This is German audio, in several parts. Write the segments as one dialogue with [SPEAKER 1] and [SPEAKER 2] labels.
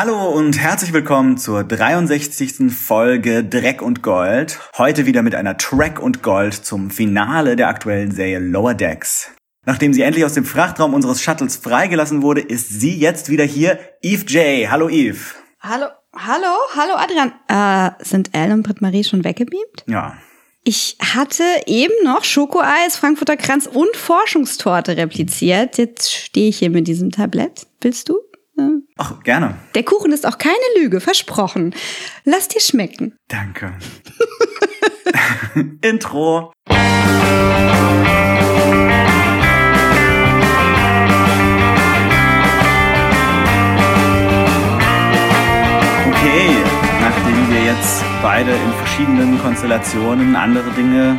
[SPEAKER 1] Hallo und herzlich willkommen zur 63. Folge Dreck und Gold. Heute wieder mit einer Track und Gold zum Finale der aktuellen Serie Lower Decks. Nachdem sie endlich aus dem Frachtraum unseres Shuttles freigelassen wurde, ist sie jetzt wieder hier. Eve J. Hallo Eve.
[SPEAKER 2] Hallo, hallo, hallo Adrian. Äh, sind Al und Britt-Marie schon weggebeamt?
[SPEAKER 1] Ja.
[SPEAKER 2] Ich hatte eben noch Schokoeis, Frankfurter Kranz und Forschungstorte repliziert. Jetzt stehe ich hier mit diesem Tablett. Willst du?
[SPEAKER 1] Ach, gerne.
[SPEAKER 2] Der Kuchen ist auch keine Lüge, versprochen. Lass dir schmecken.
[SPEAKER 1] Danke. Intro. Okay, nachdem wir jetzt beide in verschiedenen Konstellationen andere Dinge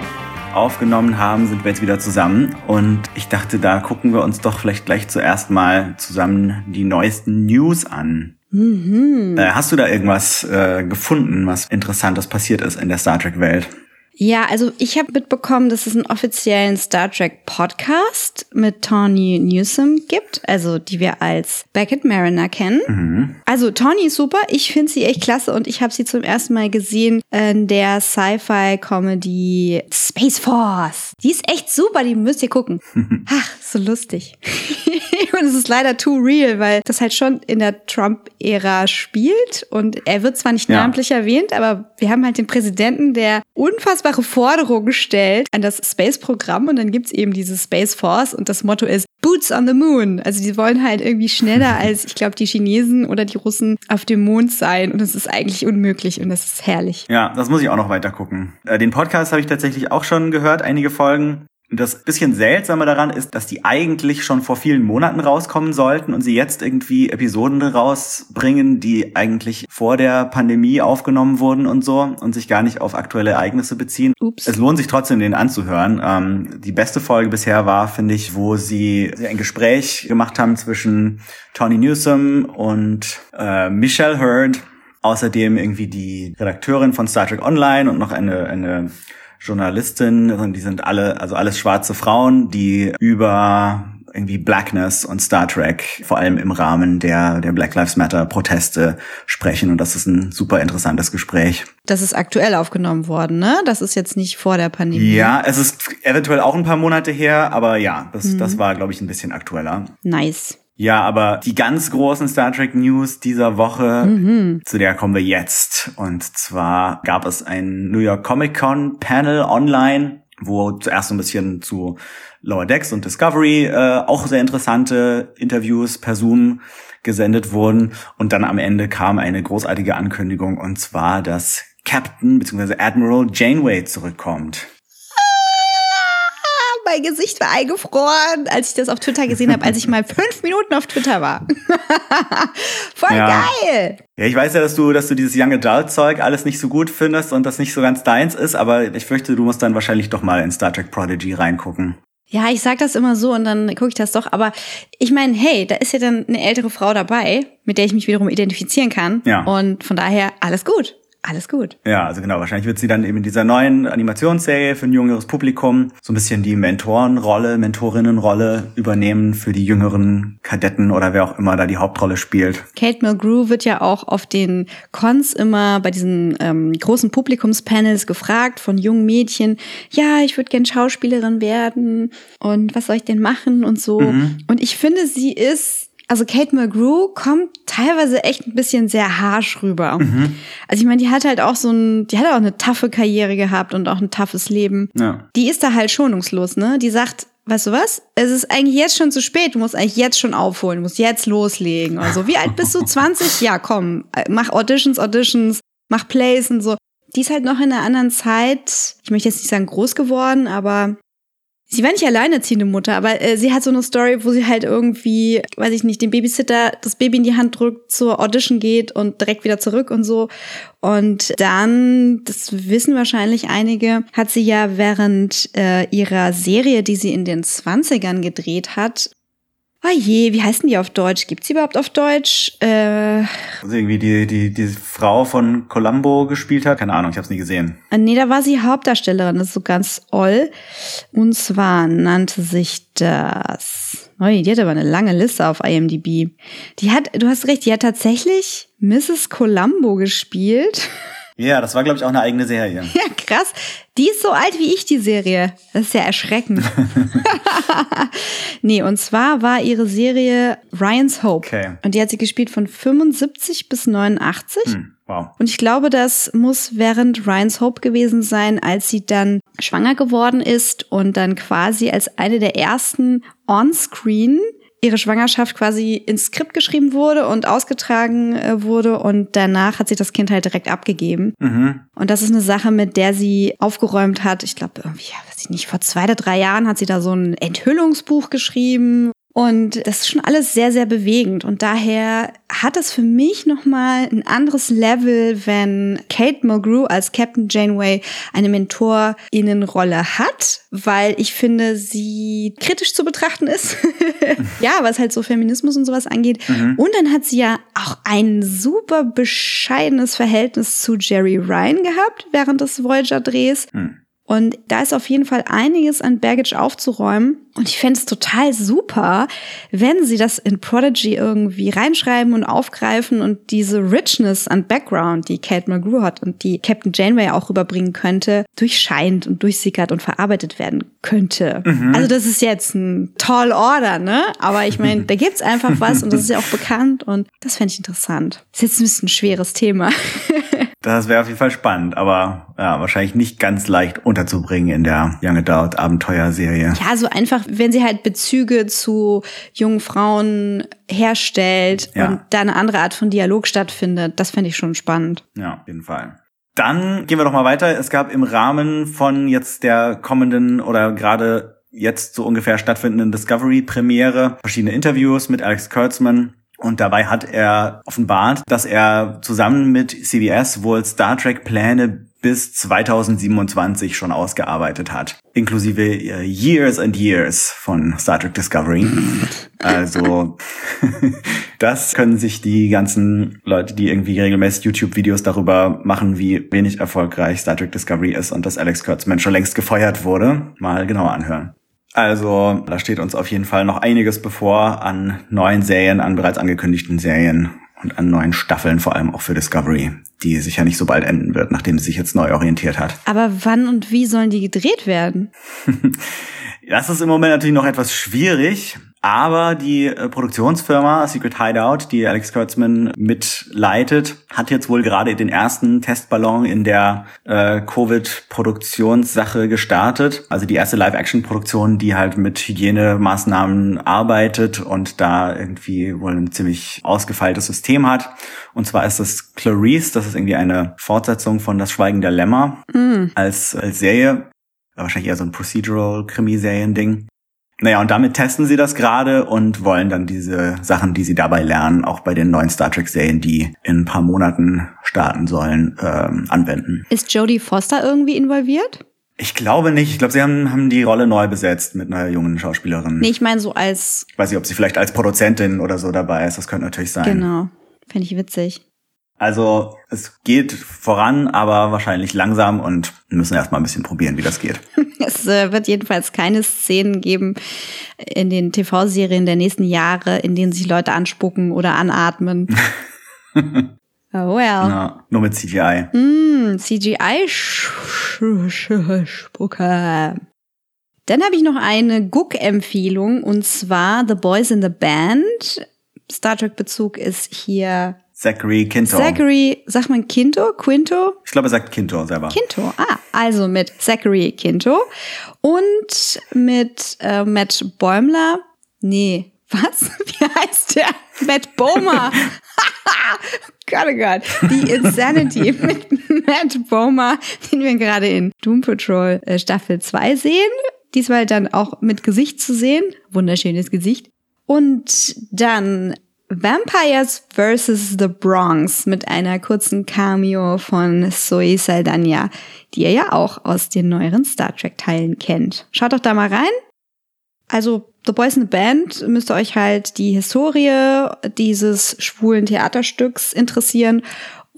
[SPEAKER 1] aufgenommen haben, sind wir jetzt wieder zusammen. Und ich dachte, da gucken wir uns doch vielleicht gleich zuerst mal zusammen die neuesten News an. Mhm. Äh, hast du da irgendwas äh, gefunden, was Interessantes passiert ist in der Star Trek-Welt?
[SPEAKER 2] Ja, also ich habe mitbekommen, dass es einen offiziellen Star Trek Podcast mit Tawny Newsom gibt, also die wir als Beckett Mariner kennen. Mhm. Also Tawny ist super, ich finde sie echt klasse und ich habe sie zum ersten Mal gesehen in der Sci-Fi-Comedy Space Force. Die ist echt super, die müsst ihr gucken. Ach, so lustig. und es ist leider too real, weil das halt schon in der Trump-Ära spielt und er wird zwar nicht ja. namentlich erwähnt, aber wir haben halt den Präsidenten, der unfassbar unfassbare Forderungen stellt an das Space-Programm und dann gibt's eben diese Space Force und das Motto ist Boots on the Moon. Also die wollen halt irgendwie schneller als, ich glaube, die Chinesen oder die Russen auf dem Mond sein und das ist eigentlich unmöglich und das ist herrlich.
[SPEAKER 1] Ja, das muss ich auch noch weiter gucken. Äh, den Podcast habe ich tatsächlich auch schon gehört, einige Folgen. Das bisschen seltsame daran ist, dass die eigentlich schon vor vielen Monaten rauskommen sollten und sie jetzt irgendwie Episoden rausbringen, die eigentlich vor der Pandemie aufgenommen wurden und so und sich gar nicht auf aktuelle Ereignisse beziehen. Ups. Es lohnt sich trotzdem, den anzuhören. Ähm, die beste Folge bisher war, finde ich, wo sie ein Gespräch gemacht haben zwischen Tony Newsom und äh, Michelle Hurd. Außerdem irgendwie die Redakteurin von Star Trek Online und noch eine, eine Journalistin, die sind alle, also alles schwarze Frauen, die über irgendwie Blackness und Star Trek, vor allem im Rahmen der, der Black Lives Matter Proteste sprechen. Und das ist ein super interessantes Gespräch.
[SPEAKER 2] Das ist aktuell aufgenommen worden, ne? Das ist jetzt nicht vor der Pandemie.
[SPEAKER 1] Ja, es ist eventuell auch ein paar Monate her, aber ja, das, mhm. das war, glaube ich, ein bisschen aktueller.
[SPEAKER 2] Nice.
[SPEAKER 1] Ja, aber die ganz großen Star Trek News dieser Woche, mhm. zu der kommen wir jetzt. Und zwar gab es ein New York Comic Con Panel online, wo zuerst so ein bisschen zu Lower Decks und Discovery äh, auch sehr interessante Interviews per Zoom gesendet wurden. Und dann am Ende kam eine großartige Ankündigung, und zwar, dass Captain bzw. Admiral Janeway zurückkommt
[SPEAKER 2] mein Gesicht war eingefroren, als ich das auf Twitter gesehen habe, als ich mal fünf Minuten auf Twitter war. Voll ja. geil.
[SPEAKER 1] Ja, ich weiß ja, dass du, dass du dieses Young Adult Zeug alles nicht so gut findest und das nicht so ganz deins ist, aber ich fürchte, du musst dann wahrscheinlich doch mal in Star Trek Prodigy reingucken.
[SPEAKER 2] Ja, ich sag das immer so und dann gucke ich das doch. Aber ich meine, hey, da ist ja dann eine ältere Frau dabei, mit der ich mich wiederum identifizieren kann. Ja. Und von daher alles gut alles gut.
[SPEAKER 1] Ja, also genau, wahrscheinlich wird sie dann eben in dieser neuen Animationsserie für ein jüngeres Publikum so ein bisschen die Mentorenrolle, Mentorinnenrolle übernehmen für die jüngeren Kadetten oder wer auch immer da die Hauptrolle spielt.
[SPEAKER 2] Kate Mulgrew wird ja auch auf den Cons immer bei diesen ähm, großen Publikumspanels gefragt von jungen Mädchen, ja, ich würde gern Schauspielerin werden und was soll ich denn machen und so. Mhm. Und ich finde, sie ist also Kate McGrew kommt teilweise echt ein bisschen sehr harsh rüber. Mhm. Also ich meine, die hat halt auch so ein, die hat auch eine taffe Karriere gehabt und auch ein toughes Leben. Ja. Die ist da halt schonungslos, ne? Die sagt, weißt du was? Es ist eigentlich jetzt schon zu spät. Du musst eigentlich jetzt schon aufholen. Du musst jetzt loslegen. Also wie alt bist du? 20? Ja, komm. Mach Auditions, Auditions, mach Plays und so. Die ist halt noch in einer anderen Zeit. Ich möchte jetzt nicht sagen groß geworden, aber Sie war nicht alleinerziehende Mutter, aber äh, sie hat so eine Story, wo sie halt irgendwie, weiß ich nicht, dem Babysitter das Baby in die Hand drückt, zur Audition geht und direkt wieder zurück und so. Und dann, das wissen wahrscheinlich einige, hat sie ja während äh, ihrer Serie, die sie in den 20ern gedreht hat, Oh je, wie heißen die auf Deutsch? Gibt's die überhaupt auf Deutsch? Äh,
[SPEAKER 1] also irgendwie die, die, die Frau von Columbo gespielt hat. Keine Ahnung, ich habe es nie gesehen.
[SPEAKER 2] Äh, nee, da war sie Hauptdarstellerin, das ist so ganz oll. Und zwar nannte sich das Ui, die hat aber eine lange Liste auf IMDb. Die hat, du hast recht, die hat tatsächlich Mrs. Columbo gespielt.
[SPEAKER 1] Ja, das war, glaube ich, auch eine eigene Serie.
[SPEAKER 2] Ja, krass. Die ist so alt wie ich, die Serie. Das ist ja erschreckend. nee, und zwar war ihre Serie Ryan's Hope.
[SPEAKER 1] Okay.
[SPEAKER 2] Und die hat sie gespielt von 75 bis 89.
[SPEAKER 1] Hm, wow.
[SPEAKER 2] Und ich glaube, das muss während Ryan's Hope gewesen sein, als sie dann schwanger geworden ist und dann quasi als eine der ersten on-screen ihre Schwangerschaft quasi ins Skript geschrieben wurde und ausgetragen äh, wurde und danach hat sie das Kind halt direkt abgegeben.
[SPEAKER 1] Mhm.
[SPEAKER 2] Und das ist eine Sache, mit der sie aufgeräumt hat. Ich glaube, irgendwie, ja, weiß ich nicht, vor zwei oder drei Jahren hat sie da so ein Enthüllungsbuch geschrieben und das ist schon alles sehr, sehr bewegend. Und daher hat es für mich nochmal ein anderes Level, wenn Kate Mulgrew als Captain Janeway eine Mentorinnenrolle hat, weil ich finde, sie kritisch zu betrachten ist. ja, was halt so Feminismus und sowas angeht.
[SPEAKER 1] Mhm.
[SPEAKER 2] Und dann hat sie ja auch ein super bescheidenes Verhältnis zu Jerry Ryan gehabt während des Voyager-Drehs.
[SPEAKER 1] Hm.
[SPEAKER 2] Und da ist auf jeden Fall einiges an Baggage aufzuräumen. Und ich fände es total super, wenn sie das in Prodigy irgendwie reinschreiben und aufgreifen und diese Richness an Background, die Kate Mulgrew hat und die Captain Janeway auch rüberbringen könnte, durchscheint und durchsickert und verarbeitet werden könnte. Also das ist jetzt ein Tall Order, ne? Aber ich meine, da gibt's einfach was und das ist ja auch bekannt und das fände ich interessant. Ist jetzt ein bisschen ein schweres Thema.
[SPEAKER 1] Das wäre auf jeden Fall spannend, aber ja, wahrscheinlich nicht ganz leicht unterzubringen in der Young Adult Abenteuerserie.
[SPEAKER 2] Ja, so einfach, wenn sie halt Bezüge zu jungen Frauen herstellt
[SPEAKER 1] Ja.
[SPEAKER 2] und da eine andere Art von Dialog stattfindet, das fände ich schon spannend.
[SPEAKER 1] Ja, auf jeden Fall. Dann gehen wir doch mal weiter. Es gab im Rahmen von jetzt der kommenden oder gerade jetzt so ungefähr stattfindenden Discovery-Premiere verschiedene Interviews mit Alex Kurtzman. Und dabei hat er offenbart, dass er zusammen mit CBS wohl Star Trek-Pläne bis 2027 schon ausgearbeitet hat. Inklusive äh, Years and Years von Star Trek Discovery. Also das können sich die ganzen Leute, die irgendwie regelmäßig YouTube-Videos darüber machen, wie wenig erfolgreich Star Trek Discovery ist und dass Alex Kurtzman schon längst gefeuert wurde, mal genauer anhören. Also, da steht uns auf jeden Fall noch einiges bevor an neuen Serien, an bereits angekündigten Serien und an neuen Staffeln, vor allem auch für Discovery, die sicher nicht so bald enden wird, nachdem sie sich jetzt neu orientiert hat.
[SPEAKER 2] Aber wann und wie sollen die gedreht werden?
[SPEAKER 1] Das ist im Moment natürlich noch etwas schwierig, aber die äh, Produktionsfirma Secret Hideout, die Alex Kurtzman mitleitet, hat jetzt wohl gerade den ersten Testballon in der äh, Covid-Produktionssache gestartet. Also die erste Live-Action-Produktion, die halt mit Hygienemaßnahmen arbeitet und da irgendwie wohl ein ziemlich ausgefeiltes System hat. Und zwar ist das Clarice, das ist irgendwie eine Fortsetzung von Das Schweigen der Lämmer als, als Serie. Wahrscheinlich eher so ein Procedural-Krimiserien-Ding. Naja, und damit testen sie das gerade und wollen dann diese Sachen, die sie dabei lernen, auch bei den neuen Star Trek-Serien, die in ein paar Monaten starten sollen, ähm, anwenden.
[SPEAKER 2] Ist Jodie Foster irgendwie involviert?
[SPEAKER 1] Ich glaube nicht. Ich glaube, sie haben, haben die Rolle neu besetzt mit einer jungen Schauspielerin.
[SPEAKER 2] Nee, ich meine so als,
[SPEAKER 1] Ich weiß nicht, ob sie vielleicht als Produzentin oder so dabei ist. Das könnte natürlich sein.
[SPEAKER 2] genau. Fände ich witzig.
[SPEAKER 1] Also es geht voran, aber wahrscheinlich langsam und müssen erstmal ein bisschen probieren, wie das geht.
[SPEAKER 2] Es äh, wird jedenfalls keine Szenen geben in den TV-Serien der nächsten Jahre, in denen sich Leute anspucken oder anatmen. oh well.
[SPEAKER 1] Ja, nur mit CGI.
[SPEAKER 2] Mm, CGI-Spucke. Dann habe ich noch eine Guck-Empfehlung und zwar The Boys in the Band. Star Trek-Bezug ist hier
[SPEAKER 1] Zachary Quinto.
[SPEAKER 2] Zachary, sagt man Quinto? Quinto?
[SPEAKER 1] Ich glaube, er sagt Quinto selber.
[SPEAKER 2] Quinto, ah, also mit Zachary Quinto und mit äh, Matt Bäumler. Nee, was? Wie heißt der? Matt Bomer. Gott, oh Gott. Die Insanity mit Matt Bomer, den wir gerade in Doom Patrol äh, Staffel 2 sehen. Diesmal dann auch mit Gesicht zu sehen. Wunderschönes Gesicht. Und dann Vampires vs. The Bronx mit einer kurzen Cameo von Zoe Saldana, die ihr ja auch aus den neueren Star Trek-Teilen kennt. Schaut doch da mal rein. Also The Boys in the Band müsst ihr euch halt die Historie dieses schwulen Theaterstücks interessieren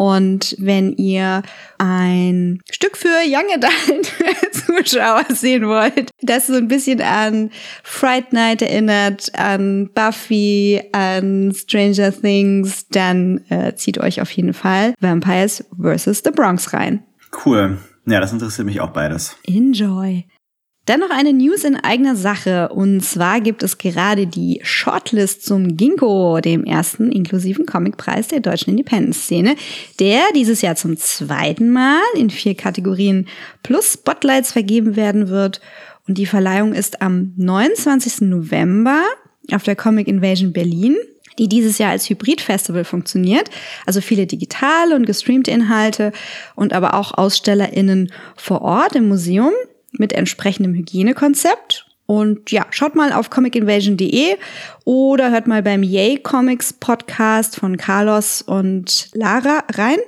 [SPEAKER 2] Und wenn ihr ein Stück für Young Adult Zuschauer sehen wollt, das so ein bisschen an Fright Night erinnert, an Buffy, an Stranger Things, dann äh, zieht euch auf jeden Fall Vampires vs. The Bronx rein.
[SPEAKER 1] Cool. Ja, das interessiert mich auch beides.
[SPEAKER 2] Enjoy. Dann noch eine News in eigener Sache. Und zwar gibt es gerade die Shortlist zum Ginkgo, dem ersten inklusiven Comicpreis der deutschen Independence-Szene, der dieses Jahr zum zweiten Mal in vier Kategorien plus Spotlights vergeben werden wird. Und die Verleihung ist am 29. November auf der Comic Invasion Berlin die dieses Jahr als Hybrid-Festival funktioniert. Also viele digitale und gestreamte Inhalte und aber auch AusstellerInnen vor Ort im Museum mit entsprechendem Hygienekonzept. Und ja, schaut mal auf comicinvasion.de oder hört mal beim Yay Comics Podcast von Carlos und Lara rein.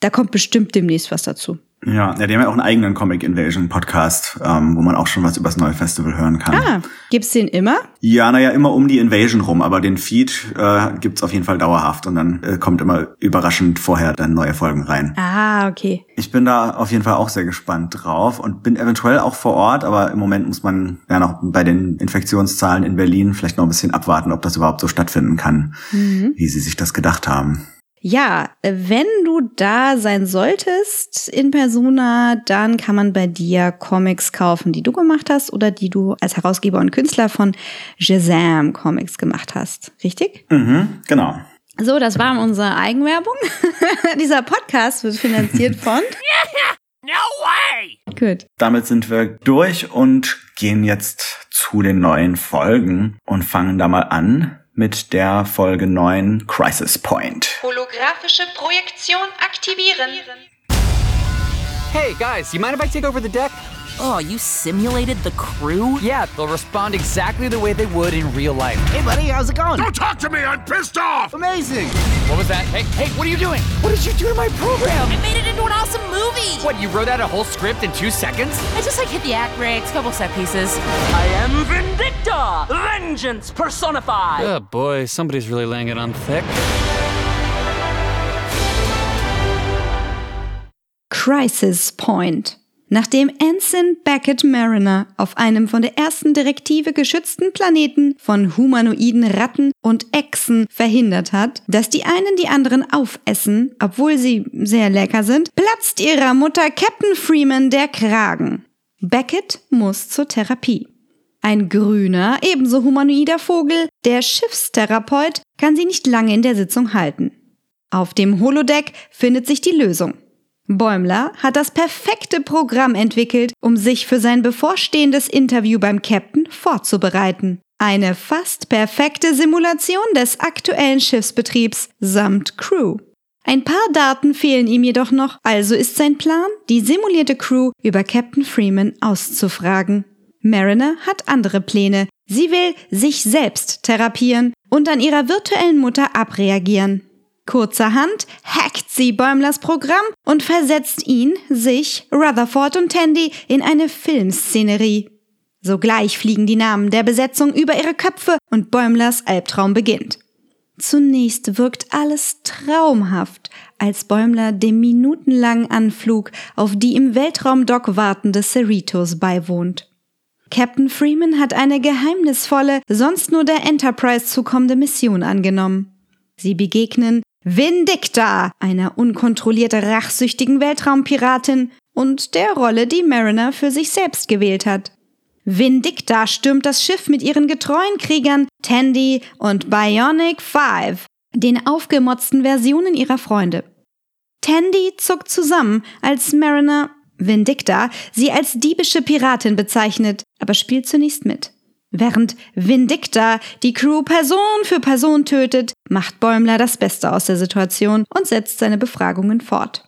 [SPEAKER 2] Da kommt bestimmt demnächst was dazu.
[SPEAKER 1] Ja, ja, die haben ja auch einen eigenen Comic Invasion Podcast, ähm, wo man auch schon was über das neue Festival hören kann.
[SPEAKER 2] Ah, gibt's den immer?
[SPEAKER 1] Ja, naja, immer um die Invasion rum, aber den Feed äh, gibt's auf jeden Fall dauerhaft und dann äh, kommt immer überraschend vorher dann neue Folgen rein.
[SPEAKER 2] Ah, okay.
[SPEAKER 1] Ich bin da auf jeden Fall auch sehr gespannt drauf und bin eventuell auch vor Ort, aber im Moment muss man ja noch bei den Infektionszahlen in Berlin vielleicht noch ein bisschen abwarten, ob das überhaupt so stattfinden kann, mhm. wie sie sich das gedacht haben.
[SPEAKER 2] Ja, wenn du da sein solltest in Persona, dann kann man bei dir Comics kaufen, die du gemacht hast oder die du als Herausgeber und Künstler von Shazam Comics gemacht hast. Richtig?
[SPEAKER 1] Mhm, genau.
[SPEAKER 2] So, das war unsere Eigenwerbung. Dieser Podcast wird finanziert von.
[SPEAKER 3] No way!
[SPEAKER 2] Gut.
[SPEAKER 1] Damit sind wir durch und gehen jetzt zu den neuen Folgen und fangen da mal an mit der Folge 9 Crisis Point.
[SPEAKER 4] Holographische Projektion aktivieren.
[SPEAKER 3] Hey guys, you mind if I take over the deck?
[SPEAKER 5] Oh, you simulated the crew?
[SPEAKER 3] Yeah, they'll respond exactly the way they would in real life.
[SPEAKER 6] Hey buddy, how's it going?
[SPEAKER 7] Don't talk to me, I'm pissed off!
[SPEAKER 6] Amazing!
[SPEAKER 3] What was that? Hey, hey, what are you doing? What did you do to my program?
[SPEAKER 5] I made it into an awesome movie!
[SPEAKER 3] What, you wrote out a whole script in two seconds?
[SPEAKER 5] I just like hit the act breaks, couple set pieces.
[SPEAKER 8] I am Vindicta! Vengeance personified!
[SPEAKER 9] Oh boy, somebody's really laying it on thick.
[SPEAKER 2] Crisis Point. Nachdem Ensign Beckett Mariner auf einem von der ersten Direktive geschützten Planeten von humanoiden Ratten und Echsen verhindert hat, dass die einen die anderen aufessen, obwohl sie sehr lecker sind, platzt ihrer Mutter Captain Freeman der Kragen. Beckett muss zur Therapie. Ein grüner, ebenso humanoider Vogel, der Schiffstherapeut, kann sie nicht lange in der Sitzung halten. Auf dem Holodeck findet sich die Lösung. Bäumler hat das perfekte Programm entwickelt, um sich für sein bevorstehendes Interview beim Captain vorzubereiten. Eine fast perfekte Simulation des aktuellen Schiffsbetriebs samt Crew. Ein paar Daten fehlen ihm jedoch noch, also ist sein Plan, die simulierte Crew über Captain Freeman auszufragen. Mariner hat andere Pläne. Sie will sich selbst therapieren und an ihrer virtuellen Mutter abreagieren. Kurzerhand hackt sie Bäumlers Programm und versetzt ihn, sich, Rutherford und Tandy in eine Filmszenerie. Sogleich fliegen die Namen der Besetzung über ihre Köpfe und Bäumlers Albtraum beginnt. Zunächst wirkt alles traumhaft, als Bäumler dem minutenlangen Anflug auf die im Weltraumdock wartende Cerritos beiwohnt. Captain Freeman hat eine geheimnisvolle, sonst nur der Enterprise zukommende Mission angenommen. Sie begegnen Vindicta, einer unkontrolliert rachsüchtigen Weltraumpiratin und der Rolle, die Mariner für sich selbst gewählt hat. Vindicta stürmt das Schiff mit ihren getreuen Kriegern Tandy und Bionic Five, den aufgemotzten Versionen ihrer Freunde. Tandy zuckt zusammen, als Mariner Vindicta sie als diebische Piratin bezeichnet, aber spielt zunächst mit. Während Vindicta die Crew Person für Person tötet, macht Bäumler das Beste aus der Situation und setzt seine Befragungen fort.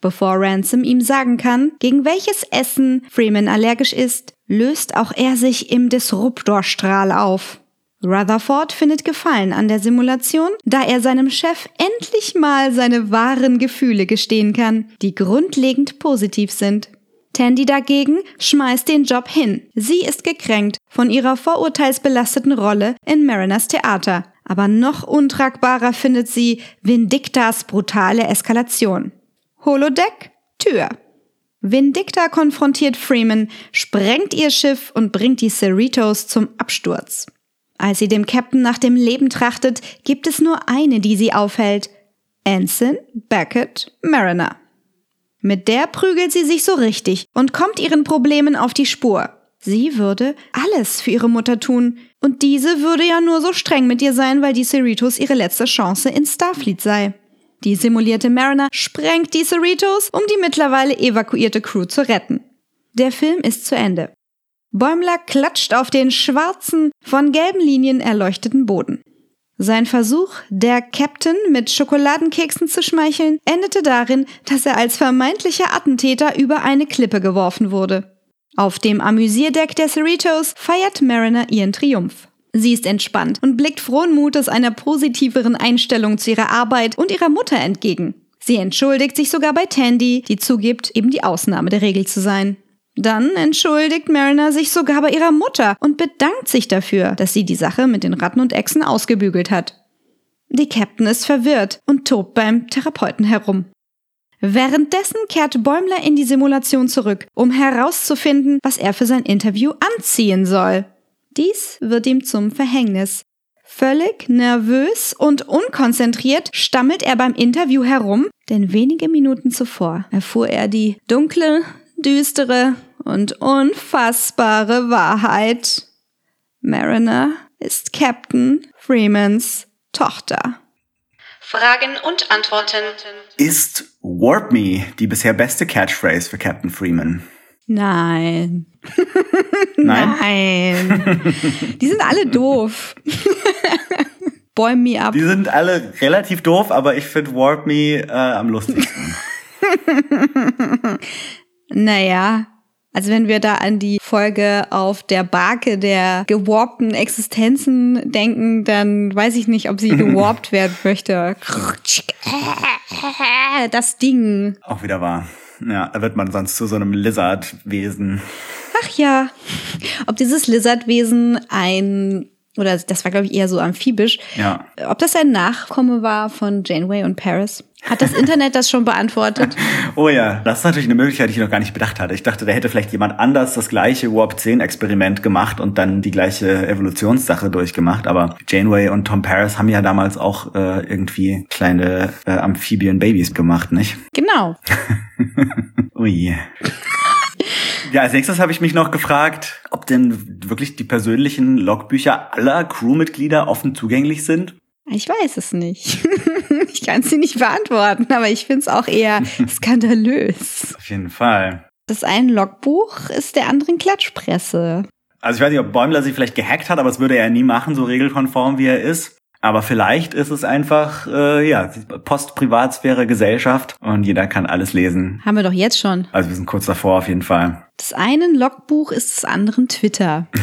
[SPEAKER 2] Bevor Ransom ihm sagen kann, gegen welches Essen Freeman allergisch ist, löst auch er sich im Disruptorstrahl auf. Rutherford findet Gefallen an der Simulation, da er seinem Chef endlich mal seine wahren Gefühle gestehen kann, die grundlegend positiv sind. Tandy dagegen schmeißt den Job hin. Sie ist gekränkt von ihrer vorurteilsbelasteten Rolle in Mariners Theater. Aber noch untragbarer findet sie Vindictas brutale Eskalation. Holodeck, Tür. Vindicta konfrontiert Freeman, sprengt ihr Schiff und bringt die Cerritos zum Absturz. Als sie dem Captain nach dem Leben trachtet, gibt es nur eine, die sie aufhält. Ensign Beckett Mariner. Mit der prügelt sie sich so richtig und kommt ihren Problemen auf die Spur. Sie würde alles für ihre Mutter tun, und diese würde ja nur so streng mit ihr sein, weil die Cerritos ihre letzte Chance in Starfleet sei. Die simulierte Mariner sprengt die Cerritos, um die mittlerweile evakuierte Crew zu retten. Der Film ist zu Ende. Bäumler klatscht auf den schwarzen, von gelben Linien erleuchteten Boden. Sein Versuch, der Captain mit Schokoladenkeksen zu schmeicheln, endete darin, dass er als vermeintlicher Attentäter über eine Klippe geworfen wurde. Auf dem Amüsierdeck der Cerritos feiert Mariner ihren Triumph. Sie ist entspannt und blickt frohen Mutes einer positiveren Einstellung zu ihrer Arbeit und ihrer Mutter entgegen. Sie entschuldigt sich sogar bei Tandy, die zugibt, eben die Ausnahme der Regel zu sein. Dann entschuldigt Mariner sich sogar bei ihrer Mutter und bedankt sich dafür, dass sie die Sache mit den Ratten und Echsen ausgebügelt hat. Die Captain ist verwirrt und tobt beim Therapeuten herum. Währenddessen kehrt Bäumler in die Simulation zurück, um herauszufinden, was er für sein Interview anziehen soll. Dies wird ihm zum Verhängnis. Völlig nervös und unkonzentriert stammelt er beim Interview herum, denn wenige Minuten zuvor erfuhr er die dunkle, düstere und unfassbare Wahrheit. Mariner ist Captain Freemans Tochter.
[SPEAKER 4] Fragen und Antworten.
[SPEAKER 1] Ist Warp Me die bisher beste Catchphrase für Captain Freeman?
[SPEAKER 2] Nein.
[SPEAKER 1] Nein?
[SPEAKER 2] Nein. Die sind alle doof. Bäum me up.
[SPEAKER 1] Die sind alle relativ doof, aber ich finde Warp Me äh, am lustigsten.
[SPEAKER 2] Naja, also wenn wir da an die Folge auf der Barke der gewarpten Existenzen denken, dann weiß ich nicht, ob sie gewarpt werden möchte. Das Ding.
[SPEAKER 1] Auch wieder wahr. Ja, da wird man sonst zu so einem Lizard-Wesen.
[SPEAKER 2] Ach ja. Ob dieses Lizardwesen ein, oder das war glaube ich eher so amphibisch,
[SPEAKER 1] Ja.
[SPEAKER 2] ob das ein Nachkomme war von Janeway und Paris? Hat das Internet das schon beantwortet?
[SPEAKER 1] Oh ja, das ist natürlich eine Möglichkeit, die ich noch gar nicht bedacht hatte. Ich dachte, da hätte vielleicht jemand anders das gleiche Warp 10 Experiment gemacht und dann die gleiche Evolutionssache durchgemacht. Aber Janeway und Tom Paris haben ja damals auch äh, irgendwie kleine äh, Amphibien-Babys gemacht, nicht?
[SPEAKER 2] Genau.
[SPEAKER 1] Ui. Ja, als nächstes habe ich mich noch gefragt, ob denn wirklich die persönlichen Logbücher aller Crewmitglieder offen zugänglich sind.
[SPEAKER 2] Ich weiß es nicht. Ich kann sie nicht beantworten, aber ich finde es auch eher skandalös.
[SPEAKER 1] Auf jeden Fall.
[SPEAKER 2] Das eine Logbuch ist der anderen Klatschpresse.
[SPEAKER 1] Also ich weiß nicht, ob Bäumler sich vielleicht gehackt hat, aber das würde er nie machen, so regelkonform wie er ist. Aber vielleicht ist es einfach, äh, ja, Post-Privatsphäre, Gesellschaft und jeder kann alles lesen.
[SPEAKER 2] Haben wir doch jetzt schon.
[SPEAKER 1] Also wir sind kurz davor auf jeden Fall.
[SPEAKER 2] Das einen Logbuch ist des anderen Twitter.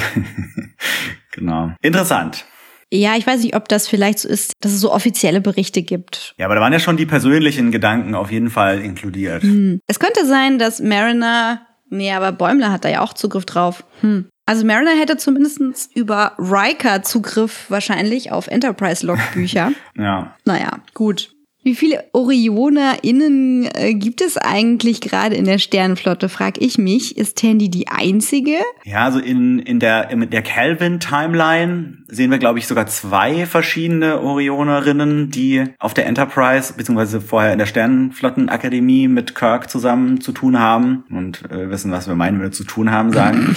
[SPEAKER 1] Genau. Interessant.
[SPEAKER 2] Ja, ich weiß nicht, ob das vielleicht so ist, dass es so offizielle Berichte gibt.
[SPEAKER 1] Ja, aber da waren ja schon die persönlichen Gedanken auf jeden Fall inkludiert.
[SPEAKER 2] Hm. Es könnte sein, dass Mariner, nee, aber Bäumler hat da ja auch Zugriff drauf. Hm. Also Mariner hätte zumindest über Riker Zugriff wahrscheinlich auf Enterprise-Logbücher.
[SPEAKER 1] Ja.
[SPEAKER 2] naja, gut. Wie viele OrionerInnen äh, gibt es eigentlich gerade in der Sternenflotte, frag ich mich. Ist Tandy die einzige?
[SPEAKER 1] Ja, also in, in der, in der Calvin-Timeline sehen wir, glaube ich, sogar zwei verschiedene Orionerinnen, die auf der Enterprise, beziehungsweise vorher in der Sternenflottenakademie mit Kirk zusammen zu tun haben und äh, wissen, was wir meinen, wenn wir zu tun haben, sagen.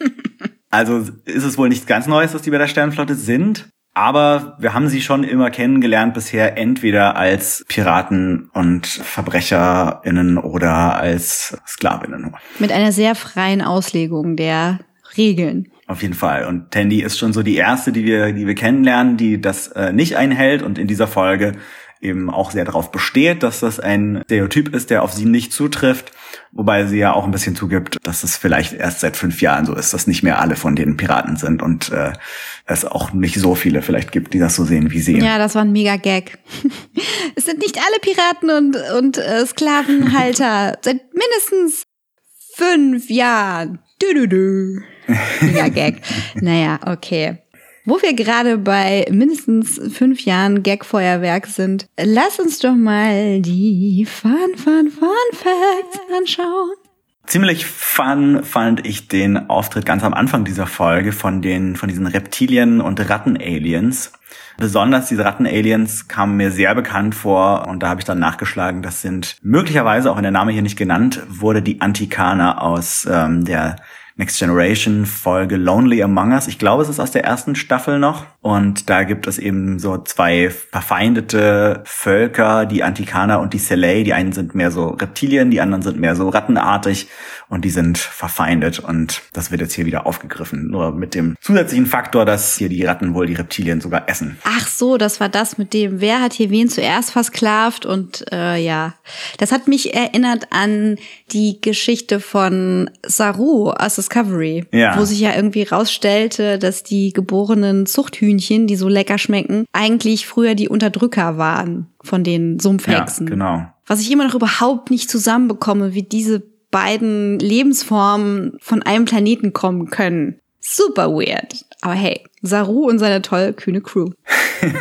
[SPEAKER 1] also ist es wohl nichts ganz Neues, dass die bei der Sternenflotte sind. Aber wir haben sie schon immer kennengelernt bisher entweder als Piraten und VerbrecherInnen oder als SklavInnen.
[SPEAKER 2] Mit einer sehr freien Auslegung der Regeln.
[SPEAKER 1] Auf jeden Fall. Und Tandy ist schon so die erste, die wir, die wir kennenlernen, die das äh, nicht einhält und in dieser Folge eben auch sehr darauf besteht, dass das ein Stereotyp ist, der auf sie nicht zutrifft. Wobei sie ja auch ein bisschen zugibt, dass es vielleicht erst seit fünf Jahren so ist, dass nicht mehr alle von denen Piraten sind und äh, es auch nicht so viele vielleicht gibt, die das so sehen wie sie.
[SPEAKER 2] Ja, das war ein mega Gag. es sind nicht alle Piraten und, und äh, Sklavenhalter seit mindestens fünf Jahren. Dü -dü -dü. Mega Gag. naja, okay. Wo wir gerade bei mindestens fünf Jahren Gagfeuerwerk sind, lass uns doch mal die Fun, Fun, Fun Facts anschauen.
[SPEAKER 1] Ziemlich fun fand ich den Auftritt ganz am Anfang dieser Folge von den, von diesen Reptilien- und Ratten-Aliens. Besonders diese Ratten-Aliens kamen mir sehr bekannt vor und da habe ich dann nachgeschlagen, das sind möglicherweise, auch wenn der Name hier nicht genannt wurde, die Antikaner aus ähm, der Next Generation Folge Lonely Among Us. Ich glaube, es ist aus der ersten Staffel noch. Und da gibt es eben so zwei verfeindete Völker, die Antikaner und die Selei. Die einen sind mehr so Reptilien, die anderen sind mehr so rattenartig und die sind verfeindet. Und das wird jetzt hier wieder aufgegriffen. Nur mit dem zusätzlichen Faktor, dass hier die Ratten wohl die Reptilien sogar essen.
[SPEAKER 2] Ach so, das war das mit dem, wer hat hier wen zuerst versklavt und äh, ja. Das hat mich erinnert an die Geschichte von Saru aus Discovery,
[SPEAKER 1] Ja.
[SPEAKER 2] wo sich ja irgendwie rausstellte, dass die geborenen Zuchthühnchen, die so lecker schmecken, eigentlich früher die Unterdrücker waren von den Sumpfhexen.
[SPEAKER 1] Ja, genau.
[SPEAKER 2] Was ich immer noch überhaupt nicht zusammenbekomme, wie diese beiden Lebensformen von einem Planeten kommen können. Super weird. Aber hey, Saru und seine toll kühne Crew.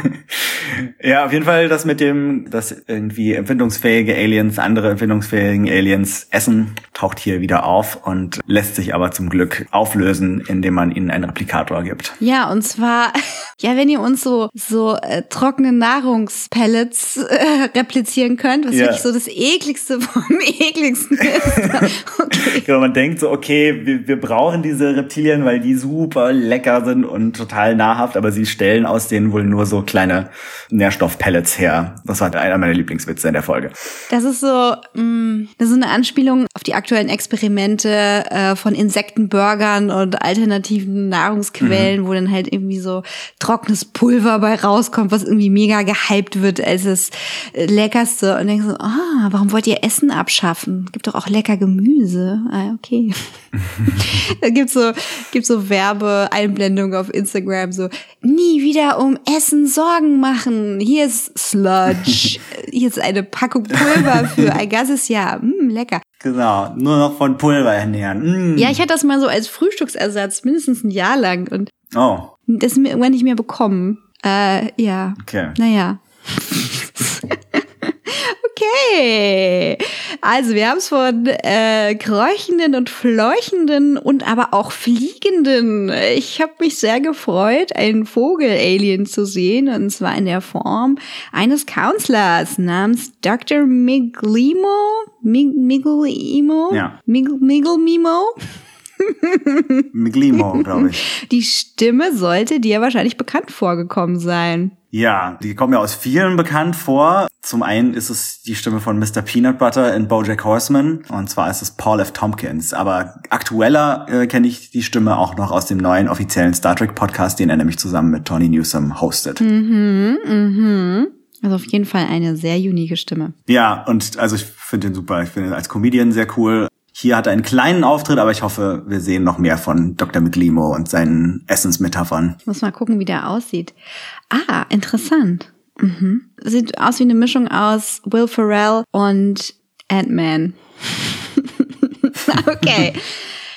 [SPEAKER 1] Ja, auf jeden Fall das mit dem, dass irgendwie empfindungsfähige Aliens andere empfindungsfähigen Aliens essen, taucht hier wieder auf und lässt sich aber zum Glück auflösen, indem man ihnen einen Replikator gibt.
[SPEAKER 2] Ja, und zwar, ja, wenn ihr uns so, so äh, trockene Nahrungspellets äh, replizieren könnt, was
[SPEAKER 1] Ja.
[SPEAKER 2] wirklich so das ekligste vom ekligsten ist. okay.
[SPEAKER 1] Genau, man denkt so, okay, wir, wir brauchen diese Reptilien, weil die super lecker sind und total nahrhaft, aber sie stellen aus denen wohl nur so kleine Nährstoffpellets her. Das war einer meiner Lieblingswitze in der Folge.
[SPEAKER 2] Das ist so, mh, das ist eine Anspielung auf die aktuellen Experimente äh, von Insektenburgern und alternativen Nahrungsquellen, wo dann halt irgendwie so trockenes Pulver bei rauskommt, was irgendwie mega gehypt wird als das äh, leckerste. Und denkst so, ah, warum wollt ihr Essen abschaffen? Gibt doch auch lecker Gemüse. Ah, okay. da gibt's so, gibt's so Werbeeinblendungen auf Instagram, so, nie wieder um Essen Sorgen machen. Hier ist Sludge. Hier ist eine Packung Pulver für ein ganzes Jahr. Mm, lecker.
[SPEAKER 1] Genau, nur noch von Pulver ernähren. Mm.
[SPEAKER 2] Ja, ich hatte das mal so als Frühstücksersatz mindestens ein Jahr lang und
[SPEAKER 1] Oh,
[SPEAKER 2] das ist mir irgendwann nicht mehr bekommen. Äh, ja.
[SPEAKER 1] okay.
[SPEAKER 2] Naja. Okay. Also wir haben es von äh, kräuchenden und fleuchenden und aber auch fliegenden. Ich habe mich sehr gefreut, einen Vogel-Alien zu sehen und zwar in der Form eines Counselors namens Dr. Miglimo. Mig Miglimo?
[SPEAKER 1] Ja.
[SPEAKER 2] Mig Miglimo?
[SPEAKER 1] Miglimo, glaube ich.
[SPEAKER 2] Die Stimme sollte dir wahrscheinlich bekannt vorgekommen sein.
[SPEAKER 1] Ja, die kommen ja aus vielen bekannt vor. Zum einen ist es die Stimme von Mr. Peanut Butter in BoJack Horseman und zwar ist es Paul F. Tompkins. Aber aktueller äh, kenne ich die Stimme auch noch aus dem neuen offiziellen Star Trek Podcast, den er nämlich zusammen mit Tony Newsom hostet.
[SPEAKER 2] Mhm, mhm. Also auf jeden Fall eine sehr unique Stimme.
[SPEAKER 1] Ja, und also ich finde den super. Ich finde ihn als Comedian sehr cool. Hier hat er einen kleinen Auftritt, aber ich hoffe, wir sehen noch mehr von Dr. Miglimo und seinen Essensmetaphern.
[SPEAKER 2] Ich muss mal gucken, wie der aussieht. Ah, interessant. Mhm. Sieht aus wie eine Mischung aus Will Ferrell und Ant-Man. okay.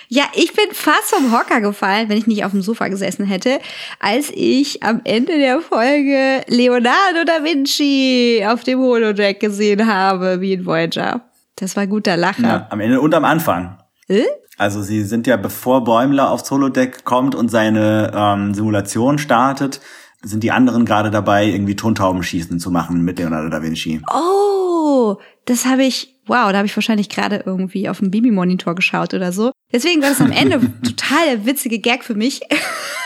[SPEAKER 2] Ja, ich bin fast vom Hocker gefallen, wenn ich nicht auf dem Sofa gesessen hätte, als ich am Ende der Folge Leonardo da Vinci auf dem Holodeck gesehen habe, wie in Voyager. Das war guter Lacher.
[SPEAKER 1] Ja, am Ende und am Anfang.
[SPEAKER 2] Äh?
[SPEAKER 1] Also sie sind ja, bevor Bäumler aufs Holodeck kommt und seine ähm, Simulation startet, sind die anderen gerade dabei, irgendwie Tontaubenschießen zu machen mit Leonardo da Vinci.
[SPEAKER 2] Oh, das habe ich, wow, da habe ich wahrscheinlich gerade irgendwie auf dem Baby-Monitor geschaut oder so. Deswegen war das am Ende total witzige Gag für mich.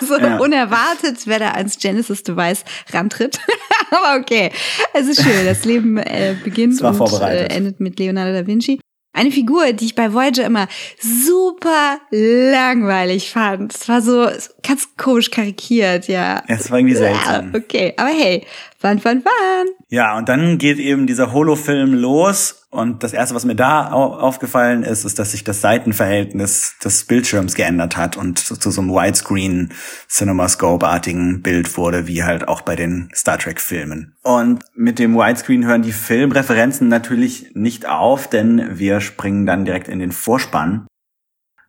[SPEAKER 2] so
[SPEAKER 1] Ja.
[SPEAKER 2] unerwartet, wer da ans Genesis-Device rantritt. Aber okay, es ist schön. Das Leben äh, beginnt
[SPEAKER 1] war
[SPEAKER 2] und äh, endet mit Leonardo da Vinci. Eine Figur, die ich bei Voyager immer super langweilig fand. Es war so ganz komisch karikiert, ja.
[SPEAKER 1] Es war irgendwie seltsam.
[SPEAKER 2] Ja, okay, aber hey, fun, fun, fun.
[SPEAKER 1] Ja, und dann geht eben dieser Holofilm los. Und das Erste, was mir da au aufgefallen ist, ist, dass sich das Seitenverhältnis des Bildschirms geändert hat und zu, so einem Widescreen CinemaScope-artigen Bild wurde, wie halt auch bei den Star Trek-Filmen. Und mit dem Widescreen hören die Filmreferenzen natürlich nicht auf, denn wir springen dann direkt in den Vorspann.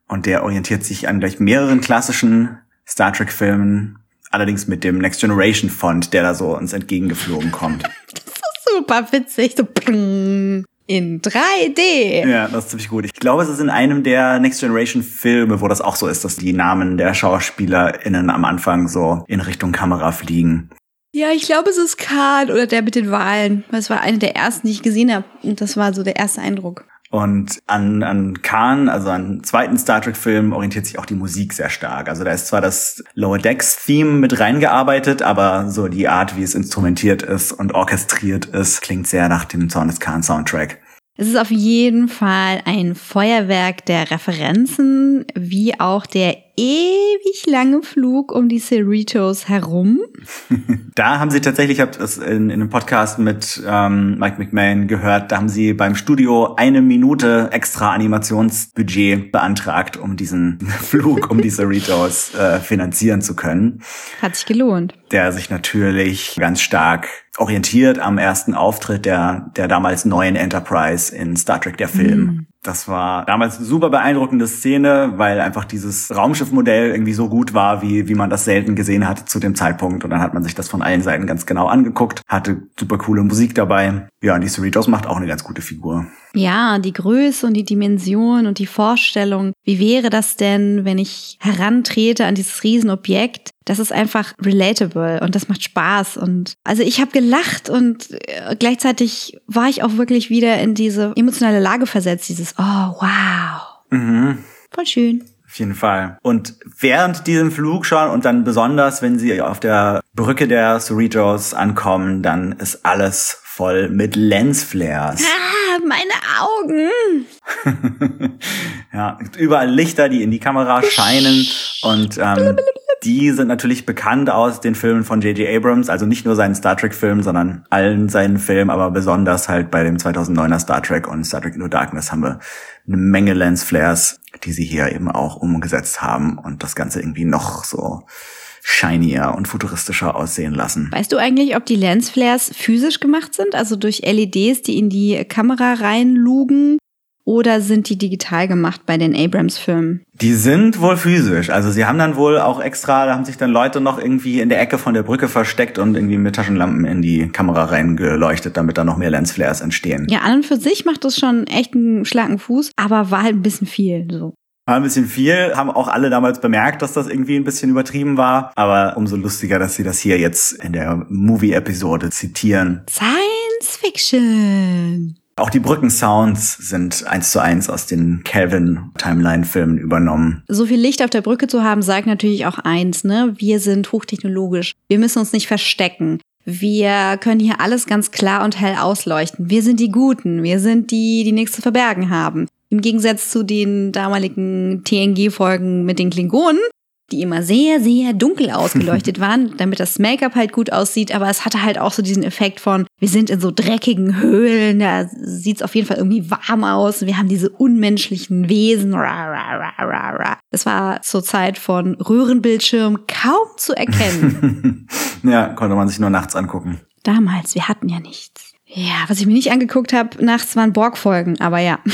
[SPEAKER 1] Und der orientiert sich an gleich mehreren klassischen Star Trek-Filmen. Allerdings mit dem Next Generation Font, der da so uns entgegengeflogen kommt.
[SPEAKER 2] Super witzig. So prrrr, in 3D.
[SPEAKER 1] Ja, das ist ziemlich gut. Ich glaube, es ist in einem der Next Generation Filme, wo das auch so ist, dass die Namen der SchauspielerInnen am Anfang so in Richtung Kamera fliegen.
[SPEAKER 2] Ja, ich glaube, es ist Khan oder der mit den Wahlen. Das war eine der ersten, die ich gesehen habe. Und das war so der erste Eindruck.
[SPEAKER 1] Und an, an Khan, also an zweiten Star Trek-Film, orientiert sich auch die Musik sehr stark. Also da ist zwar das Lower Decks-Theme mit reingearbeitet, aber so die Art, wie es instrumentiert ist und orchestriert ist, klingt sehr nach dem Zorn des Khan-Soundtrack.
[SPEAKER 2] Es ist auf jeden Fall ein Feuerwerk der Referenzen, wie auch der ewig lange Flug um die Cerritos herum.
[SPEAKER 1] Da haben sie tatsächlich, ich habe das in, in einem Podcast mit ähm, Mike McMahon gehört, da haben sie beim Studio eine Minute extra Animationsbudget beantragt, um diesen Flug um die Cerritos äh, finanzieren zu können.
[SPEAKER 2] Hat sich gelohnt.
[SPEAKER 1] Der sich natürlich ganz stark orientiert am ersten Auftritt der, der damals neuen Enterprise in Star Trek, der Film. Das war damals eine super beeindruckende Szene, weil einfach dieses Raumschiffmodell irgendwie so gut war, wie, wie man das selten gesehen hatte zu dem Zeitpunkt. Und dann hat man sich das von allen Seiten ganz genau angeguckt, hatte super coole Musik dabei. Ja, und die Cerritos macht auch eine ganz gute Figur.
[SPEAKER 2] Ja, die Größe und die Dimension und die Vorstellung. Wie wäre das denn, wenn ich herantrete an dieses Riesenobjekt? Das ist einfach relatable und das macht Spaß. Und also ich habe gelacht und äh, gleichzeitig war ich auch wirklich wieder in diese emotionale Lage versetzt. Dieses, oh, wow.
[SPEAKER 1] Mhm.
[SPEAKER 2] Voll schön.
[SPEAKER 1] Auf jeden Fall. Und während diesem Flug schon und dann besonders, wenn sie auf der Brücke der Cerritos ankommen, dann ist alles voll mit Lensflares.
[SPEAKER 2] Ah, meine Augen.
[SPEAKER 1] ja, überall Lichter, die in die Kamera scheinen und ähm, die sind natürlich bekannt aus den Filmen von J.J. Abrams, also nicht nur seinen Star Trek-Filmen, sondern allen seinen Filmen, aber besonders halt bei dem 2009er Star Trek und Star Trek Into Darkness haben wir eine Menge Lensflares, die sie hier eben auch umgesetzt haben und das Ganze irgendwie noch so shinier und futuristischer aussehen lassen.
[SPEAKER 2] Weißt du eigentlich, ob die Lensflares physisch gemacht sind, also durch LEDs, die in die Kamera reinlugen? Oder sind die digital gemacht bei den Abrams-Filmen?
[SPEAKER 1] Die sind wohl physisch. Also sie haben dann wohl auch extra, da haben sich dann Leute noch irgendwie in der Ecke von der Brücke versteckt und irgendwie mit Taschenlampen in die Kamera reingeleuchtet, damit da noch mehr Lensflares entstehen.
[SPEAKER 2] Ja, an und für sich macht das schon echt einen schlanken Fuß, aber war halt ein bisschen viel. So.
[SPEAKER 1] War ein bisschen viel, haben auch alle damals bemerkt, dass das irgendwie ein bisschen übertrieben war. Aber umso lustiger, dass sie das hier jetzt in der Movie-Episode zitieren.
[SPEAKER 2] Science Fiction.
[SPEAKER 1] Auch die Brückensounds sind eins zu eins aus den Calvin-Timeline-Filmen übernommen.
[SPEAKER 2] So viel Licht auf der Brücke zu haben, sagt natürlich auch eins, ne? Wir sind hochtechnologisch. Wir müssen uns nicht verstecken. Wir können hier alles ganz klar und hell ausleuchten. Wir sind die Guten. Wir sind die, die nichts zu verbergen haben. Im Gegensatz zu den damaligen TNG-Folgen mit den Klingonen, die immer sehr, sehr dunkel ausgeleuchtet waren, damit das Make-up halt gut aussieht. Aber es hatte halt auch so diesen Effekt von, wir sind in so dreckigen Höhlen, da sieht's auf jeden Fall irgendwie warm aus. Wir haben diese unmenschlichen Wesen. Das war zur Zeit von Röhrenbildschirm kaum zu erkennen.
[SPEAKER 1] ja, konnte man sich nur nachts angucken.
[SPEAKER 2] Damals, wir hatten ja nichts. Ja, was ich mir nicht angeguckt habe, nachts waren Borg-Folgen, aber ja.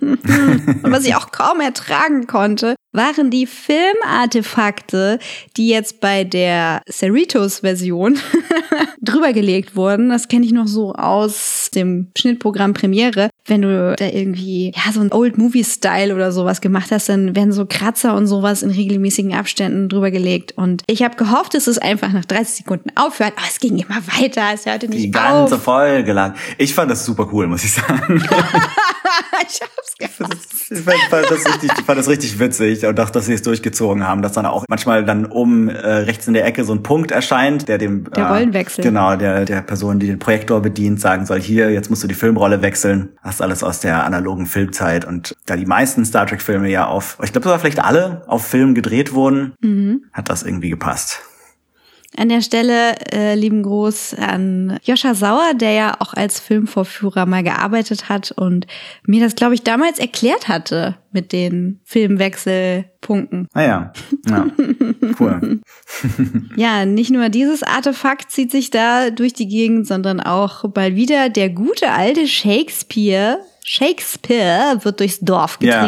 [SPEAKER 2] Und was ich auch kaum ertragen konnte, waren die Filmartefakte, die jetzt bei der Cerritos-Version drüber gelegt wurden. Das kenne ich noch so aus dem Schnittprogramm Premiere. Wenn du da irgendwie, ja, so ein Old Movie-Style oder sowas gemacht hast, dann werden so Kratzer und sowas in regelmäßigen Abständen drüber gelegt. Und ich habe gehofft, dass es einfach nach 30 Sekunden aufhört, aber es ging immer weiter. Es hörte nicht
[SPEAKER 1] Die ganze
[SPEAKER 2] auf.
[SPEAKER 1] Folge lang. Ich fand das super cool, muss ich sagen.
[SPEAKER 2] ich hab's gehasst.
[SPEAKER 1] Ich fand, fand, das richtig, ich fand das richtig witzig und dachte, dass sie es durchgezogen haben, dass dann auch manchmal dann oben äh, rechts in der Ecke so ein Punkt erscheint, der dem
[SPEAKER 2] Der Rollenwechsel.
[SPEAKER 1] genau der der Person, die den Projektor bedient, sagen soll: Hier, jetzt musst du die Filmrolle wechseln. Hast alles aus der analogen Filmzeit und da die meisten Star Trek Filme ja auf, ich glaube sogar vielleicht alle auf Film gedreht wurden,
[SPEAKER 2] Mhm.
[SPEAKER 1] hat das irgendwie gepasst.
[SPEAKER 2] An der Stelle äh, lieben Gruß an Joscha Sauer, der ja auch als Filmvorführer mal gearbeitet hat und mir das, glaube ich, damals erklärt hatte mit den Filmwechselpunkten.
[SPEAKER 1] Ah ja, ja. cool.
[SPEAKER 2] Ja, nicht nur dieses Artefakt zieht sich da durch die Gegend, sondern auch bald wieder der gute alte Shakespeare. Shakespeare wird durchs Dorf
[SPEAKER 1] Ja.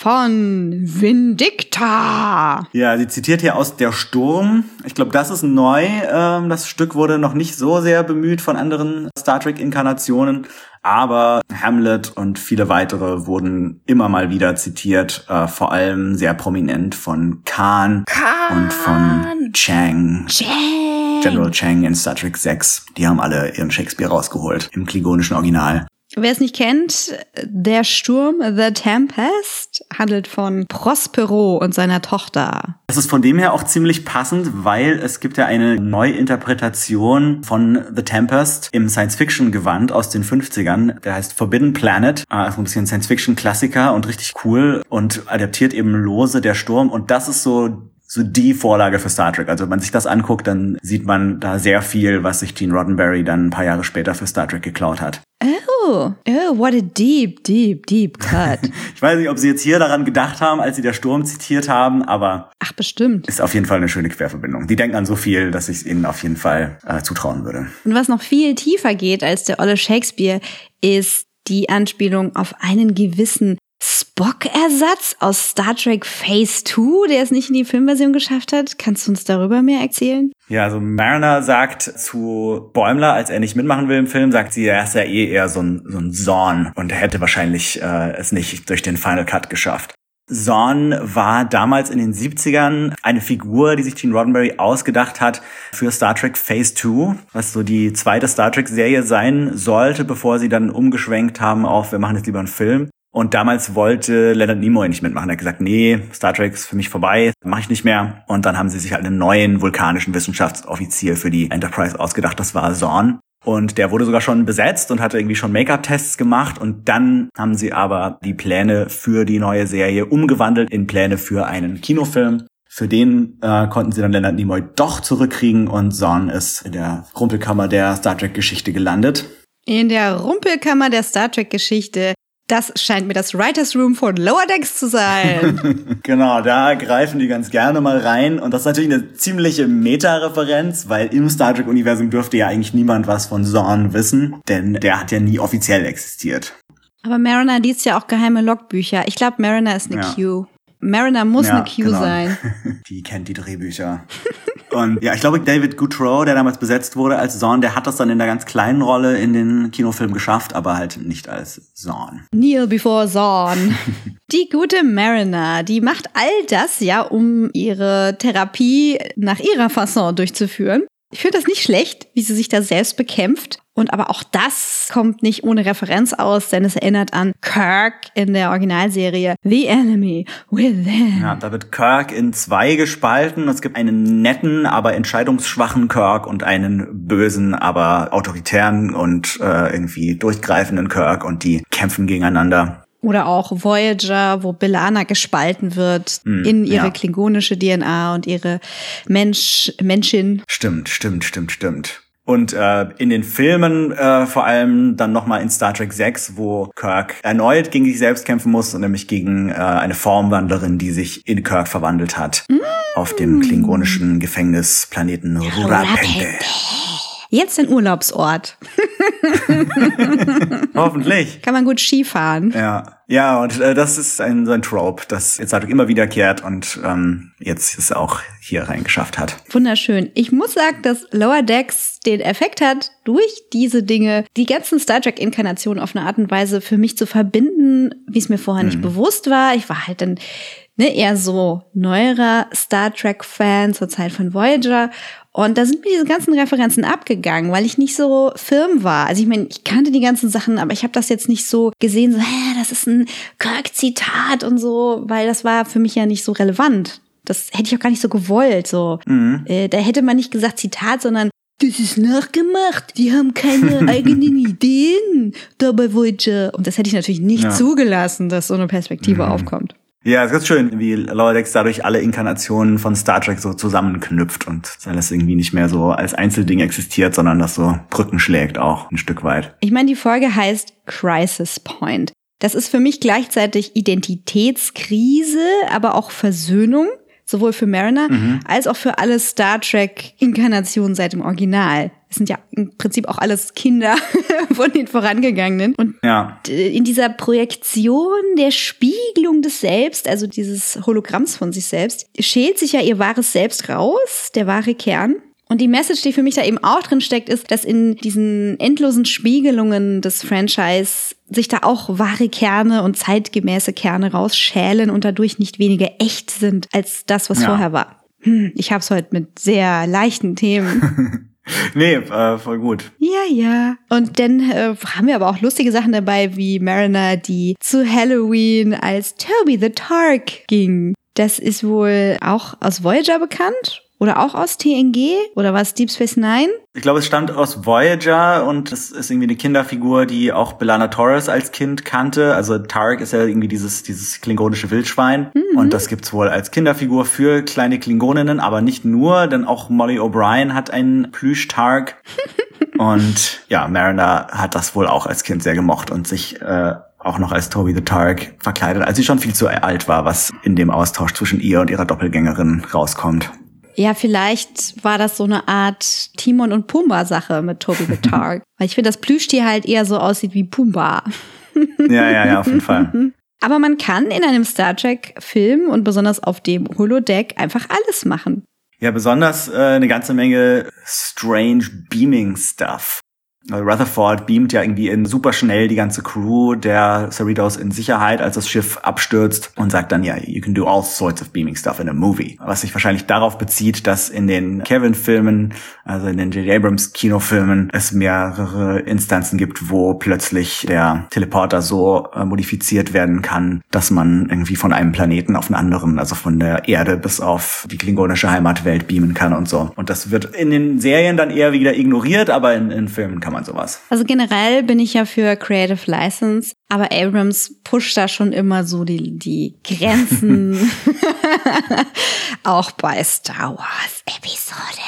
[SPEAKER 2] Von Vindicta.
[SPEAKER 1] Ja, sie zitiert hier aus Der Sturm. Ich glaube, das ist neu. Ähm, das Stück wurde noch nicht so sehr bemüht von anderen Star Trek-Inkarnationen. Aber Hamlet und viele weitere wurden immer mal wieder zitiert, äh, vor allem sehr prominent von Khan,
[SPEAKER 2] Khan.
[SPEAKER 1] und von Chang.
[SPEAKER 2] Chang.
[SPEAKER 1] General Chang in Star Trek 6. Die haben alle ihren Shakespeare rausgeholt im klingonischen Original.
[SPEAKER 2] Wer es nicht kennt, der Sturm, The Tempest, handelt von Prospero und seiner Tochter.
[SPEAKER 1] Das ist von dem her auch ziemlich passend, weil es gibt ja eine Neuinterpretation von The Tempest im Science-Fiction-Gewand aus den 50ern. Der heißt Forbidden Planet. Also ein bisschen Science-Fiction-Klassiker und richtig cool und adaptiert eben lose der Sturm. Und das ist so so die Vorlage für Star Trek. Also wenn man sich das anguckt, dann sieht man da sehr viel, was sich Gene Roddenberry dann ein paar Jahre später für Star Trek geklaut hat.
[SPEAKER 2] Oh, oh, what a deep, deep, deep cut.
[SPEAKER 1] ich weiß nicht, ob sie jetzt hier daran gedacht haben, als sie der Sturm zitiert haben, aber
[SPEAKER 2] Ach, bestimmt.
[SPEAKER 1] ist auf jeden Fall eine schöne Querverbindung. Die denken an so viel, dass ich es ihnen auf jeden Fall äh, zutrauen würde.
[SPEAKER 2] Und was noch viel tiefer geht als der Olle Shakespeare, ist die Anspielung auf einen gewissen Spock-Ersatz aus Star Trek Phase 2, der es nicht in die Filmversion geschafft hat. Kannst du uns darüber mehr erzählen?
[SPEAKER 1] Ja, also Mariner sagt zu Bäumler, als er nicht mitmachen will im Film, sagt sie, er ist ja eh eher so ein, so ein Zorn und hätte wahrscheinlich äh, es nicht durch den Final Cut geschafft. Zorn war damals in den 70ern eine Figur, die sich Gene Roddenberry ausgedacht hat für Star Trek Phase 2, was so die zweite Star Trek Serie sein sollte, bevor sie dann umgeschwenkt haben auf, wir machen jetzt lieber einen Film. Und damals wollte Leonard Nimoy nicht mitmachen. Er hat gesagt, nee, Star Trek ist für mich vorbei, mache ich nicht mehr. Und dann haben sie sich halt einen neuen vulkanischen Wissenschaftsoffizier für die Enterprise ausgedacht. Das war Zorn. Und der wurde sogar schon besetzt und hatte irgendwie schon Make-up-Tests gemacht. Und dann haben sie aber die Pläne für die neue Serie umgewandelt in Pläne für einen Kinofilm. Für den äh, konnten sie dann Leonard Nimoy doch zurückkriegen und Zorn ist in der Rumpelkammer der Star Trek-Geschichte gelandet.
[SPEAKER 2] In der Rumpelkammer der Star Trek-Geschichte das scheint mir das Writers Room von Lower Decks zu sein.
[SPEAKER 1] genau, da greifen die ganz gerne mal rein. Und das ist natürlich eine ziemliche Meta-Referenz, weil im Star Trek-Universum dürfte ja eigentlich niemand was von Zorn wissen, denn der hat ja nie offiziell existiert.
[SPEAKER 2] Aber Mariner liest ja auch geheime Logbücher. Ich glaube, Mariner ist eine
[SPEAKER 1] Ja.
[SPEAKER 2] Q. Mariner muss
[SPEAKER 1] Ja,
[SPEAKER 2] eine Q
[SPEAKER 1] genau.
[SPEAKER 2] sein.
[SPEAKER 1] Die kennt die Drehbücher. Und ja, ich glaube, David Goodrow, der damals besetzt wurde als Zorn, der hat das dann in der ganz kleinen Rolle in den Kinofilm geschafft, aber halt nicht als Zorn.
[SPEAKER 2] Kneel before Zorn. Die gute Mariner, die macht all das ja, um ihre Therapie nach ihrer Fasson durchzuführen. Ich finde das nicht schlecht, wie sie sich da selbst bekämpft. Und aber auch das kommt nicht ohne Referenz aus, denn es erinnert an Kirk in der Originalserie The Enemy Within.
[SPEAKER 1] Ja, da wird Kirk in zwei gespalten. Es gibt einen netten, aber entscheidungsschwachen Kirk und einen bösen, aber autoritären und äh, irgendwie durchgreifenden Kirk und die kämpfen gegeneinander.
[SPEAKER 2] Oder auch Voyager, wo Belana gespalten wird
[SPEAKER 1] Mm,
[SPEAKER 2] in ihre
[SPEAKER 1] ja.
[SPEAKER 2] klingonische DNA und ihre Mensch, Menschin.
[SPEAKER 1] Stimmt, stimmt, stimmt, stimmt. Und äh, in den Filmen äh, vor allem dann nochmal in Star Trek 6, wo Kirk erneut gegen sich selbst kämpfen muss, und nämlich gegen äh, eine Formwandlerin, die sich in Kirk verwandelt hat. Auf dem klingonischen Gefängnisplaneten Rurapente.
[SPEAKER 2] Jetzt ein Urlaubsort.
[SPEAKER 1] Hoffentlich.
[SPEAKER 2] Kann man gut Skifahren.
[SPEAKER 1] Ja, ja, und äh, das ist ein so ein Trope, das jetzt Trek immer wiederkehrt und ähm, jetzt es auch hier reingeschafft hat.
[SPEAKER 2] Wunderschön. Ich muss sagen, dass Lower Decks den Effekt hat, durch diese Dinge die ganzen Star Trek-Inkarnationen auf eine Art und Weise für mich zu verbinden, wie es mir vorher nicht bewusst war. Ich war halt dann ne, eher so neuerer Star Trek-Fan zur Zeit von Voyager. Und da sind mir diese ganzen Referenzen abgegangen, weil ich nicht so firm war. Also ich meine, ich kannte die ganzen Sachen, aber ich habe das jetzt nicht so gesehen, so, hä, das ist ein Kirk-Zitat und so, weil das war für mich ja nicht so relevant. Das hätte ich auch gar nicht so gewollt. So, äh, da hätte man nicht gesagt Zitat, sondern das ist nachgemacht. Die haben keine eigenen Ideen da bei Voyager. Und das hätte ich natürlich nicht
[SPEAKER 1] Ja.
[SPEAKER 2] zugelassen, dass so eine Perspektive aufkommt.
[SPEAKER 1] Ja, es ist schön, wie Lower Decks dadurch alle Inkarnationen von Star Trek so zusammenknüpft und alles irgendwie nicht mehr so als Einzelding existiert, sondern das so Brücken schlägt auch ein Stück weit.
[SPEAKER 2] Ich meine, die Folge heißt Crisis Point. Das ist für mich gleichzeitig Identitätskrise, aber auch Versöhnung sowohl für Mariner als auch für alle Star Trek-Inkarnationen seit dem Original. Es sind ja im Prinzip auch alles Kinder von den vorangegangenen. Und
[SPEAKER 1] Ja.
[SPEAKER 2] in dieser Projektion der Spiegelung des Selbst, also dieses Hologramms von sich selbst, schält sich ja ihr wahres Selbst raus, der wahre Kern. Und die Message, die für mich da eben auch drin steckt, ist, dass in diesen endlosen Spiegelungen des Franchise sich da auch wahre Kerne und zeitgemäße Kerne rausschälen und dadurch nicht weniger echt sind als das, was
[SPEAKER 1] Ja.
[SPEAKER 2] vorher war. Hm, ich hab's heute mit sehr leichten Themen.
[SPEAKER 1] Nee, äh, voll gut.
[SPEAKER 2] Ja, ja. Und dann äh, haben wir aber auch lustige Sachen dabei, wie Mariner, die zu Halloween als Toby the Tark ging. Das ist wohl auch aus Voyager bekannt oder auch aus TNG oder was Deep Space Nine?
[SPEAKER 1] Ich glaube, es stammt aus Voyager und es ist irgendwie eine Kinderfigur, die auch Belana Torres als Kind kannte. Also Tarek ist ja irgendwie dieses, dieses klingonische Wildschwein. Und das gibt's wohl als Kinderfigur für kleine Klingoninnen, aber nicht nur, denn auch Molly O'Brien hat einen Plüsch-Tarek. und ja, Mariner hat das wohl auch als Kind sehr gemocht und sich äh, auch noch als Toby the Tarek verkleidet, als sie schon viel zu alt war, was in dem Austausch zwischen ihr und ihrer Doppelgängerin rauskommt.
[SPEAKER 2] Ja, vielleicht war das so eine Art Timon und Pumba Sache mit Toby the Tark. Weil ich finde, das Plüschtier halt eher so aussieht wie Pumba.
[SPEAKER 1] Ja, ja, ja, auf jeden Fall.
[SPEAKER 2] Aber man kann in einem Star Trek-Film und besonders auf dem Holodeck einfach alles machen.
[SPEAKER 1] Ja, besonders äh, eine ganze Menge strange Beaming-Stuff. Also Rutherford beamt ja irgendwie in super schnell die ganze Crew der Cerritos in Sicherheit, als das Schiff abstürzt und sagt dann, ja, you can do all sorts of beaming stuff in a movie. Was sich wahrscheinlich darauf bezieht, dass in den Kevin-Filmen, also in den J.J. Abrams-Kinofilmen, es mehrere Instanzen gibt, wo plötzlich der Teleporter so äh, modifiziert werden kann, dass man irgendwie von einem Planeten auf einen anderen, also von der Erde bis auf die klingonische Heimatwelt beamen kann und so. Und das wird in den Serien dann eher wieder ignoriert, aber in, in Filmen kann man sowas.
[SPEAKER 2] Also generell bin ich ja für Creative License, aber Abrams pusht da schon immer so die, die Grenzen. auch bei Star Wars Episode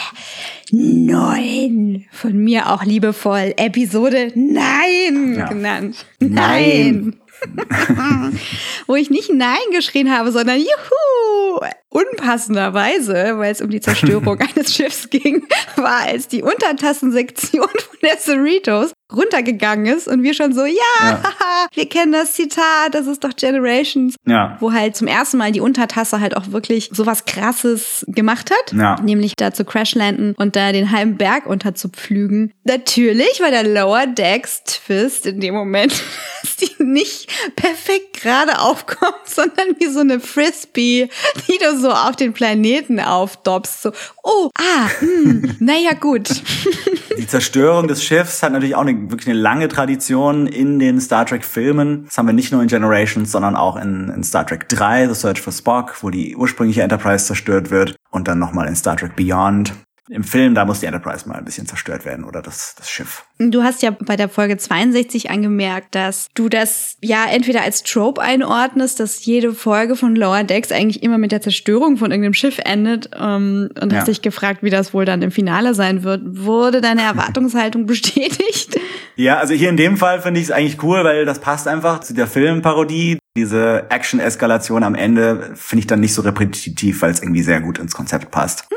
[SPEAKER 2] 9. Von mir auch liebevoll Episode 9
[SPEAKER 1] Ja.
[SPEAKER 2] genannt.
[SPEAKER 1] Nein.
[SPEAKER 2] Wo ich nicht Nein geschrien habe, sondern Juhu! Unpassenderweise, weil es um die Zerstörung eines Schiffs ging, war, als die Untertassensektion von der Cerritos runtergegangen ist und wir schon so, ja,
[SPEAKER 1] Ja.
[SPEAKER 2] haha, wir kennen das Zitat, das ist doch Generations.
[SPEAKER 1] Ja.
[SPEAKER 2] Wo halt zum ersten Mal die Untertasse halt auch wirklich sowas krasses gemacht hat.
[SPEAKER 1] Ja.
[SPEAKER 2] Nämlich da zu crashlanden und da den halben Berg unterzupflügen. Natürlich war der Lower Decks Twist in dem Moment, dass die nicht perfekt gerade aufkommt, sondern wie so eine Frisbee, die du so auf den Planeten aufdobst. So, oh, ah, hm, naja, gut.
[SPEAKER 1] Die Zerstörung des Schiffs hat natürlich auch eine, wirklich eine lange Tradition in den Star Trek-Filmen. Das haben wir nicht nur in Generations, sondern auch in, in Star Trek 3, The Search for Spock, wo die ursprüngliche Enterprise zerstört wird. Und dann nochmal in Star Trek Beyond. Im Film, da muss die Enterprise mal ein bisschen zerstört werden oder das, das Schiff.
[SPEAKER 2] Du hast ja bei der Folge 62 angemerkt, dass du das ja entweder als Trope einordnest, dass jede Folge von Lower Decks eigentlich immer mit der Zerstörung von irgendeinem Schiff endet ähm, und
[SPEAKER 1] Ja.
[SPEAKER 2] hast dich gefragt, wie das wohl dann im Finale sein wird. Wurde deine Erwartungshaltung bestätigt?
[SPEAKER 1] Ja, also hier in dem Fall finde ich es eigentlich cool, weil das passt einfach zu der Filmparodie. Diese Action-Eskalation am Ende finde ich dann nicht so repetitiv, weil es irgendwie sehr gut ins Konzept passt.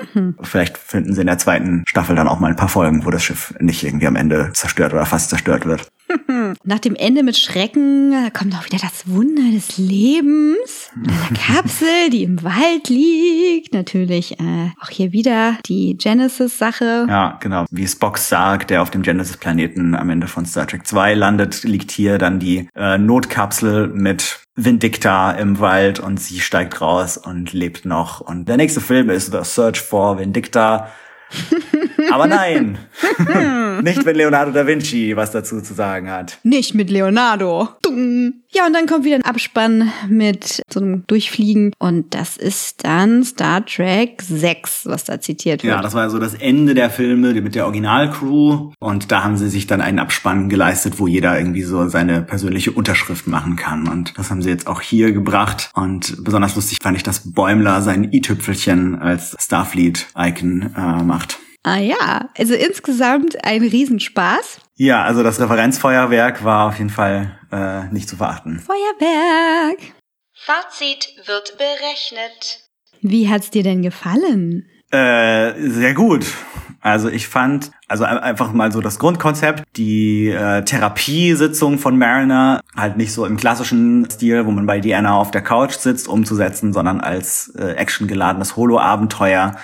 [SPEAKER 1] Vielleicht finden sie in der zweiten Staffel dann auch mal ein paar Folgen, wo das Schiff nicht irgendwie am Ende zerstört oder fast zerstört wird.
[SPEAKER 2] Nach dem Ende mit Schrecken kommt auch wieder das Wunder des Lebens. Mit einer Kapsel, die im Wald liegt. Natürlich äh, auch hier wieder die Genesis-Sache.
[SPEAKER 1] Ja, genau. Wie Spock sagt, der auf dem Genesis-Planeten am Ende von Star Trek 2 landet, liegt hier dann die äh, Notkapsel mit Vindicta im Wald und sie steigt raus und lebt noch. Und der nächste Film ist The Search for Vindicta. Aber nein, nicht wenn Leonardo da Vinci was dazu zu sagen hat.
[SPEAKER 2] Nicht mit Leonardo. Dung. Ja, und dann kommt wieder ein Abspann mit so einem Durchfliegen. Und das ist dann Star Trek 6, was da zitiert wird.
[SPEAKER 1] Ja, das war so das Ende der Filme mit der Originalcrew. Und da haben sie sich dann einen Abspann geleistet, wo jeder irgendwie so seine persönliche Unterschrift machen kann. Und das haben sie jetzt auch hier gebracht. Und besonders lustig fand ich, dass Bäumler sein i-Tüpfelchen als Starfleet-Icon äh, macht.
[SPEAKER 2] Ah ja, also insgesamt ein Riesenspaß.
[SPEAKER 1] Ja, also das Referenzfeuerwerk war auf jeden Fall äh, nicht zu verachten.
[SPEAKER 2] Feuerwerk.
[SPEAKER 4] Fazit wird berechnet.
[SPEAKER 2] Wie hat's dir denn gefallen?
[SPEAKER 1] Äh, sehr gut. Also ich fand, also einfach mal so das Grundkonzept, die äh, Therapiesitzung von Mariner halt nicht so im klassischen Stil, wo man bei Diana auf der Couch sitzt, umzusetzen, sondern als äh, actiongeladenes Holo-Abenteuer.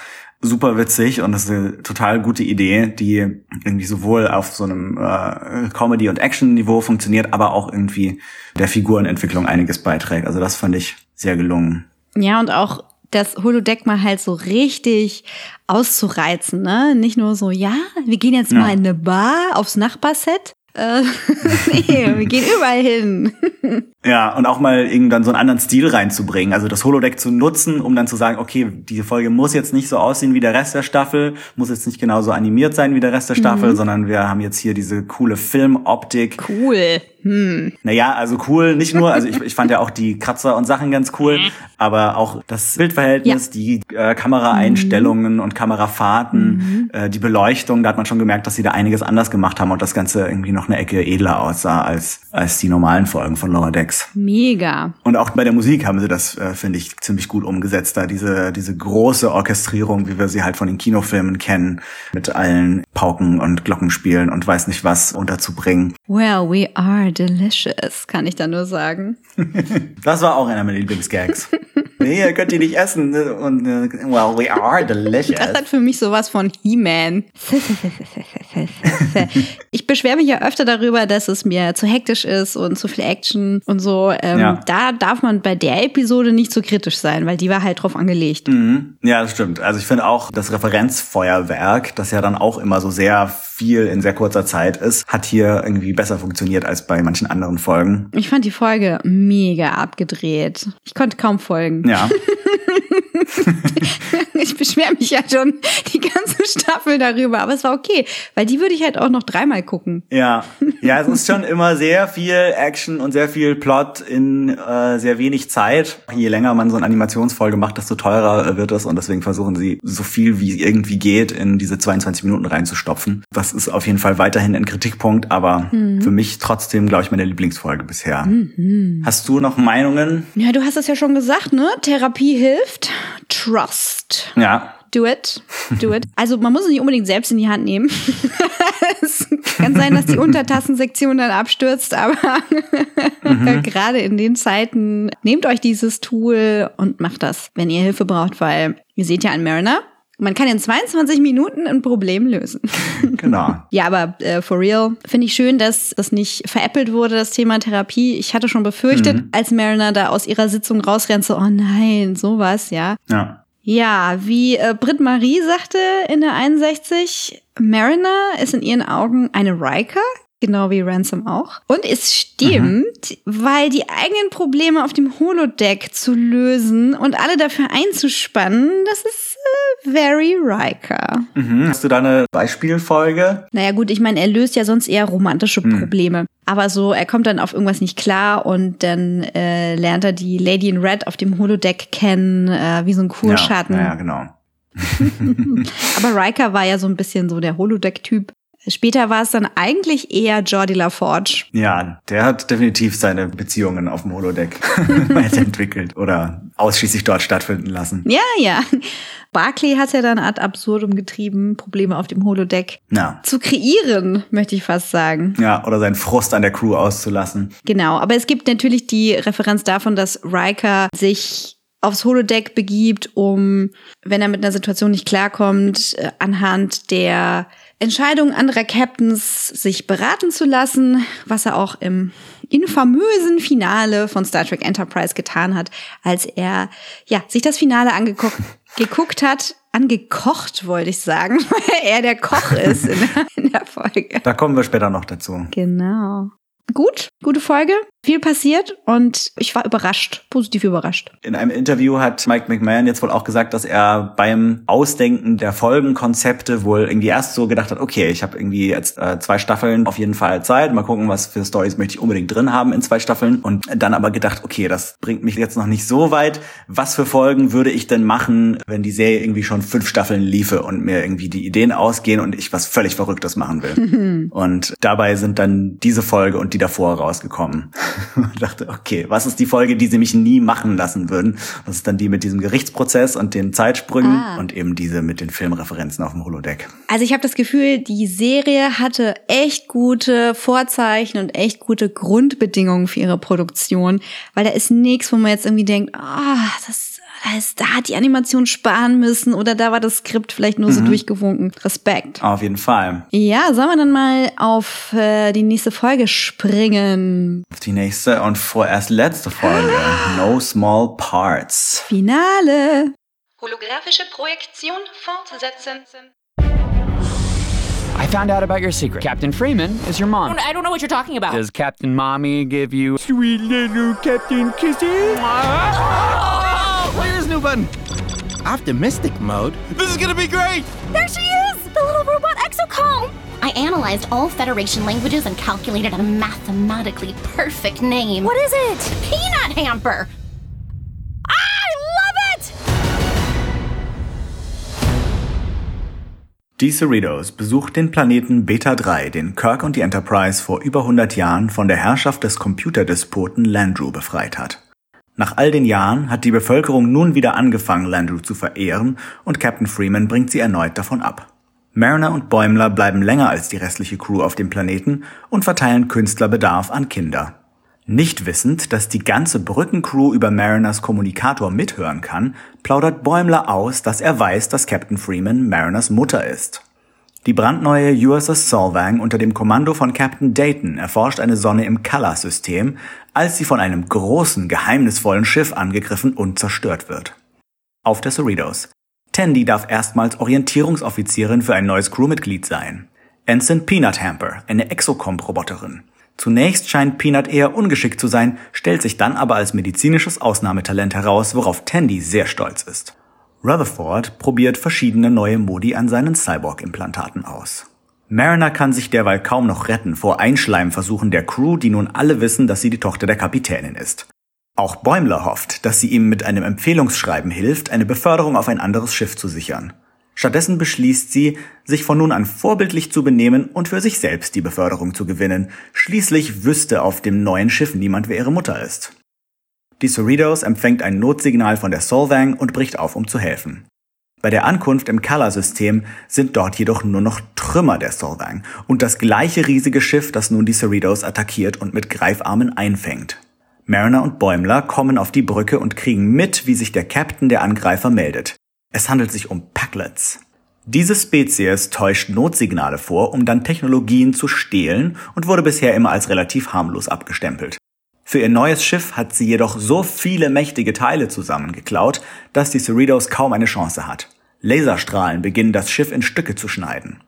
[SPEAKER 1] Super witzig und das ist eine total gute Idee, die irgendwie sowohl auf so einem äh, Comedy- und Action-Niveau funktioniert, aber auch irgendwie der Figurenentwicklung einiges beiträgt. Also das fand ich sehr gelungen.
[SPEAKER 2] Ja, und auch das Holodeck mal halt so richtig auszureizen, ne? Nicht nur so, ja, wir gehen jetzt
[SPEAKER 1] Ja.
[SPEAKER 2] mal in eine Bar aufs Nachbarset. Äh, nee, wir gehen überall hin.
[SPEAKER 1] Ja, und auch mal irgendwann so einen anderen Stil reinzubringen. Also das Holodeck zu nutzen, um dann zu sagen, okay, diese Folge muss jetzt nicht so aussehen wie der Rest der Staffel, muss jetzt nicht genauso animiert sein wie der Rest der Staffel, sondern wir haben jetzt hier diese coole Filmoptik.
[SPEAKER 2] Cool. Hm.
[SPEAKER 1] Naja, also cool, nicht nur, also ich, ich fand ja auch die Kratzer und Sachen ganz cool, aber auch das Bildverhältnis, die äh, Kameraeinstellungen und Kamerafahrten, äh, die Beleuchtung, da hat man schon gemerkt, dass sie da einiges anders gemacht haben und das Ganze irgendwie noch eine Ecke edler aussah als, als die normalen Folgen von Lower Decks.
[SPEAKER 2] Mega.
[SPEAKER 1] Und auch bei der Musik haben sie das, äh, finde ich, ziemlich gut umgesetzt, da diese, diese große Orchestrierung, wie wir sie halt von den Kinofilmen kennen, mit allen Pauken und Glockenspielen und weiß nicht was unterzubringen.
[SPEAKER 2] Well, we are delicious, kann ich da nur sagen.
[SPEAKER 1] Das war auch einer meiner Lieblingsgags. nee, ihr könnt die nicht essen. Und, äh, well, we are delicious.
[SPEAKER 2] Das hat für mich sowas von He-Man. Ich beschwere mich ja öfter darüber, dass es mir zu hektisch ist und zu viel Action und so. Ähm,
[SPEAKER 1] Ja.
[SPEAKER 2] Da darf man bei der Episode nicht so kritisch sein, weil die war halt drauf angelegt.
[SPEAKER 1] Mhm. Ja, das stimmt. Also ich finde auch das Referenzfeuerwerk, das ja dann auch immer so sehr viel in sehr kurzer Zeit ist, hat hier irgendwie besser funktioniert als bei manchen anderen Folgen.
[SPEAKER 2] Ich fand die Folge mega abgedreht. Ich konnte kaum folgen.
[SPEAKER 1] Ja.
[SPEAKER 2] Ich beschwere mich ja schon die ganze Staffel darüber, aber es war okay, weil die würde ich halt auch noch dreimal gucken.
[SPEAKER 1] Ja, ja, es ist schon immer sehr viel Action und sehr viel Plot in äh, sehr wenig Zeit. Je länger man so eine Animationsfolge macht, desto teurer äh, wird es und deswegen versuchen sie so viel wie irgendwie geht in diese 22 Minuten reinzustopfen. Das ist auf jeden Fall weiterhin ein Kritikpunkt, aber für mich trotzdem, glaube ich, meine Lieblingsfolge bisher. Hast du noch Meinungen?
[SPEAKER 2] Ja, du hast es ja schon gesagt, ne? Therapie hilft. Trust.
[SPEAKER 1] Ja.
[SPEAKER 2] Do it. Do it. Also man muss es nicht unbedingt selbst in die Hand nehmen. es kann sein, dass die Untertassensektion dann abstürzt, aber gerade in den Zeiten nehmt euch dieses Tool und macht das, wenn ihr Hilfe braucht, weil ihr seht ja an Mariner, man kann in 22 Minuten ein Problem lösen.
[SPEAKER 1] Genau.
[SPEAKER 2] Ja, aber äh, for real finde ich schön, dass das nicht veräppelt wurde, das Thema Therapie. Ich hatte schon befürchtet, als Mariner da aus ihrer Sitzung rausrennt, so, oh nein, sowas, ja.
[SPEAKER 1] Ja.
[SPEAKER 2] Ja, wie äh, Britt Marie sagte in der 61, Mariner ist in ihren Augen eine Riker, genau wie Ransom auch. Und es stimmt, weil die eigenen Probleme auf dem Holodeck zu lösen und alle dafür einzuspannen, das ist very Riker.
[SPEAKER 1] Mhm. Hast du da eine Beispielfolge?
[SPEAKER 2] Naja gut, ich meine, er löst ja sonst eher romantische Probleme. Aber so, er kommt dann auf irgendwas nicht klar und dann äh, lernt er die Lady in Red auf dem Holodeck kennen, äh, wie so ein Kurschatten.
[SPEAKER 1] Ja, ja, genau.
[SPEAKER 2] Aber Riker war ja so ein bisschen so der Holodeck-Typ. Später war es dann eigentlich eher Jordi LaForge.
[SPEAKER 1] Ja, der hat definitiv seine Beziehungen auf dem Holodeck weiterentwickelt oder ausschließlich dort stattfinden lassen.
[SPEAKER 2] Ja, ja. Barclay hat ja dann ad absurdum getrieben, Probleme auf dem Holodeck
[SPEAKER 1] Ja.
[SPEAKER 2] zu kreieren, möchte ich fast sagen.
[SPEAKER 1] Ja, oder seinen Frust an der Crew auszulassen.
[SPEAKER 2] Genau, aber es gibt natürlich die Referenz davon, dass Riker sich aufs Holodeck begibt, um, wenn er mit einer Situation nicht klarkommt, äh, anhand der Entscheidung anderer Captains sich beraten zu lassen, was er auch im infamösen Finale von Star Trek Enterprise getan hat, als er ja sich das Finale angeguckt geguckt hat, angekocht wollte ich sagen, weil er der Koch ist in der, in der Folge.
[SPEAKER 1] Da kommen wir später noch dazu.
[SPEAKER 2] Genau. Gut, gute Folge, viel passiert und ich war überrascht, positiv überrascht.
[SPEAKER 1] In einem Interview hat Mike McMahon jetzt wohl auch gesagt, dass er beim Ausdenken der Folgenkonzepte wohl irgendwie erst so gedacht hat, okay, ich habe irgendwie jetzt äh, zwei Staffeln auf jeden Fall Zeit, mal gucken, was für Stories möchte ich unbedingt drin haben in zwei Staffeln und dann aber gedacht, okay, das bringt mich jetzt noch nicht so weit. Was für Folgen würde ich denn machen, wenn die Serie irgendwie schon fünf Staffeln liefe und mir irgendwie die Ideen ausgehen und ich was völlig Verrücktes machen will? und dabei sind dann diese Folge und die davor rausgekommen. und dachte, okay, was ist die Folge, die sie mich nie machen lassen würden? Das ist dann die mit diesem Gerichtsprozess und den Zeitsprüngen
[SPEAKER 2] Ah.
[SPEAKER 1] und eben diese mit den Filmreferenzen auf dem Holodeck.
[SPEAKER 2] Also ich habe das Gefühl, die Serie hatte echt gute Vorzeichen und echt gute Grundbedingungen für ihre Produktion, weil da ist nichts, wo man jetzt irgendwie denkt, ah, das da ist, da hat die Animation sparen müssen oder da war das Skript vielleicht nur so durchgewunken. Respekt.
[SPEAKER 1] Auf jeden Fall.
[SPEAKER 2] Ja, sollen wir dann mal auf äh, die nächste Folge springen?
[SPEAKER 1] Auf die nächste und vorerst letzte Folge. No Small Parts.
[SPEAKER 2] Finale.
[SPEAKER 4] Holographische Projektion fortsetzen.
[SPEAKER 3] I found out about your secret. Captain Freeman is your mom.
[SPEAKER 5] I don't know what you're talking about.
[SPEAKER 3] Does Captain Mommy give you sweet little Captain kisses?
[SPEAKER 6] Where's new button? Optimistic mode? This is gonna be great!
[SPEAKER 10] There she is! The little robot exocomb! I analyzed all Federation languages and calculated a mathematically perfect name. What is it? Peanut Hamper! I love it!
[SPEAKER 1] Die Cerritos besucht den Planeten Beta 3, den Kirk und die Enterprise vor über 100 Jahren von der Herrschaft des Computerdespoten Landru befreit hat. Nach all den Jahren hat die Bevölkerung nun wieder angefangen, Landru zu verehren und Captain Freeman bringt sie erneut davon ab. Mariner und Bäumler bleiben länger als die restliche Crew auf dem Planeten und verteilen Künstlerbedarf an Kinder. Nicht wissend, dass die ganze Brückencrew über Mariners Kommunikator mithören kann, plaudert Bäumler aus, dass er weiß, dass Captain Freeman Mariners Mutter ist. Die brandneue USS Solvang unter dem Kommando von Captain Dayton erforscht eine Sonne im Callas-System, als sie von einem großen, geheimnisvollen Schiff angegriffen und zerstört wird. Auf der Cerritos. Tandy darf erstmals Orientierungsoffizierin für ein neues Crewmitglied sein. Ensign Peanut Hamper, eine Exocomp-Roboterin. Zunächst scheint Peanut eher ungeschickt zu sein, stellt sich dann aber als medizinisches Ausnahmetalent heraus, worauf Tandy sehr stolz ist. Rutherford probiert verschiedene neue Modi an seinen Cyborg-Implantaten aus. Mariner kann sich derweil kaum noch retten vor Einschleimversuchen der Crew, die nun alle wissen, dass sie die Tochter der Kapitänin ist. Auch Bäumler hofft, dass sie ihm mit einem Empfehlungsschreiben hilft, eine Beförderung auf ein anderes Schiff zu sichern. Stattdessen beschließt sie, sich von nun an vorbildlich zu benehmen und für sich selbst die Beförderung zu gewinnen. Schließlich wüsste auf dem neuen Schiff niemand, wer ihre Mutter ist. Die Cerritos empfängt ein Notsignal von der Solvang und bricht auf, um zu helfen. Bei der Ankunft im Color-System sind dort jedoch nur noch Trümmer der Solvang und das gleiche riesige Schiff, das nun die Cerritos attackiert und mit Greifarmen einfängt. Mariner und Bäumler kommen auf die Brücke und kriegen mit, wie sich der Captain der Angreifer meldet. Es handelt sich um Packlets. Diese Spezies täuscht Notsignale vor, um dann Technologien zu stehlen und wurde bisher immer als relativ harmlos abgestempelt. Für ihr neues Schiff hat sie jedoch so viele mächtige Teile zusammengeklaut, dass die Cerritos kaum eine Chance hat. Laserstrahlen beginnen das Schiff in Stücke zu schneiden.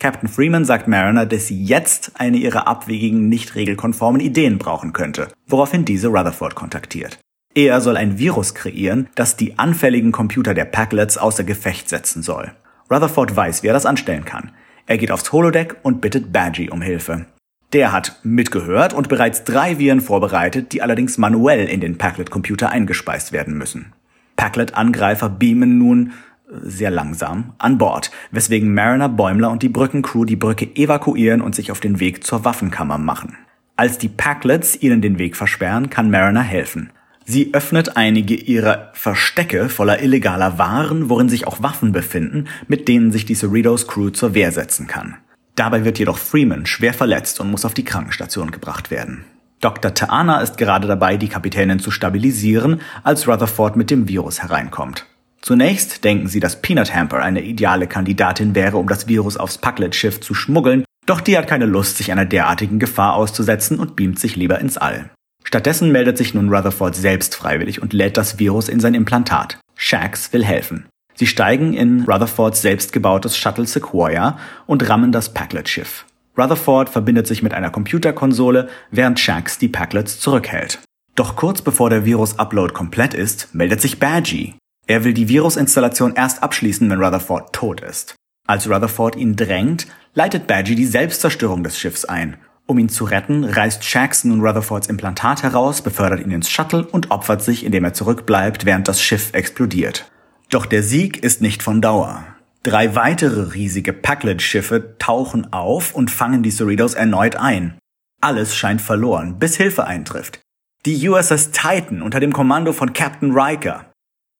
[SPEAKER 1] Captain Freeman sagt Mariner, dass sie jetzt eine ihrer abwegigen, nicht regelkonformen Ideen brauchen könnte, woraufhin diese Rutherford kontaktiert. Er soll ein Virus kreieren, das die anfälligen Computer der Packlets außer Gefecht setzen soll. Rutherford weiß, wie er das anstellen kann. Er geht aufs Holodeck und bittet Badgie um Hilfe. Der hat mitgehört und bereits drei Viren vorbereitet, die allerdings manuell in den Packlet-Computer eingespeist werden müssen. Packlet-Angreifer beamen nun äh, sehr langsam an Bord, weswegen Mariner, Bäumler und die Brückencrew die Brücke evakuieren und sich auf den Weg zur Waffenkammer machen. Als die Packlets ihnen den Weg versperren, kann Mariner helfen. Sie öffnet einige ihrer Verstecke voller illegaler Waren, worin sich auch Waffen befinden, mit denen sich die Cerritos Crew zur Wehr setzen kann. Dabei wird jedoch Freeman schwer verletzt und muss auf die Krankenstation gebracht werden. Dr. Taana ist gerade dabei, die Kapitänin zu stabilisieren, als Rutherford mit dem Virus hereinkommt. Zunächst denken sie, dass Peanut Hamper eine ideale Kandidatin wäre, um das Virus aufs Packlet-Schiff zu schmuggeln, doch die hat keine Lust, sich einer derartigen Gefahr auszusetzen und beamt sich lieber ins All. Stattdessen meldet sich nun Rutherford selbst freiwillig und lädt das Virus in sein Implantat. Shax will helfen. Sie steigen in Rutherfords selbstgebautes Shuttle Sequoia und rammen das Packlet-Schiff. Rutherford verbindet sich mit einer Computerkonsole, während Shax die Packlets zurückhält. Doch kurz bevor der Virus-Upload komplett ist, meldet sich Badgie. Er will die Virusinstallation erst abschließen, wenn Rutherford tot ist. Als Rutherford ihn drängt, leitet Badgie die Selbstzerstörung des Schiffs ein. Um ihn zu retten, reißt Shax nun Rutherfords Implantat heraus, befördert ihn ins Shuttle und opfert sich, indem er zurückbleibt, während das Schiff explodiert. Doch der Sieg ist nicht von Dauer. Drei weitere riesige Packlet-Schiffe tauchen auf und fangen die Cerritos erneut ein. Alles scheint verloren, bis Hilfe eintrifft. Die USS Titan unter dem Kommando von Captain Riker.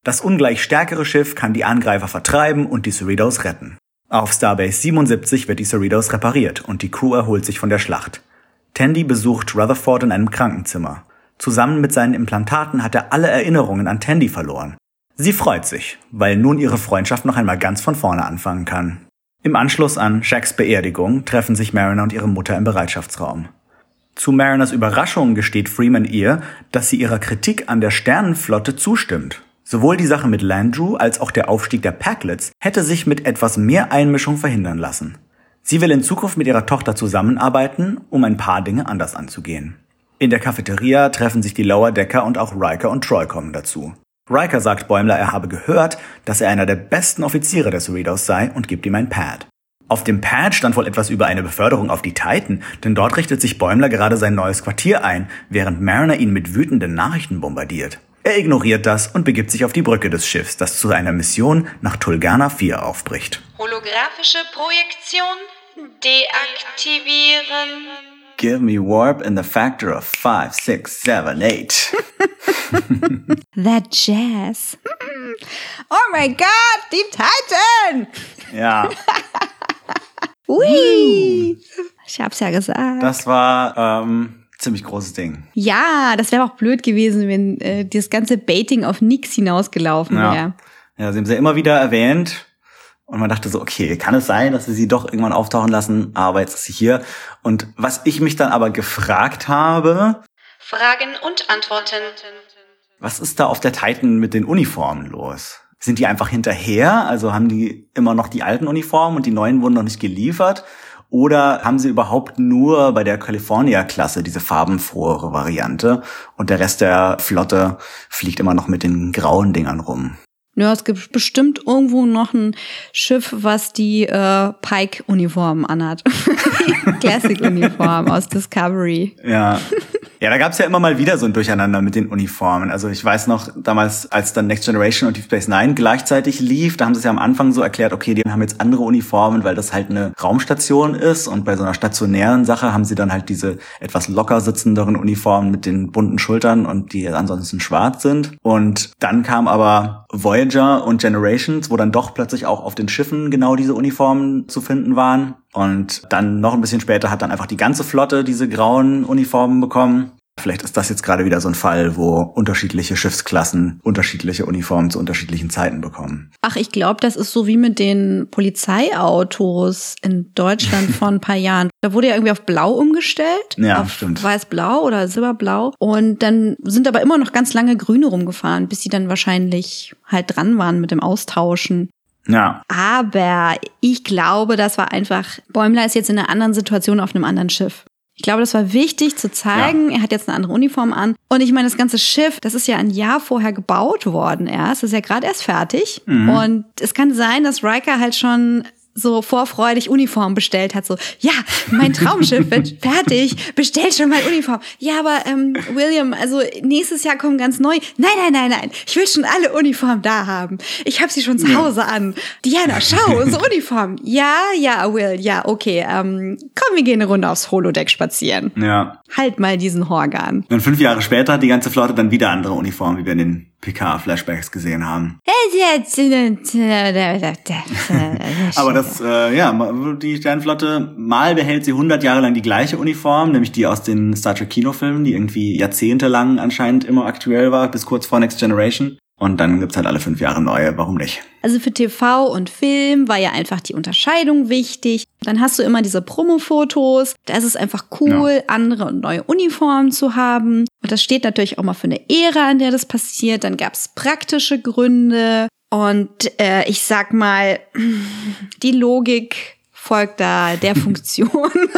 [SPEAKER 1] Das ungleich stärkere Schiff kann die Angreifer vertreiben und die Cerritos retten. Auf Starbase 77 wird die Cerritos repariert und die Crew erholt sich von der Schlacht. Tandy besucht Rutherford in einem Krankenzimmer. Zusammen mit seinen Implantaten hat er alle Erinnerungen an Tandy verloren. Sie freut sich, weil nun ihre Freundschaft noch einmal ganz von vorne anfangen kann. Im Anschluss an Shacks Beerdigung treffen sich Mariner und ihre Mutter im Bereitschaftsraum. Zu Mariners Überraschung gesteht Freeman ihr, dass sie ihrer Kritik an der Sternenflotte zustimmt. Sowohl die Sache mit Landrew als auch der Aufstieg der Packlets hätte sich mit etwas mehr Einmischung verhindern lassen. Sie will in Zukunft mit ihrer Tochter zusammenarbeiten, um ein paar Dinge anders anzugehen. In der Cafeteria treffen sich die Lower Decker und auch Riker und Troy kommen dazu. Riker sagt Bäumler, er habe gehört, dass er einer der besten Offiziere des Cerritos sei und gibt ihm ein Pad. Auf dem Pad stand wohl etwas über eine Beförderung auf die Titan, denn dort richtet sich Bäumler gerade sein neues Quartier ein, während Mariner ihn mit wütenden Nachrichten bombardiert. Er ignoriert das und begibt sich auf die Brücke des Schiffs, das zu einer Mission nach Tulgana 4 aufbricht.
[SPEAKER 4] Holographische Projektion deaktivieren.
[SPEAKER 1] Give me warp in the factor of 5, 6, 7, 8.
[SPEAKER 2] That Jazz. Oh my God, die Titan!
[SPEAKER 1] Ja,
[SPEAKER 2] Ui! Ich hab's ja gesagt.
[SPEAKER 1] das war ähm, ziemlich großes Ding.
[SPEAKER 2] ja, das wäre auch blöd gewesen, wenn äh, das ganze Baiting auf nix hinausgelaufen
[SPEAKER 1] Ja.
[SPEAKER 2] wäre.
[SPEAKER 1] Ja, sie haben sie immer wieder erwähnt. Und man dachte so, okay, kann es sein, dass wir sie doch irgendwann auftauchen lassen, aber jetzt ist sie hier. Und was ich mich dann aber gefragt habe,
[SPEAKER 4] Fragen und Antworten.
[SPEAKER 1] was ist da auf der Titan mit den Uniformen los? Sind die einfach hinterher? Also haben die immer noch die alten Uniformen und die neuen wurden noch nicht geliefert? Oder haben sie überhaupt nur bei der California-Klasse diese farbenfrohere Variante und der Rest der Flotte fliegt immer noch mit den grauen Dingern rum?
[SPEAKER 2] Ja, es gibt bestimmt irgendwo noch ein Schiff, was die äh, Pike-Uniform anhat. Classic-Uniform aus Discovery.
[SPEAKER 1] Ja. Ja, da gab's ja immer mal wieder so ein Durcheinander mit den Uniformen. Also ich weiß noch, damals, als dann Next Generation und Deep Space Nine gleichzeitig lief, da haben sie es ja am Anfang so erklärt, okay, die haben jetzt andere Uniformen, weil das halt eine Raumstation ist. Und bei so einer stationären Sache haben sie dann halt diese etwas locker sitzenderen Uniformen mit den bunten Schultern und die ansonsten schwarz sind. Und dann kam aber Voyager und Generations, wo dann doch plötzlich auch auf den Schiffen genau diese Uniformen zu finden waren. Und dann noch ein bisschen später hat dann einfach die ganze Flotte diese grauen Uniformen bekommen. Vielleicht ist das jetzt gerade wieder so ein Fall, wo unterschiedliche Schiffsklassen unterschiedliche Uniformen zu unterschiedlichen Zeiten bekommen.
[SPEAKER 2] Ach, ich glaube, das ist so wie mit den Polizeiautos in Deutschland vor ein paar Jahren. Da wurde ja irgendwie auf Blau umgestellt.
[SPEAKER 1] Ja,
[SPEAKER 2] auf
[SPEAKER 1] stimmt.
[SPEAKER 2] Weiß-Blau oder Silberblau. Und dann sind aber immer noch ganz lange Grüne rumgefahren, bis sie dann wahrscheinlich halt dran waren mit dem Austauschen.
[SPEAKER 1] Ja,
[SPEAKER 2] Aber ich glaube, das war einfach, Bäumler ist jetzt in einer anderen Situation auf einem anderen Schiff. Ich glaube, das war wichtig zu zeigen, er hat jetzt eine andere Uniform an. Und ich meine, das ganze Schiff, das ist ja ein Jahr vorher gebaut worden erst, das ist ja gerade erst fertig. Und es kann sein, dass Riker halt schon so vorfreudig Uniform bestellt hat. So, ja, mein Traumschiff wird fertig, bestellt schon mal Uniform. Ja, aber ähm, William, also nächstes Jahr kommen ganz neu. Nein, nein, nein, nein, ich will schon alle Uniformen da haben. Ich habe sie schon zu Hause an. Diana, schau, unsere Uniform. Ja, ja, Will, ja, okay. Ähm, komm, wir gehen eine Runde aufs Holodeck spazieren.
[SPEAKER 1] ja.
[SPEAKER 2] Halt mal diesen Horgan.
[SPEAKER 1] Und fünf Jahre später hat die ganze Flotte dann wieder andere Uniformen, wie wir in den PK-Flashbacks gesehen haben. Aber das, äh, ja, die Sternenflotte, mal behält sie 100 Jahre lang die gleiche Uniform, nämlich die aus den Star Trek Kinofilmen, die irgendwie jahrzehntelang anscheinend immer aktuell war, bis kurz vor Next Generation. Und dann gibt's halt alle fünf Jahre neue, warum nicht?
[SPEAKER 2] Also für TV und Film war ja einfach die Unterscheidung wichtig. Dann hast du immer diese Promo-Fotos. Da ist es einfach cool, andere und neue Uniformen zu haben. Und das steht natürlich auch mal für eine Ära, in der das passiert. Dann gab es praktische Gründe. Und äh, ich sag mal, die Logik folgt da der Funktion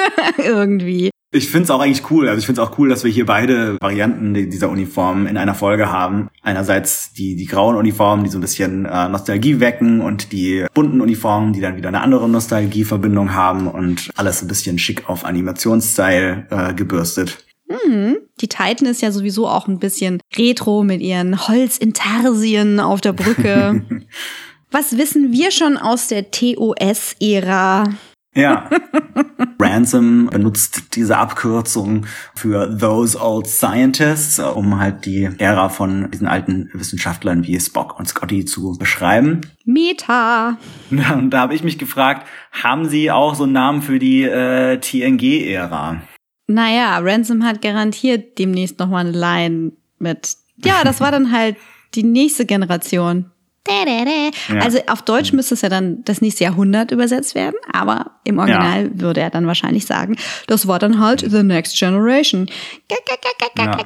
[SPEAKER 2] irgendwie.
[SPEAKER 1] Ich find's auch eigentlich cool. Also ich find's auch cool, dass wir hier beide Varianten dieser Uniformen in einer Folge haben. Einerseits die, die grauen Uniformen, die so ein bisschen äh, Nostalgie wecken und die bunten Uniformen, die dann wieder eine andere Nostalgieverbindung haben und alles ein bisschen schick auf Animationsstyle äh, gebürstet.
[SPEAKER 2] Mhm. Die Titan ist ja sowieso auch ein bisschen retro mit ihren Holzintarsien auf der Brücke. Was wissen wir schon aus der TOS-Ära?
[SPEAKER 1] Ja. Ransom benutzt diese Abkürzung für Those Old Scientists, um halt die Ära von diesen alten Wissenschaftlern wie Spock und Scotty zu beschreiben.
[SPEAKER 2] Meta.
[SPEAKER 1] Und da habe ich mich gefragt, haben sie auch so einen Namen für die äh, TNG-Ära?
[SPEAKER 2] Naja, Ransom hat garantiert demnächst nochmal eine Line mit. Ja, das war dann halt die nächste Generation.
[SPEAKER 1] Ja.
[SPEAKER 2] Also auf Deutsch müsste es ja dann das nächste Jahrhundert übersetzt werden, aber im Original
[SPEAKER 1] Ja.
[SPEAKER 2] würde er dann wahrscheinlich sagen, das war dann halt The Next Generation.
[SPEAKER 1] Ja.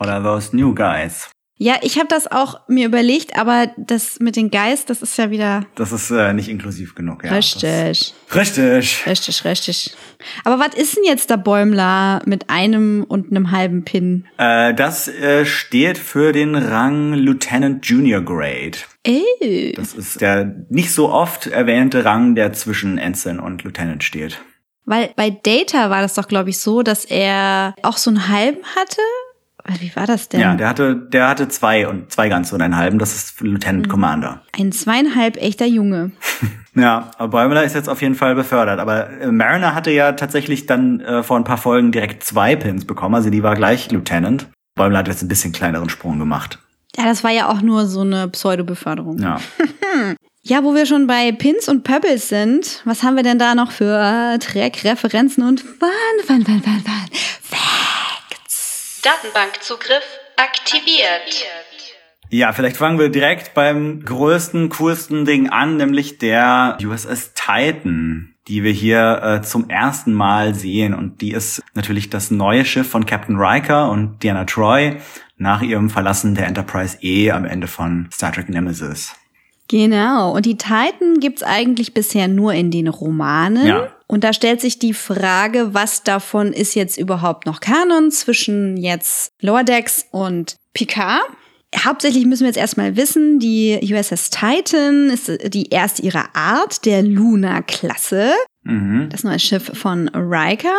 [SPEAKER 1] Oder Those New Guys.
[SPEAKER 2] Ja, ich habe das auch mir überlegt, aber das mit den Geist, das ist ja wieder
[SPEAKER 1] Das ist äh, nicht inklusiv genug. Ja.
[SPEAKER 2] richtig.
[SPEAKER 1] Das, richtig.
[SPEAKER 2] Richtig, richtig. Aber was ist denn jetzt der Bäumler mit einem und einem halben Pin?
[SPEAKER 1] Äh, das äh, steht für den Rang Lieutenant Junior Grade.
[SPEAKER 2] Ey.
[SPEAKER 1] Das ist der nicht so oft erwähnte Rang, der zwischen Ensign und Lieutenant steht.
[SPEAKER 2] Weil bei Data war das doch, glaube ich, so, dass er auch so einen halben hatte. Wie war das denn?
[SPEAKER 1] Ja, der hatte, der hatte zwei und zwei ganze und einen halben. Das ist Lieutenant
[SPEAKER 2] Mhm.
[SPEAKER 1] Commander.
[SPEAKER 2] Ein zweieinhalb echter Junge.
[SPEAKER 1] Ja, aber Bäumler ist jetzt auf jeden Fall befördert. Aber äh, Mariner hatte ja tatsächlich dann äh, vor ein paar Folgen direkt zwei Pins bekommen. Also die war gleich Lieutenant. Bäumler hat jetzt ein bisschen kleineren Sprung gemacht.
[SPEAKER 2] Ja, das war ja auch nur so eine Pseudo-Beförderung.
[SPEAKER 1] Ja.
[SPEAKER 2] Ja, wo wir schon bei Pins und Pebbles sind, was haben wir denn da noch für Track-Referenzen und Fun, Fun, Fun, Fun, Fun.
[SPEAKER 4] Datenbankzugriff aktiviert.
[SPEAKER 1] Ja, vielleicht fangen wir direkt beim größten, coolsten Ding an, nämlich der USS Titan, die wir hier äh, zum ersten Mal sehen. Und die ist natürlich das neue Schiff von Captain Riker und Diana Troy nach ihrem Verlassen der Enterprise E am Ende von Star Trek Nemesis.
[SPEAKER 2] Genau. Und die Titan gibt's eigentlich bisher nur in den Romanen.
[SPEAKER 1] Ja.
[SPEAKER 2] Und da stellt sich die Frage, was davon ist jetzt überhaupt noch Kanon zwischen jetzt Lower Decks und Picard? Hauptsächlich müssen wir jetzt erstmal wissen, die USS Titan ist die erste ihrer Art der Luna-Klasse.
[SPEAKER 1] Mhm.
[SPEAKER 2] Das neue Schiff von Riker.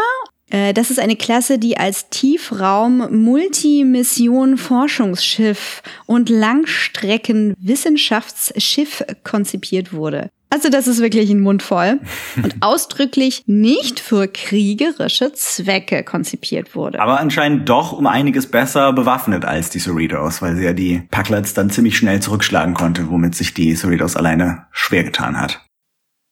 [SPEAKER 2] Äh, Das ist eine Klasse, die als Tiefraum-Multimission-Forschungsschiff und Langstrecken-Wissenschaftsschiff konzipiert wurde. Also das ist wirklich ein Mund voll und ausdrücklich nicht für kriegerische Zwecke konzipiert wurde.
[SPEAKER 1] Aber anscheinend doch um einiges besser bewaffnet als die Cerritos, weil sie ja die Packlets dann ziemlich schnell zurückschlagen konnte, womit sich die Cerritos alleine schwer getan hat.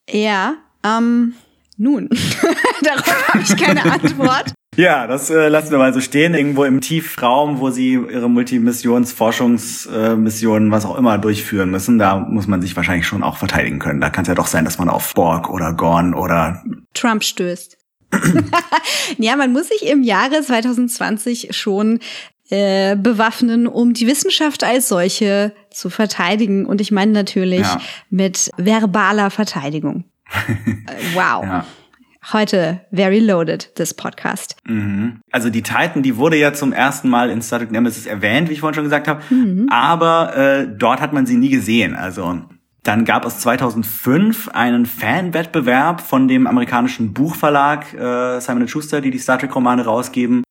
[SPEAKER 2] Ja, ähm, nun, darauf habe ich keine Antwort.
[SPEAKER 1] Ja, das äh, lassen wir mal so stehen. Irgendwo im Tiefraum, wo sie ihre Multimissions-Forschungsmissionen, was auch immer, durchführen müssen, da muss man sich wahrscheinlich schon auch verteidigen können. Da kann es ja doch sein, dass man auf Borg oder Gorn oder
[SPEAKER 2] Trump stößt. ja, man muss sich im Jahre 2020 schon äh, bewaffnen, um die Wissenschaft als solche zu verteidigen. Und ich meine natürlich
[SPEAKER 1] Ja.
[SPEAKER 2] mit verbaler Verteidigung. Äh, wow.
[SPEAKER 1] ja.
[SPEAKER 2] Heute very loaded, this podcast.
[SPEAKER 1] Mhm. Also die Titan, die wurde ja zum ersten Mal in Star Trek Nemesis erwähnt, wie ich vorhin schon gesagt habe. Aber äh, dort hat man sie nie gesehen. Also dann gab es 2005 einen Fanwettbewerb von dem amerikanischen Buchverlag äh, Simon Schuster, die die Star Trek Romane rausgeben.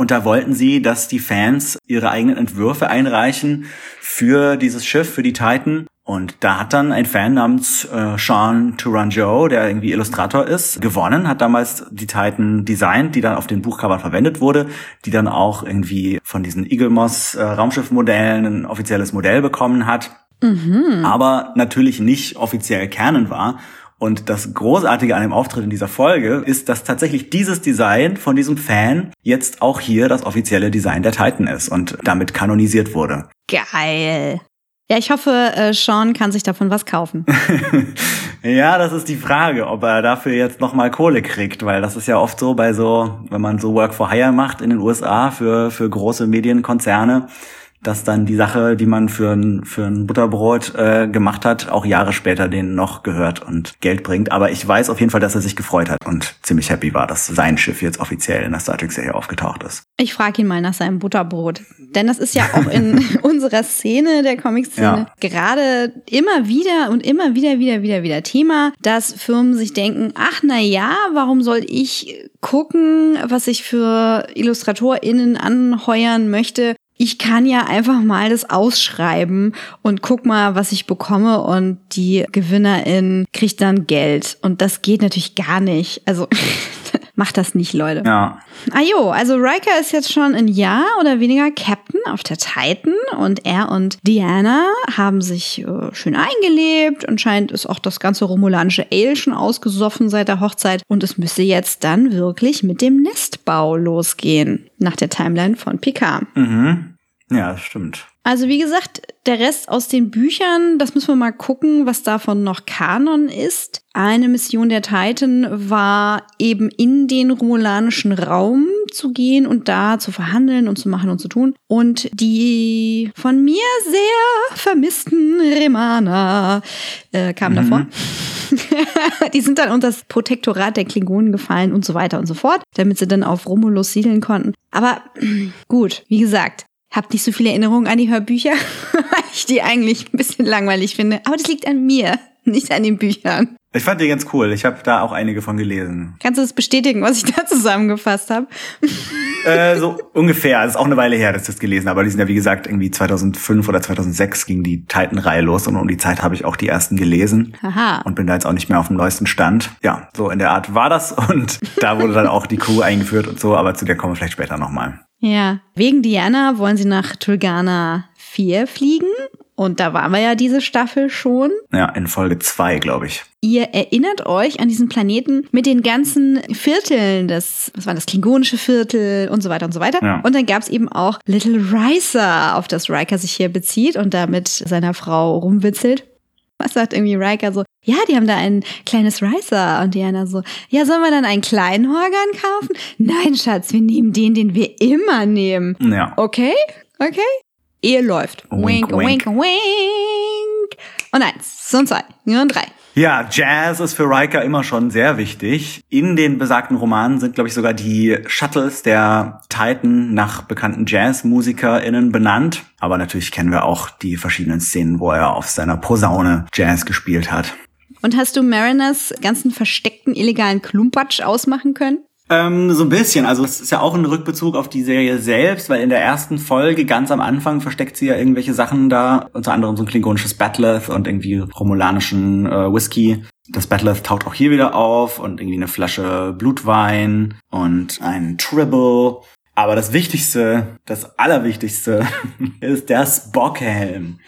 [SPEAKER 1] Und da wollten sie, dass die Fans ihre eigenen Entwürfe einreichen für dieses Schiff, für die Titan. Und da hat dann ein Fan namens äh, Sean Tourangeau, der irgendwie Illustrator ist, gewonnen, hat damals die Titan designt, die dann auf den Buchcovern verwendet wurde, die dann auch irgendwie von diesen Eagle Moss äh, Raumschiffmodellen ein offizielles Modell bekommen hat, aber natürlich nicht offiziell Canon war. Und das Großartige an dem Auftritt in dieser Folge ist, dass tatsächlich dieses Design von diesem Fan jetzt auch hier das offizielle Design der Titan ist und damit kanonisiert wurde.
[SPEAKER 2] Geil. Ja, ich hoffe, äh, Sean kann sich davon was kaufen.
[SPEAKER 1] Ja, das ist die Frage, ob er dafür jetzt nochmal Kohle kriegt, weil das ist ja oft so bei so, wenn man so Work for Hire macht in den USA für, für große Medienkonzerne, dass dann die Sache, die man für ein, für ein Butterbrot äh, gemacht hat, auch Jahre später denen noch gehört und Geld bringt. Aber ich weiß auf jeden Fall, dass er sich gefreut hat und ziemlich happy war, dass sein Schiff jetzt offiziell in der Star Trek-Serie aufgetaucht ist.
[SPEAKER 2] Ich frage ihn mal nach seinem Butterbrot. Denn das ist ja auch in unserer Szene, der Comic-Szene,
[SPEAKER 1] Ja.
[SPEAKER 2] gerade immer wieder und immer wieder, wieder, wieder, wieder Thema, dass Firmen sich denken, ach na ja, warum soll ich gucken, was ich für IllustratorInnen anheuern möchte? Ich kann ja einfach mal das ausschreiben und guck mal, was ich bekomme und die Gewinnerin kriegt dann Geld. Und das geht natürlich gar nicht. Also macht das nicht, Leute.
[SPEAKER 1] Ja.
[SPEAKER 2] Ah jo, also Riker ist jetzt schon ein Jahr oder weniger Captain auf der Titan und er und Diana haben sich äh, schön eingelebt. Anscheinend ist auch das ganze romulanische Ale schon ausgesoffen seit der Hochzeit und es müsste jetzt dann wirklich mit dem Nestbau losgehen nach der Timeline von Picard.
[SPEAKER 1] Mhm. Ja, stimmt.
[SPEAKER 2] Also wie gesagt, der Rest aus den Büchern, das müssen wir mal gucken, was davon noch Kanon ist. Eine Mission der Titan war eben in den romulanischen Raum zu gehen und da zu verhandeln und zu machen und zu tun. Und die von mir sehr vermissten Remana äh, kamen
[SPEAKER 1] Mhm.
[SPEAKER 2] davor. die sind dann unter das Protektorat der Klingonen gefallen und so weiter und so fort, damit sie dann auf Romulus siedeln konnten. Aber gut, wie gesagt, hab nicht so viele Erinnerungen an die Hörbücher, weil ich die eigentlich ein bisschen langweilig finde. Aber das liegt an mir, nicht an den Büchern.
[SPEAKER 1] Ich fand die ganz cool. Ich habe da auch einige von gelesen.
[SPEAKER 2] Kannst du das bestätigen, was ich da zusammengefasst habe?
[SPEAKER 1] Äh, so ungefähr. Das ist auch eine Weile her, dass ich das gelesen habe. Aber die sind ja, wie gesagt, irgendwie 2005 oder 2006 ging die Titan-Reihe los. Und um die Zeit habe ich auch die ersten gelesen.
[SPEAKER 2] Aha.
[SPEAKER 1] Und bin da jetzt auch nicht mehr auf dem neuesten Stand. Ja, so in der Art war das. Und da wurde dann auch die Crew eingeführt und so. Aber zu der kommen wir vielleicht später nochmal.
[SPEAKER 2] Ja. Wegen Diana wollen sie nach Tulgana 4 fliegen. Und da waren wir ja diese Staffel schon.
[SPEAKER 1] Ja, in Folge zwei, glaube ich.
[SPEAKER 2] Ihr erinnert euch an diesen Planeten mit den ganzen Vierteln, das, was war das, klingonische Viertel und so weiter und so weiter.
[SPEAKER 1] Ja.
[SPEAKER 2] Und dann gab es eben auch Little Ricer, auf das Riker sich hier bezieht und da mit seiner Frau rumwitzelt. Was sagt irgendwie Riker so? Ja, die haben da ein kleines Ricer. Und Diana so, ja, sollen wir dann einen kleinen Horgan kaufen? Nein, Schatz, wir nehmen den, den wir immer nehmen.
[SPEAKER 1] Ja.
[SPEAKER 2] Okay, okay. Ehe läuft.
[SPEAKER 1] Wink,
[SPEAKER 2] wink,
[SPEAKER 1] wink.
[SPEAKER 2] wink. Und eins, und zwei, und drei.
[SPEAKER 1] Ja, Jazz ist für Riker immer schon sehr wichtig. In den besagten Romanen sind, glaube ich, sogar die Shuttles der Titan nach bekannten JazzmusikerInnen benannt. Aber natürlich kennen wir auch die verschiedenen Szenen, wo er auf seiner Posaune Jazz gespielt hat.
[SPEAKER 2] Und hast du Mariners ganzen versteckten illegalen Klumpatsch ausmachen können?
[SPEAKER 1] Ähm, so ein bisschen. Also es ist ja auch ein Rückbezug auf die Serie selbst, weil in der ersten Folge ganz am Anfang versteckt sie ja irgendwelche Sachen da, unter anderem so ein klingonisches Bat'leth und irgendwie romulanischen äh, Whisky. Das Bat'leth taucht auch hier wieder auf und irgendwie eine Flasche Blutwein und ein Tribble. Aber das Wichtigste, das Allerwichtigste ist der Spock-Helm.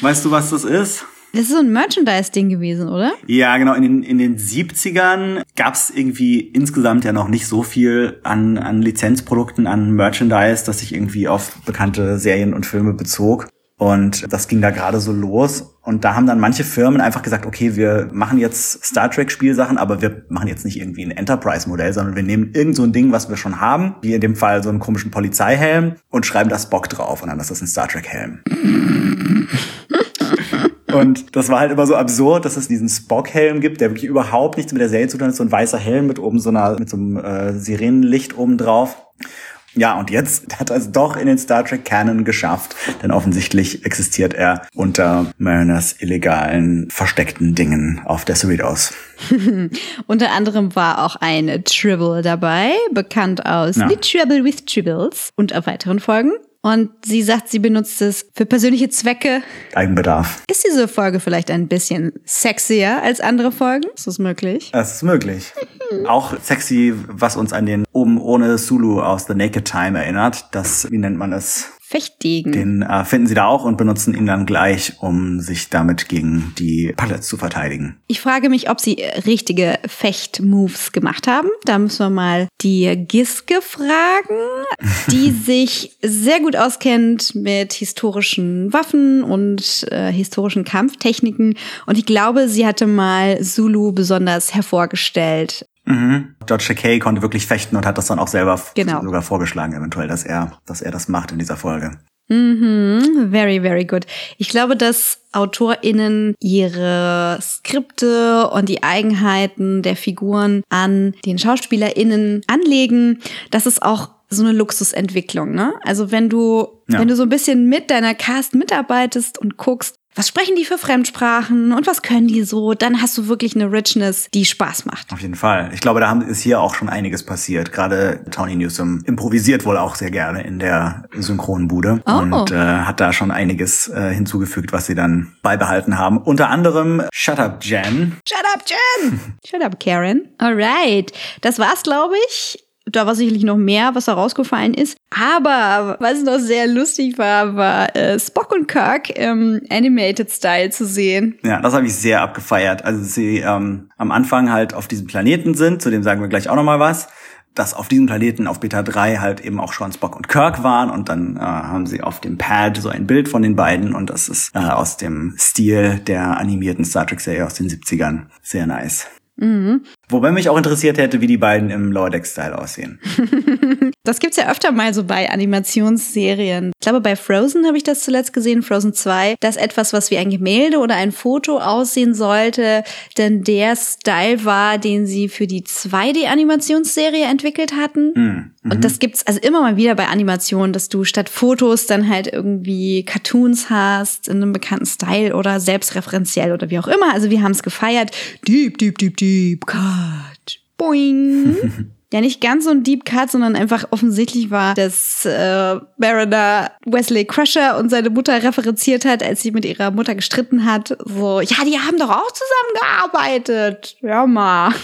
[SPEAKER 1] Weißt du, was das ist?
[SPEAKER 2] Das ist so ein Merchandise-Ding gewesen, oder?
[SPEAKER 1] Ja, genau. In den, in den 70ern gab es irgendwie insgesamt ja noch nicht so viel an, an Lizenzprodukten, an Merchandise, das sich irgendwie auf bekannte Serien und Filme bezog. Und das ging da gerade so los. Und da haben dann manche Firmen einfach gesagt, okay, wir machen jetzt Star Trek Spielsachen, aber wir machen jetzt nicht irgendwie ein Enterprise Modell, sondern wir nehmen irgend so ein Ding, was wir schon haben, wie in dem Fall so einen komischen Polizeihelm und schreiben das Spock drauf und dann ist das ein Star Trek Helm. Und das war halt immer so absurd, dass es diesen Spock-Helm gibt, der wirklich überhaupt nichts mit der Serie zu tun hat. So ein weißer Helm mit oben so einer, mit so einem äh, Sirenenlicht oben drauf. Ja, und jetzt hat er es doch in den Star Trek Canon geschafft, denn offensichtlich existiert er unter Mariners illegalen, versteckten Dingen auf der Cerritos.
[SPEAKER 2] Unter anderem war auch eine Tribble dabei, bekannt aus
[SPEAKER 1] Ja.
[SPEAKER 2] The Trouble with Tribbles und auf weiteren Folgen. Und sie sagt, sie benutzt es für persönliche Zwecke.
[SPEAKER 1] Eigenbedarf.
[SPEAKER 2] Ist diese Folge vielleicht ein bisschen sexier als andere Folgen? Ist das möglich?
[SPEAKER 1] Das ist möglich. Auch sexy, was uns an den oben ohne Sulu aus The Naked Time erinnert. Das, wie nennt man es?
[SPEAKER 2] Fechtdegen.
[SPEAKER 1] Den äh, finden sie da auch und benutzen ihn dann gleich, um sich damit gegen die Pallets zu verteidigen.
[SPEAKER 2] Ich frage mich, ob sie äh, richtige Fecht-Moves gemacht haben. Da müssen wir mal die Giske fragen, die sich sehr gut auskennt mit historischen Waffen und äh, historischen Kampftechniken. Und ich glaube, sie hatte mal Zulu besonders hervorgestellt.
[SPEAKER 1] Mhm. George Takei konnte wirklich fechten und hat das dann auch selber
[SPEAKER 2] Genau.
[SPEAKER 1] sogar vorgeschlagen, eventuell, dass er, dass er das macht in dieser Folge.
[SPEAKER 2] Mhm, very, very good. Ich glaube, dass AutorInnen ihre Skripte und die Eigenheiten der Figuren an den SchauspielerInnen anlegen. Das ist auch so eine Luxusentwicklung, ne? Also wenn du,
[SPEAKER 1] Ja.
[SPEAKER 2] wenn du so ein bisschen mit deiner Cast mitarbeitest und guckst, was sprechen die für Fremdsprachen und was können die so, dann hast du wirklich eine Richness, die Spaß macht.
[SPEAKER 1] Auf jeden Fall. Ich glaube, da ist hier auch schon einiges passiert. Gerade Tony Newsom improvisiert wohl auch sehr gerne in der Synchronbude
[SPEAKER 2] Oh.
[SPEAKER 1] und äh, hat da schon einiges äh, hinzugefügt, was sie dann beibehalten haben. Unter anderem Shut Up Jen.
[SPEAKER 2] Shut up, Jen! Shut up, Karen. Alright. Das war's, glaube ich. Da war sicherlich noch mehr, was da rausgefallen ist. Aber was noch sehr lustig war, war äh, Spock und Kirk im Animated Style zu sehen.
[SPEAKER 1] Ja, das habe ich sehr abgefeiert. Also sie ähm, am Anfang halt auf diesem Planeten sind, zu dem sagen wir gleich auch nochmal was. Dass auf diesem Planeten auf Beta 3 halt eben auch schon Spock und Kirk waren und dann äh, haben sie auf dem Pad so ein Bild von den beiden und das ist äh, aus dem Stil der animierten Star Trek Serie aus den 70ern. Sehr nice.
[SPEAKER 2] Mhm.
[SPEAKER 1] Wobei mich auch interessiert hätte, wie die beiden im Lower Deck Style aussehen.
[SPEAKER 2] Das gibt's ja öfter mal so bei Animationsserien. Ich glaube, bei Frozen habe ich das zuletzt gesehen, Frozen 2, dass etwas, was wie ein Gemälde oder ein Foto aussehen sollte, denn der Style war, den sie für die 2D-Animationsserie entwickelt hatten.
[SPEAKER 1] Hm.
[SPEAKER 2] Und das gibt's also immer mal wieder bei Animationen, dass du statt Fotos dann halt irgendwie Cartoons hast in einem bekannten Style oder selbstreferenziell oder wie auch immer. Also wir haben es gefeiert. Deep, deep, deep, deep cut. Boing. Ja, nicht ganz so ein Deep Cut, sondern einfach offensichtlich war, dass äh, Mariner Wesley Crusher und seine Mutter referenziert hat, als sie mit ihrer Mutter gestritten hat. So, ja, die haben doch auch zusammengearbeitet. Ja, mal.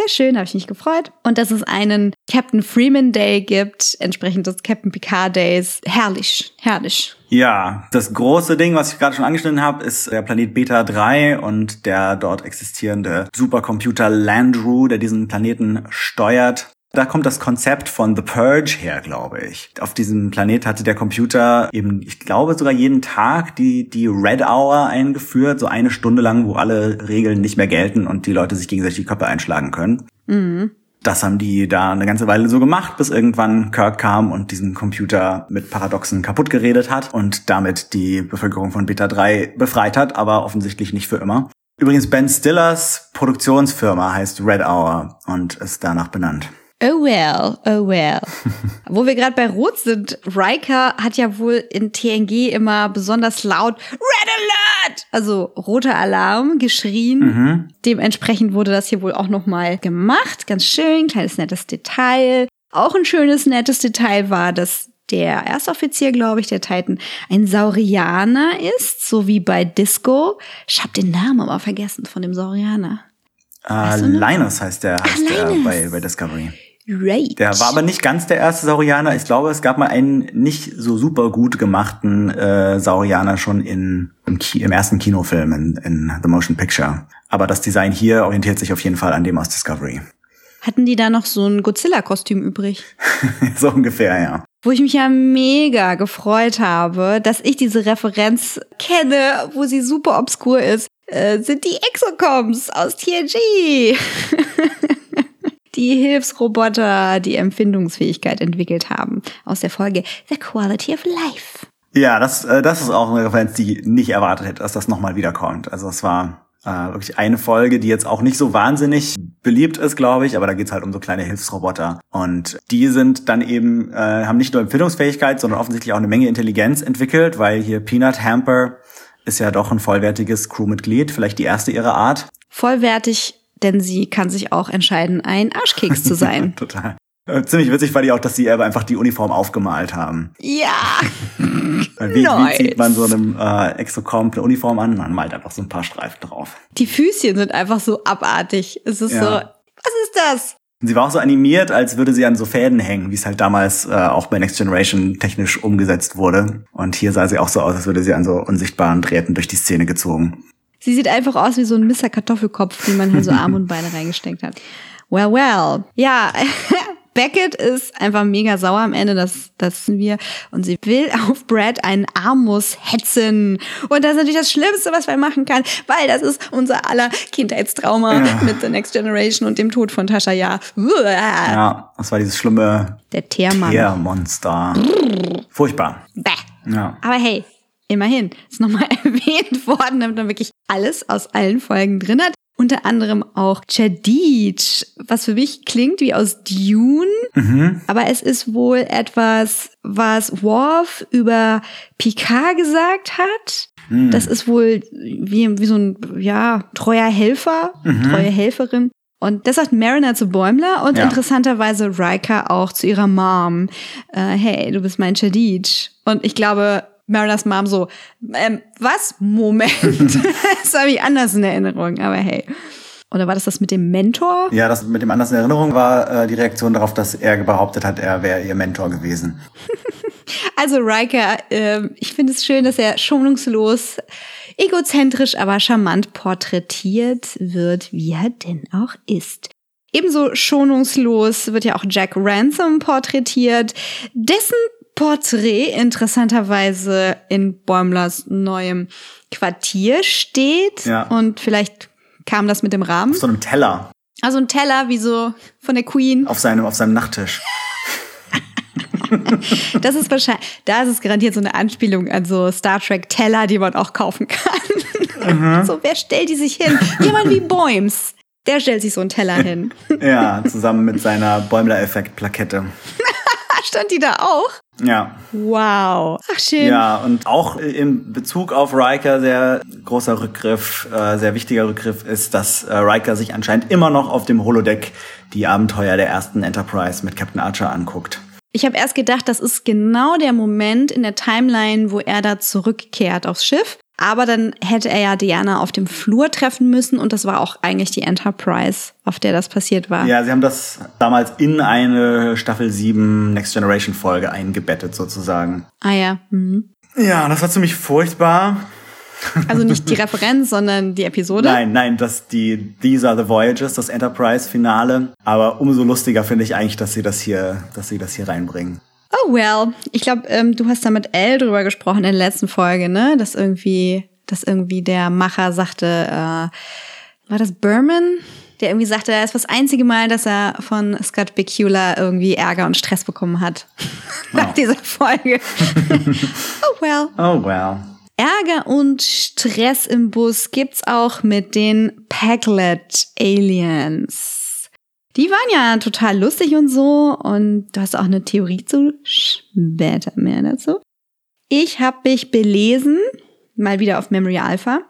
[SPEAKER 2] Sehr schön, habe ich mich gefreut. Und dass es einen Captain Freeman Day gibt, entsprechend des Captain Picard Days. Herrlich, herrlich.
[SPEAKER 1] Ja, das große Ding, was ich gerade schon angeschnitten habe, ist der Planet Beta 3 und der dort existierende Supercomputer Landru, der diesen Planeten steuert. Da kommt das Konzept von The Purge her, glaube ich. Auf diesem Planet hatte der Computer eben, ich glaube sogar jeden Tag die, die Red Hour eingeführt, so eine Stunde lang, wo alle Regeln nicht mehr gelten und die Leute sich gegenseitig die Köpfe einschlagen können.
[SPEAKER 2] Mhm.
[SPEAKER 1] Das haben die da eine ganze Weile so gemacht, bis irgendwann Kirk kam und diesen Computer mit Paradoxen kaputt geredet hat und damit die Bevölkerung von Beta 3 befreit hat, aber offensichtlich nicht für immer. Übrigens, Ben Stillers Produktionsfirma heißt Red Hour und ist danach benannt.
[SPEAKER 2] Oh well, oh well. Wo wir gerade bei Rot sind, Riker hat ja wohl in TNG immer besonders laut Red Alert, also roter Alarm, geschrien.
[SPEAKER 1] Mhm.
[SPEAKER 2] Dementsprechend wurde das hier wohl auch nochmal gemacht. Ganz schön, kleines nettes Detail. Auch ein schönes nettes Detail war, dass der Erstoffizier, glaube ich, der Titan, ein Saurianer ist, so wie bei Disco. Ich habe den Namen aber vergessen von dem Saurianer.
[SPEAKER 1] Äh,
[SPEAKER 2] noch?
[SPEAKER 1] Linus heißt der, heißt der bei, bei Discovery.
[SPEAKER 2] Right.
[SPEAKER 1] Der war aber nicht ganz der erste Saurianer. Ich glaube, es gab mal einen nicht so super gut gemachten äh, Saurianer schon in, im, Ki im ersten Kinofilm in, in The Motion Picture. Aber das Design hier orientiert sich auf jeden Fall an dem aus Discovery.
[SPEAKER 2] Hatten die da noch so ein Godzilla-Kostüm übrig?
[SPEAKER 1] so ungefähr, ja.
[SPEAKER 2] Wo ich mich ja mega gefreut habe, dass ich diese Referenz kenne, wo sie super obskur ist, äh, sind die Exocoms aus TNG. die Hilfsroboter, die Empfindungsfähigkeit entwickelt haben. Aus der Folge The Quality of Life.
[SPEAKER 1] Ja, das, äh, das ist auch eine Referenz, die ich nicht erwartet hätte, dass das nochmal wiederkommt. Also es war äh, wirklich eine Folge, die jetzt auch nicht so wahnsinnig beliebt ist, glaube ich, aber da geht's halt um so kleine Hilfsroboter. Und die sind dann eben, äh, haben nicht nur Empfindungsfähigkeit, sondern offensichtlich auch eine Menge Intelligenz entwickelt, weil hier Peanut Hamper ist ja doch ein vollwertiges Crewmitglied, vielleicht die erste ihrer Art.
[SPEAKER 2] Vollwertig, denn sie kann sich auch entscheiden, ein Arschkeks zu sein.
[SPEAKER 1] Total. Äh, Ziemlich witzig fand ich auch, dass sie aber einfach die Uniform aufgemalt haben.
[SPEAKER 2] ja.
[SPEAKER 1] Wie,
[SPEAKER 2] Nice.
[SPEAKER 1] wie zieht man so einem äh, Exocomp eine Uniform an? Man malt einfach so ein paar Streifen drauf.
[SPEAKER 2] Die Füßchen sind einfach so abartig. Es ist
[SPEAKER 1] Ja.
[SPEAKER 2] so, was ist das?
[SPEAKER 1] Sie war auch so animiert, als würde sie an so Fäden hängen, wie es halt damals äh, auch bei Next Generation technisch umgesetzt wurde. Und hier sah sie auch so aus, als würde sie an so unsichtbaren Drähten durch die Szene gezogen.
[SPEAKER 2] Sie sieht einfach aus wie so ein Mr. Kartoffelkopf, den man halt so Arme und Beine reingesteckt hat. Well, well. Ja, Beckett ist einfach mega sauer am Ende, das, das wissen wir. Und sie will auf Brad einen Armus hetzen. Und das ist natürlich das Schlimmste, was man machen kann, weil das ist unser aller Kindheitstrauma
[SPEAKER 1] Ja.
[SPEAKER 2] mit The Next Generation und dem Tod von Tascha Ja.
[SPEAKER 1] Ja, das war dieses schlimme
[SPEAKER 2] Der Teermann.
[SPEAKER 1] Teermonster. Furchtbar.
[SPEAKER 2] Bäh.
[SPEAKER 1] Ja.
[SPEAKER 2] Aber hey, immerhin, ist nochmal erwähnt worden, damit man wirklich alles aus allen Folgen drin hat. unter anderem auch Chadich, was für mich klingt wie aus Dune,
[SPEAKER 1] Mhm.
[SPEAKER 2] aber es ist wohl etwas, was Worf über Picard gesagt hat.
[SPEAKER 1] Hm.
[SPEAKER 2] Das ist wohl wie, wie so ein, ja, treuer Helfer,
[SPEAKER 1] Mhm.
[SPEAKER 2] treue Helferin. Und das sagt Mariner zu Bäumler und
[SPEAKER 1] Ja.
[SPEAKER 2] interessanterweise Riker auch zu ihrer Mom. Äh, hey, du bist mein Chadich. Und ich glaube, Mariners Mom so, ähm, was? Moment. das habe ich anders in Erinnerung, aber hey. Oder war das das mit dem Mentor?
[SPEAKER 1] Ja, das mit dem anders in Erinnerung war äh, die Reaktion darauf, dass er behauptet hat, er wäre ihr Mentor gewesen.
[SPEAKER 2] Also Riker, ähm, ich finde es schön, dass er schonungslos, egozentrisch, aber charmant porträtiert wird, wie er denn auch ist. Ebenso schonungslos wird ja auch Jack Ransom porträtiert, dessen Porträt interessanterweise in Bäumlers neuem Quartier steht.
[SPEAKER 1] Ja.
[SPEAKER 2] Und vielleicht kam das mit dem Rahmen.
[SPEAKER 1] Auf so einem Teller
[SPEAKER 2] Also ein Teller wie so von der Queen.
[SPEAKER 1] auf seinem, auf seinem Nachttisch.
[SPEAKER 2] Das ist wahrscheinlich, da ist es garantiert so eine Anspielung an so Star Trek Teller, die man auch kaufen kann. So, wer stellt die sich hin? Jemand wie Boims. Der stellt sich so einen Teller hin.
[SPEAKER 1] Ja, zusammen mit seiner Bäumler-Effekt-Plakette.
[SPEAKER 2] Stand die da auch?
[SPEAKER 1] Ja.
[SPEAKER 2] Wow. Ach, schön.
[SPEAKER 1] Ja, und auch in Bezug auf Riker sehr großer Rückgriff, äh, sehr wichtiger Rückgriff ist, dass äh, Riker sich anscheinend immer noch auf dem Holodeck die Abenteuer der ersten Enterprise mit Captain Archer anguckt.
[SPEAKER 2] Ich habe erst gedacht, das ist genau der Moment in der Timeline, wo er da zurückkehrt aufs Schiff. Aber dann hätte er ja Diana auf dem Flur treffen müssen und das war auch eigentlich die Enterprise, auf der das passiert war.
[SPEAKER 1] Ja, sie haben das damals in eine Staffel 7 Next Generation Folge eingebettet sozusagen.
[SPEAKER 2] Ah ja. Mhm.
[SPEAKER 1] Ja, das war ziemlich furchtbar.
[SPEAKER 2] Also nicht die Referenz, sondern die Episode.
[SPEAKER 1] Nein, nein, das die These are the Voyages, das Enterprise-Finale. Aber umso lustiger finde ich eigentlich, dass sie das hier, dass sie das hier reinbringen.
[SPEAKER 2] Oh well. Ich glaube, ähm, du hast da mit Elle drüber gesprochen in der letzten Folge, ne? Dass irgendwie, dass irgendwie der Macher sagte, äh, war das Berman? Der irgendwie sagte, das ist das einzige Mal, dass er von Scott Bakula irgendwie Ärger und Stress bekommen hat. Nach
[SPEAKER 1] Oh.
[SPEAKER 2] dieser Folge. oh well.
[SPEAKER 1] Oh well.
[SPEAKER 2] Ärger und Stress im Bus gibt's auch mit den Packlet Aliens. Die waren ja total lustig und so und du hast auch eine Theorie zu, später mehr dazu. Ich habe mich belesen, mal wieder auf Memory Alpha.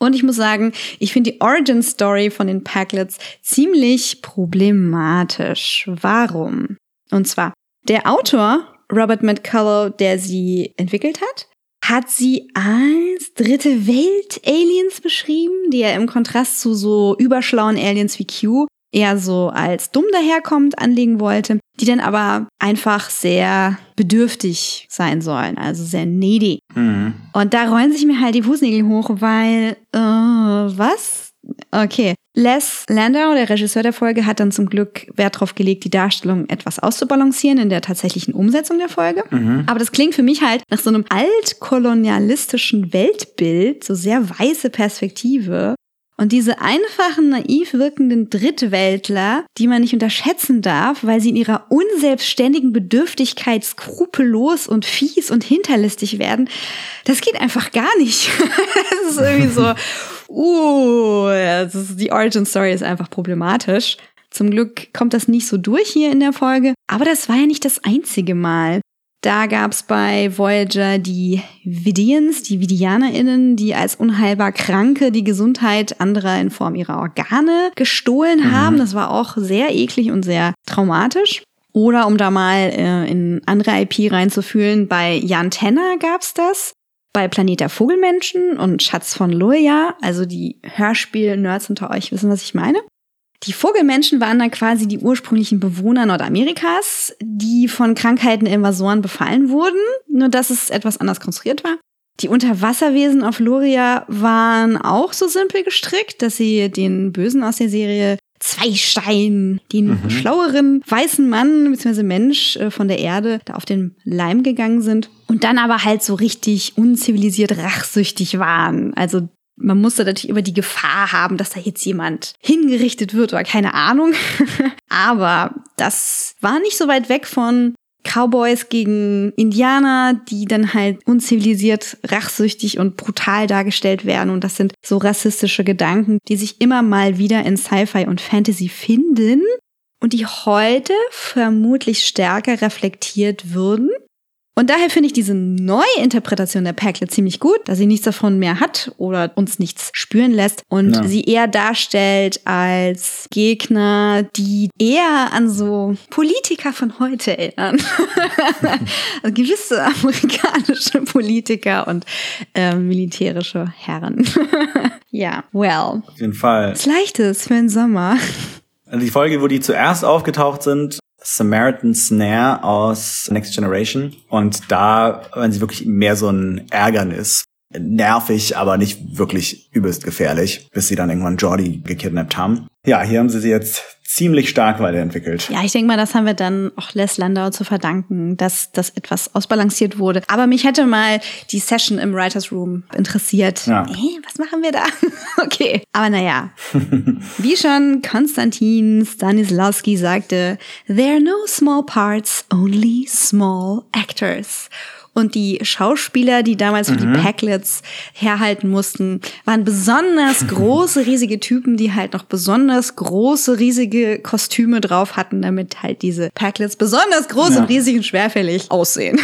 [SPEAKER 2] Und ich muss sagen, ich finde die Origin Story von den Packlets ziemlich problematisch. Warum? Und zwar, der Autor, Robert McCullough, der sie entwickelt hat, hat sie als dritte Welt Aliens beschrieben, die er im Kontrast zu so überschlauen Aliens wie Q eher so als dumm daherkommt anlegen wollte, die dann aber einfach sehr bedürftig sein sollen, also sehr needy.
[SPEAKER 1] Mhm.
[SPEAKER 2] Und da rollen sich mir halt die Fußnägel hoch, weil, äh, was? Okay. Les Landau, der Regisseur der Folge, hat dann zum Glück Wert darauf gelegt, die Darstellung etwas auszubalancieren in der tatsächlichen Umsetzung der Folge. Aber das klingt für mich halt nach so einem altkolonialistischen Weltbild, so sehr weiße Perspektive. Und diese einfachen, naiv wirkenden Drittweltler, die man nicht unterschätzen darf, weil sie in ihrer unselbstständigen Bedürftigkeit skrupellos und fies und hinterlistig werden, das geht einfach gar nicht. das ist irgendwie so, uh, ist, die Origin Story ist einfach problematisch. Zum Glück kommt das nicht so durch hier in der Folge. Aber das war ja nicht das einzige Mal. Da gab's bei Voyager die Vidians, die VidianerInnen, die als unheilbar Kranke die Gesundheit anderer in Form ihrer Organe gestohlen haben. Das war auch sehr eklig und sehr traumatisch. Oder um da mal äh, in andere IP reinzufühlen, bei Jan Tenner gab's das. Bei Planet der Vogelmenschen und Schatz von Loja, also die Hörspiel-Nerds unter euch wissen, was ich meine. Die Vogelmenschen waren dann quasi die ursprünglichen Bewohner Nordamerikas, die von Krankheiten Invasoren befallen wurden, nur dass es etwas anders konstruiert war. Die Unterwasserwesen auf Loria waren auch so simpel gestrickt, dass sie den Bösen aus der Serie Zweistein, den schlaueren weißen Mann bzw. Mensch äh, von der Erde, da auf den Leim gegangen sind und dann aber halt so richtig unzivilisiert rachsüchtig waren. Also man musste natürlich immer die Gefahr haben, dass da jetzt jemand hingerichtet wird oder keine Ahnung. Aber das war nicht so weit weg von Cowboys gegen Indianer, die dann halt unzivilisiert, rachsüchtig und brutal dargestellt werden. Und das sind so rassistische Gedanken, die sich immer mal wieder in Sci-Fi und Fantasy finden und die heute vermutlich stärker reflektiert würden. Und daher finde ich diese Neuinterpretation der Packle ziemlich gut, dass sie nichts davon mehr hat oder uns nichts spüren lässt und ja. sie eher darstellt als Gegner, die eher an so Politiker von heute erinnern. also gewisse amerikanische Politiker und äh, militärische Herren. ja, well.
[SPEAKER 1] Auf jeden Fall.
[SPEAKER 2] Was Leichtes für den Sommer.
[SPEAKER 1] Also die Folge, wo die zuerst aufgetaucht sind, Samaritan Snare aus Next Generation. Und da waren sie wirklich mehr so ein Ärgernis. Nervig, aber nicht wirklich übelst gefährlich, bis sie dann irgendwann Jordi gekidnappt haben. Ja, hier haben sie sie jetzt ziemlich stark weiterentwickelt.
[SPEAKER 2] Ja, ich denke mal, das haben wir dann auch Les Landau zu verdanken, dass das etwas ausbalanciert wurde. Aber mich hätte mal die Session im Writers Room interessiert. Ja. Hey, was machen wir da? okay, aber naja. Wie schon Konstantin Stanislawski sagte, there are no small parts, only small actors. Und die Schauspieler, die damals für mhm. die Packlets herhalten mussten, waren besonders große, riesige Typen, die halt noch besonders große, riesige Kostüme drauf hatten, damit halt diese Packlets besonders groß ja. und riesig und schwerfällig aussehen.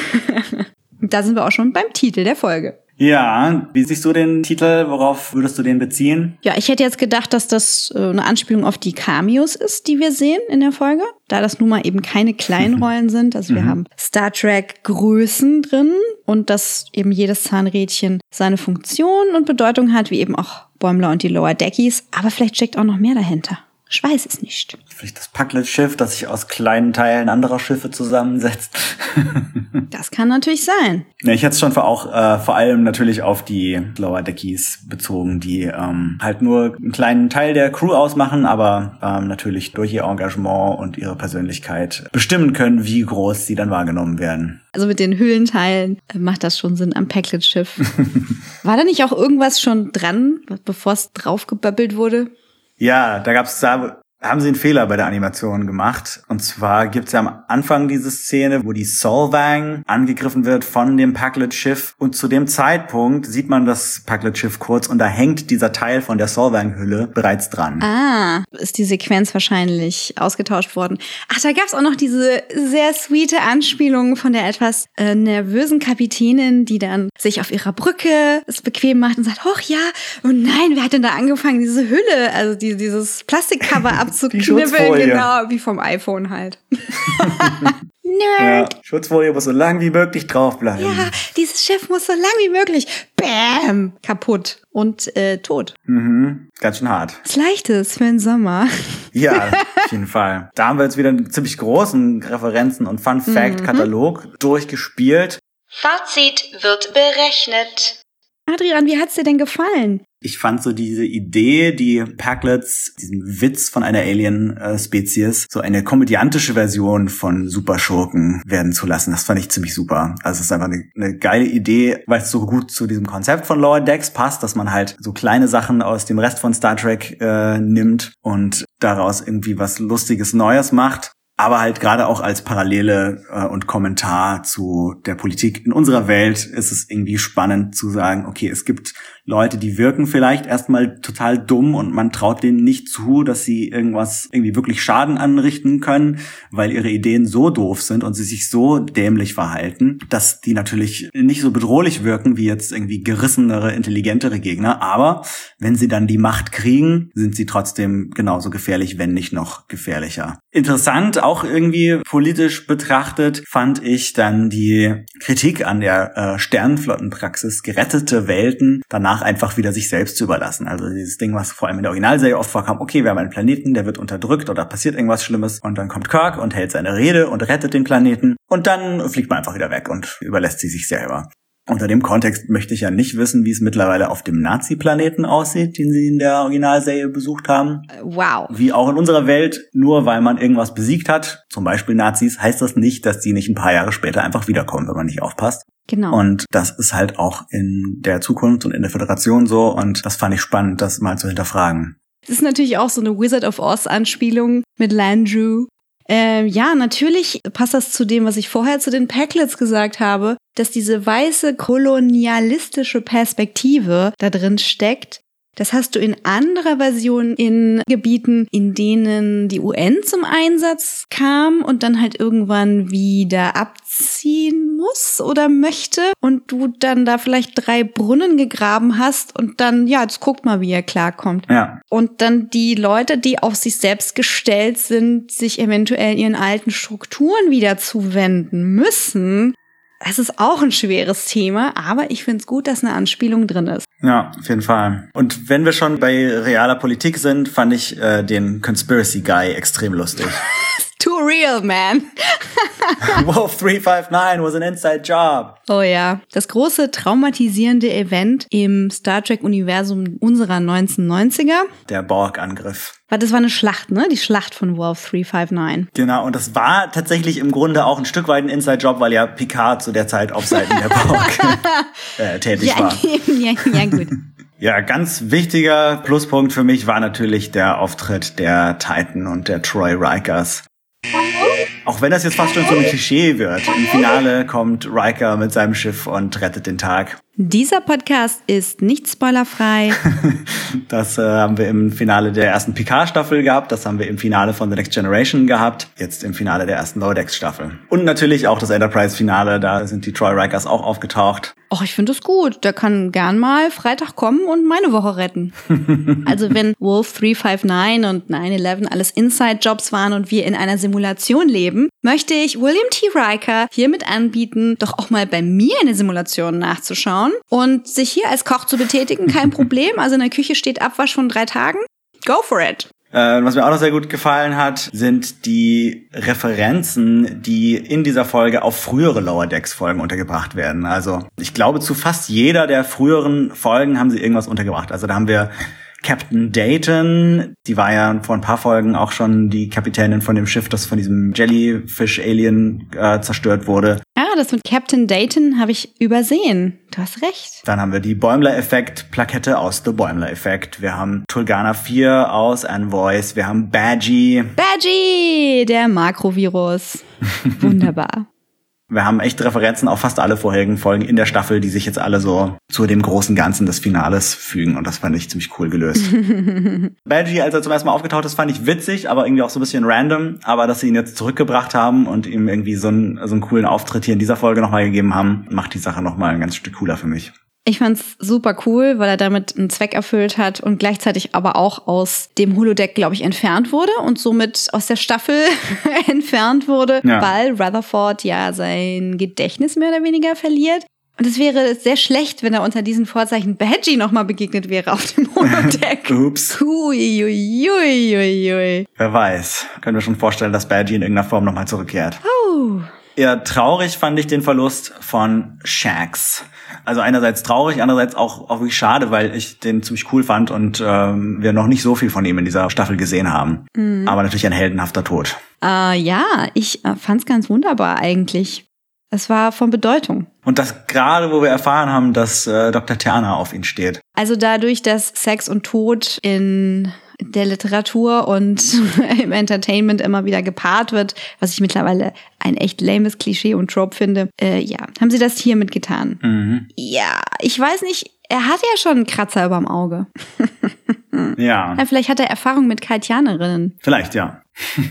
[SPEAKER 2] da sind wir auch schon beim Titel der Folge.
[SPEAKER 1] Ja, wie siehst du den Titel? Worauf würdest du den beziehen?
[SPEAKER 2] Ja, ich hätte jetzt gedacht, dass das äh, eine Anspielung auf die Cameos ist, die wir sehen in der Folge. Da das nun mal eben keine kleinen Rollen sind. Also wir mhm. haben Star Trek Größen drin und dass eben jedes Zahnrädchen seine Funktion und Bedeutung hat, wie eben auch Bäumler und die Lower Deckies. Aber vielleicht steckt auch noch mehr dahinter. Ich weiß es nicht.
[SPEAKER 1] Vielleicht das Packlet-Schiff, das sich aus kleinen Teilen anderer Schiffe zusammensetzt.
[SPEAKER 2] das kann natürlich sein.
[SPEAKER 1] Ja, ich hätte es schon auch äh, vor allem natürlich auf die Lower Deckies bezogen, die ähm, halt nur einen kleinen Teil der Crew ausmachen, aber ähm, natürlich durch ihr Engagement und ihre Persönlichkeit bestimmen können, wie groß sie dann wahrgenommen werden.
[SPEAKER 2] Also mit den Hüllenteilen äh, macht das schon Sinn am Packlet-Schiff. War da nicht auch irgendwas schon dran, bevor es draufgeböppelt wurde?
[SPEAKER 1] Ja, da gab's da haben sie einen Fehler bei der Animation gemacht. Und zwar gibt's ja am Anfang diese Szene, wo die Solvang angegriffen wird von dem Packlet-Schiff. Und zu dem Zeitpunkt sieht man das Packlet-Schiff kurz und da hängt dieser Teil von der Solvang-Hülle bereits dran.
[SPEAKER 2] Ah, ist die Sequenz wahrscheinlich ausgetauscht worden. Ach, da gab's auch noch diese sehr sweete Anspielung von der etwas äh, nervösen Kapitänin, die dann sich auf ihrer Brücke es bequem macht und sagt, hoch ja, und nein, wer hat denn da angefangen, diese Hülle, also die, dieses Plastikcover ab zu knibbeln, genau, wie vom iPhone halt.
[SPEAKER 1] Nerd. Ja, Schutzfolie muss so lang wie möglich draufbleiben.
[SPEAKER 2] Ja, dieses Schiff muss so lang wie möglich. Bäm! Kaputt und äh, tot.
[SPEAKER 1] Mhm, ganz schön hart.
[SPEAKER 2] Was Leichtes für den Sommer.
[SPEAKER 1] Ja, auf jeden Fall. Da haben wir jetzt wieder einen ziemlich großen Referenzen- und Fun-Fact-Katalog mhm. durchgespielt.
[SPEAKER 4] Fazit wird berechnet.
[SPEAKER 2] Adrian, wie hat's dir denn gefallen?
[SPEAKER 1] Ich fand so diese Idee, die Packlets, diesen Witz von einer Alien-Spezies, so eine komödiantische Version von Superschurken werden zu lassen. Das fand ich ziemlich super. Also es ist einfach eine, eine geile Idee, weil es so gut zu diesem Konzept von Lower Decks passt, dass man halt so kleine Sachen aus dem Rest von Star Trek äh, nimmt und daraus irgendwie was Lustiges Neues macht aber halt gerade auch als Parallele äh, und Kommentar zu der Politik in unserer Welt ist es irgendwie spannend zu sagen, okay, es gibt Leute, die wirken vielleicht erstmal total dumm und man traut denen nicht zu, dass sie irgendwas irgendwie wirklich Schaden anrichten können, weil ihre Ideen so doof sind und sie sich so dämlich verhalten, dass die natürlich nicht so bedrohlich wirken wie jetzt irgendwie gerissenere, intelligentere Gegner. Aber wenn sie dann die Macht kriegen, sind sie trotzdem genauso gefährlich, wenn nicht noch gefährlicher. Interessant, auch irgendwie politisch betrachtet, fand ich dann die Kritik an der äh, Sternenflottenpraxis gerettete Welten danach danach einfach wieder sich selbst zu überlassen. Also dieses Ding, was vor allem in der Originalserie oft vorkam, okay, wir haben einen Planeten, der wird unterdrückt oder passiert irgendwas Schlimmes und dann kommt Kirk und hält seine Rede und rettet den Planeten und dann fliegt man einfach wieder weg und überlässt sie sich selber. Unter dem Kontext möchte ich ja nicht wissen, wie es mittlerweile auf dem Nazi-Planeten aussieht, den sie in der Originalserie besucht haben.
[SPEAKER 2] Wow.
[SPEAKER 1] Wie auch in unserer Welt, nur weil man irgendwas besiegt hat, zum Beispiel Nazis, heißt das nicht, dass die nicht ein paar Jahre später einfach wiederkommen, wenn man nicht aufpasst.
[SPEAKER 2] Genau.
[SPEAKER 1] Und das ist halt auch in der Zukunft und in der Föderation so. Und das fand ich spannend, das mal zu hinterfragen.
[SPEAKER 2] Das ist natürlich auch so eine Wizard of Oz Anspielung mit Landrew. Ähm, ja, natürlich passt das zu dem, was ich vorher zu den Packlets gesagt habe, dass diese weiße kolonialistische Perspektive da drin steckt. Das hast du in anderer Version in Gebieten, in denen die UN zum Einsatz kam und dann halt irgendwann wieder abziehen muss oder möchte und du dann da vielleicht drei Brunnen gegraben hast und dann, ja, jetzt guckt mal, wie er klarkommt.
[SPEAKER 1] Ja.
[SPEAKER 2] Und dann die Leute, die auf sich selbst gestellt sind, sich eventuell ihren alten Strukturen wieder zuwenden müssen. Das ist auch ein schweres Thema, aber ich finde es gut, dass eine Anspielung drin ist.
[SPEAKER 1] Ja, auf jeden Fall. Und wenn wir schon bei realer Politik sind, fand ich äh, den Conspiracy Guy extrem lustig.
[SPEAKER 2] Too real, man.
[SPEAKER 1] Wolf 359 was an inside job.
[SPEAKER 2] Oh ja, das große traumatisierende Event im Star Trek-Universum unserer 1990er.
[SPEAKER 1] Der Borg-Angriff.
[SPEAKER 2] Das war eine Schlacht, ne? Die Schlacht von Wolf 359.
[SPEAKER 1] Genau, und das war tatsächlich im Grunde auch ein Stück weit ein Inside-Job, weil ja Picard zu der Zeit auf Seiten der Borg äh, tätig
[SPEAKER 2] Ja,
[SPEAKER 1] war.
[SPEAKER 2] ja, ja, gut.
[SPEAKER 1] Ja, ganz wichtiger Pluspunkt für mich war natürlich der Auftritt der Titan und der Troy Rikers. Auch wenn das jetzt fast schon so ein Klischee wird. Im Finale kommt Riker mit seinem Schiff und rettet den Tag.
[SPEAKER 2] Dieser Podcast ist nicht spoilerfrei.
[SPEAKER 1] Das äh, haben wir im Finale der ersten Picard-Staffel gehabt. Das haben wir im Finale von The Next Generation gehabt. Jetzt im Finale der ersten Lower Decks-Staffel. Und natürlich auch das Enterprise-Finale. Da sind die Troy Rikers auch aufgetaucht.
[SPEAKER 2] Och, ich finde es gut. Der kann gern mal Freitag kommen und meine Woche retten. also wenn Wolf 359 und 9-11 alles Inside-Jobs waren und wir in einer Simulation leben, möchte ich William T. Riker hiermit anbieten, doch auch mal bei mir eine Simulation nachzuschauen und sich hier als Koch zu betätigen. Kein Problem. Also in der Küche steht Abwasch von drei Tagen. Go for it.
[SPEAKER 1] Äh, was mir auch noch sehr gut gefallen hat, sind die Referenzen, die in dieser Folge auf frühere Lower Decks Folgen untergebracht werden. Also ich glaube, zu fast jeder der früheren Folgen haben sie irgendwas untergebracht. Also da haben wir Captain Dayton, die war ja vor ein paar Folgen auch schon die Kapitänin von dem Schiff, das von diesem Jellyfish-Alien äh, zerstört wurde.
[SPEAKER 2] Ah, das mit Captain Dayton habe ich übersehen. Du hast recht.
[SPEAKER 1] Dann haben wir die Bäumler-Effekt-Plakette aus The Bäumler-Effekt. Wir haben Tulgana 4 aus Envoys. Wir haben Badgie.
[SPEAKER 2] Badgie, der Makrovirus. Wunderbar.
[SPEAKER 1] Wir haben echt Referenzen auf fast alle vorherigen Folgen in der Staffel, die sich jetzt alle so zu dem großen Ganzen des Finales fügen. Und das fand ich ziemlich cool gelöst. Badgie, als er zum ersten Mal aufgetaucht ist, fand ich witzig, aber irgendwie auch so ein bisschen random. Aber dass sie ihn jetzt zurückgebracht haben und ihm irgendwie so einen, so einen coolen Auftritt hier in dieser Folge nochmal gegeben haben, macht die Sache nochmal ein ganz Stück cooler für mich.
[SPEAKER 2] Ich fand's super cool, weil er damit einen Zweck erfüllt hat und gleichzeitig aber auch aus dem Holodeck, glaube ich, entfernt wurde und somit aus der Staffel entfernt wurde,
[SPEAKER 1] Ja.
[SPEAKER 2] weil Rutherford ja sein Gedächtnis mehr oder weniger verliert. Und es wäre sehr schlecht, wenn er unter diesen Vorzeichen Badgie nochmal begegnet wäre auf dem Holodeck.
[SPEAKER 1] Ups.
[SPEAKER 2] Uiuiuiui.
[SPEAKER 1] Wer weiß. Können wir schon vorstellen, dass Badgie in irgendeiner Form nochmal zurückkehrt.
[SPEAKER 2] Oh.
[SPEAKER 1] Eher traurig fand ich den Verlust von Shax. Also einerseits traurig, andererseits auch, auch wirklich schade, weil ich den ziemlich cool fand und ähm, wir noch nicht so viel von ihm in dieser Staffel gesehen haben. Aber natürlich ein heldenhafter Tod.
[SPEAKER 2] Äh, ja, ich äh, fand's ganz wunderbar eigentlich. Es war von Bedeutung.
[SPEAKER 1] Und das gerade, wo wir erfahren haben, dass äh, Dr. Terna auf ihn steht.
[SPEAKER 2] Also dadurch, dass Sex und Tod in der Literatur und im Entertainment immer wieder gepaart wird, was ich mittlerweile ein echt lames Klischee und Trope finde, äh, ja, haben sie das hiermit getan.
[SPEAKER 1] Mhm.
[SPEAKER 2] Ja, ich weiß nicht, er hat ja schon einen Kratzer überm Auge.
[SPEAKER 1] Ja,
[SPEAKER 2] Ja, vielleicht hat er Erfahrung mit Kaitianerinnen.
[SPEAKER 1] vielleicht ja.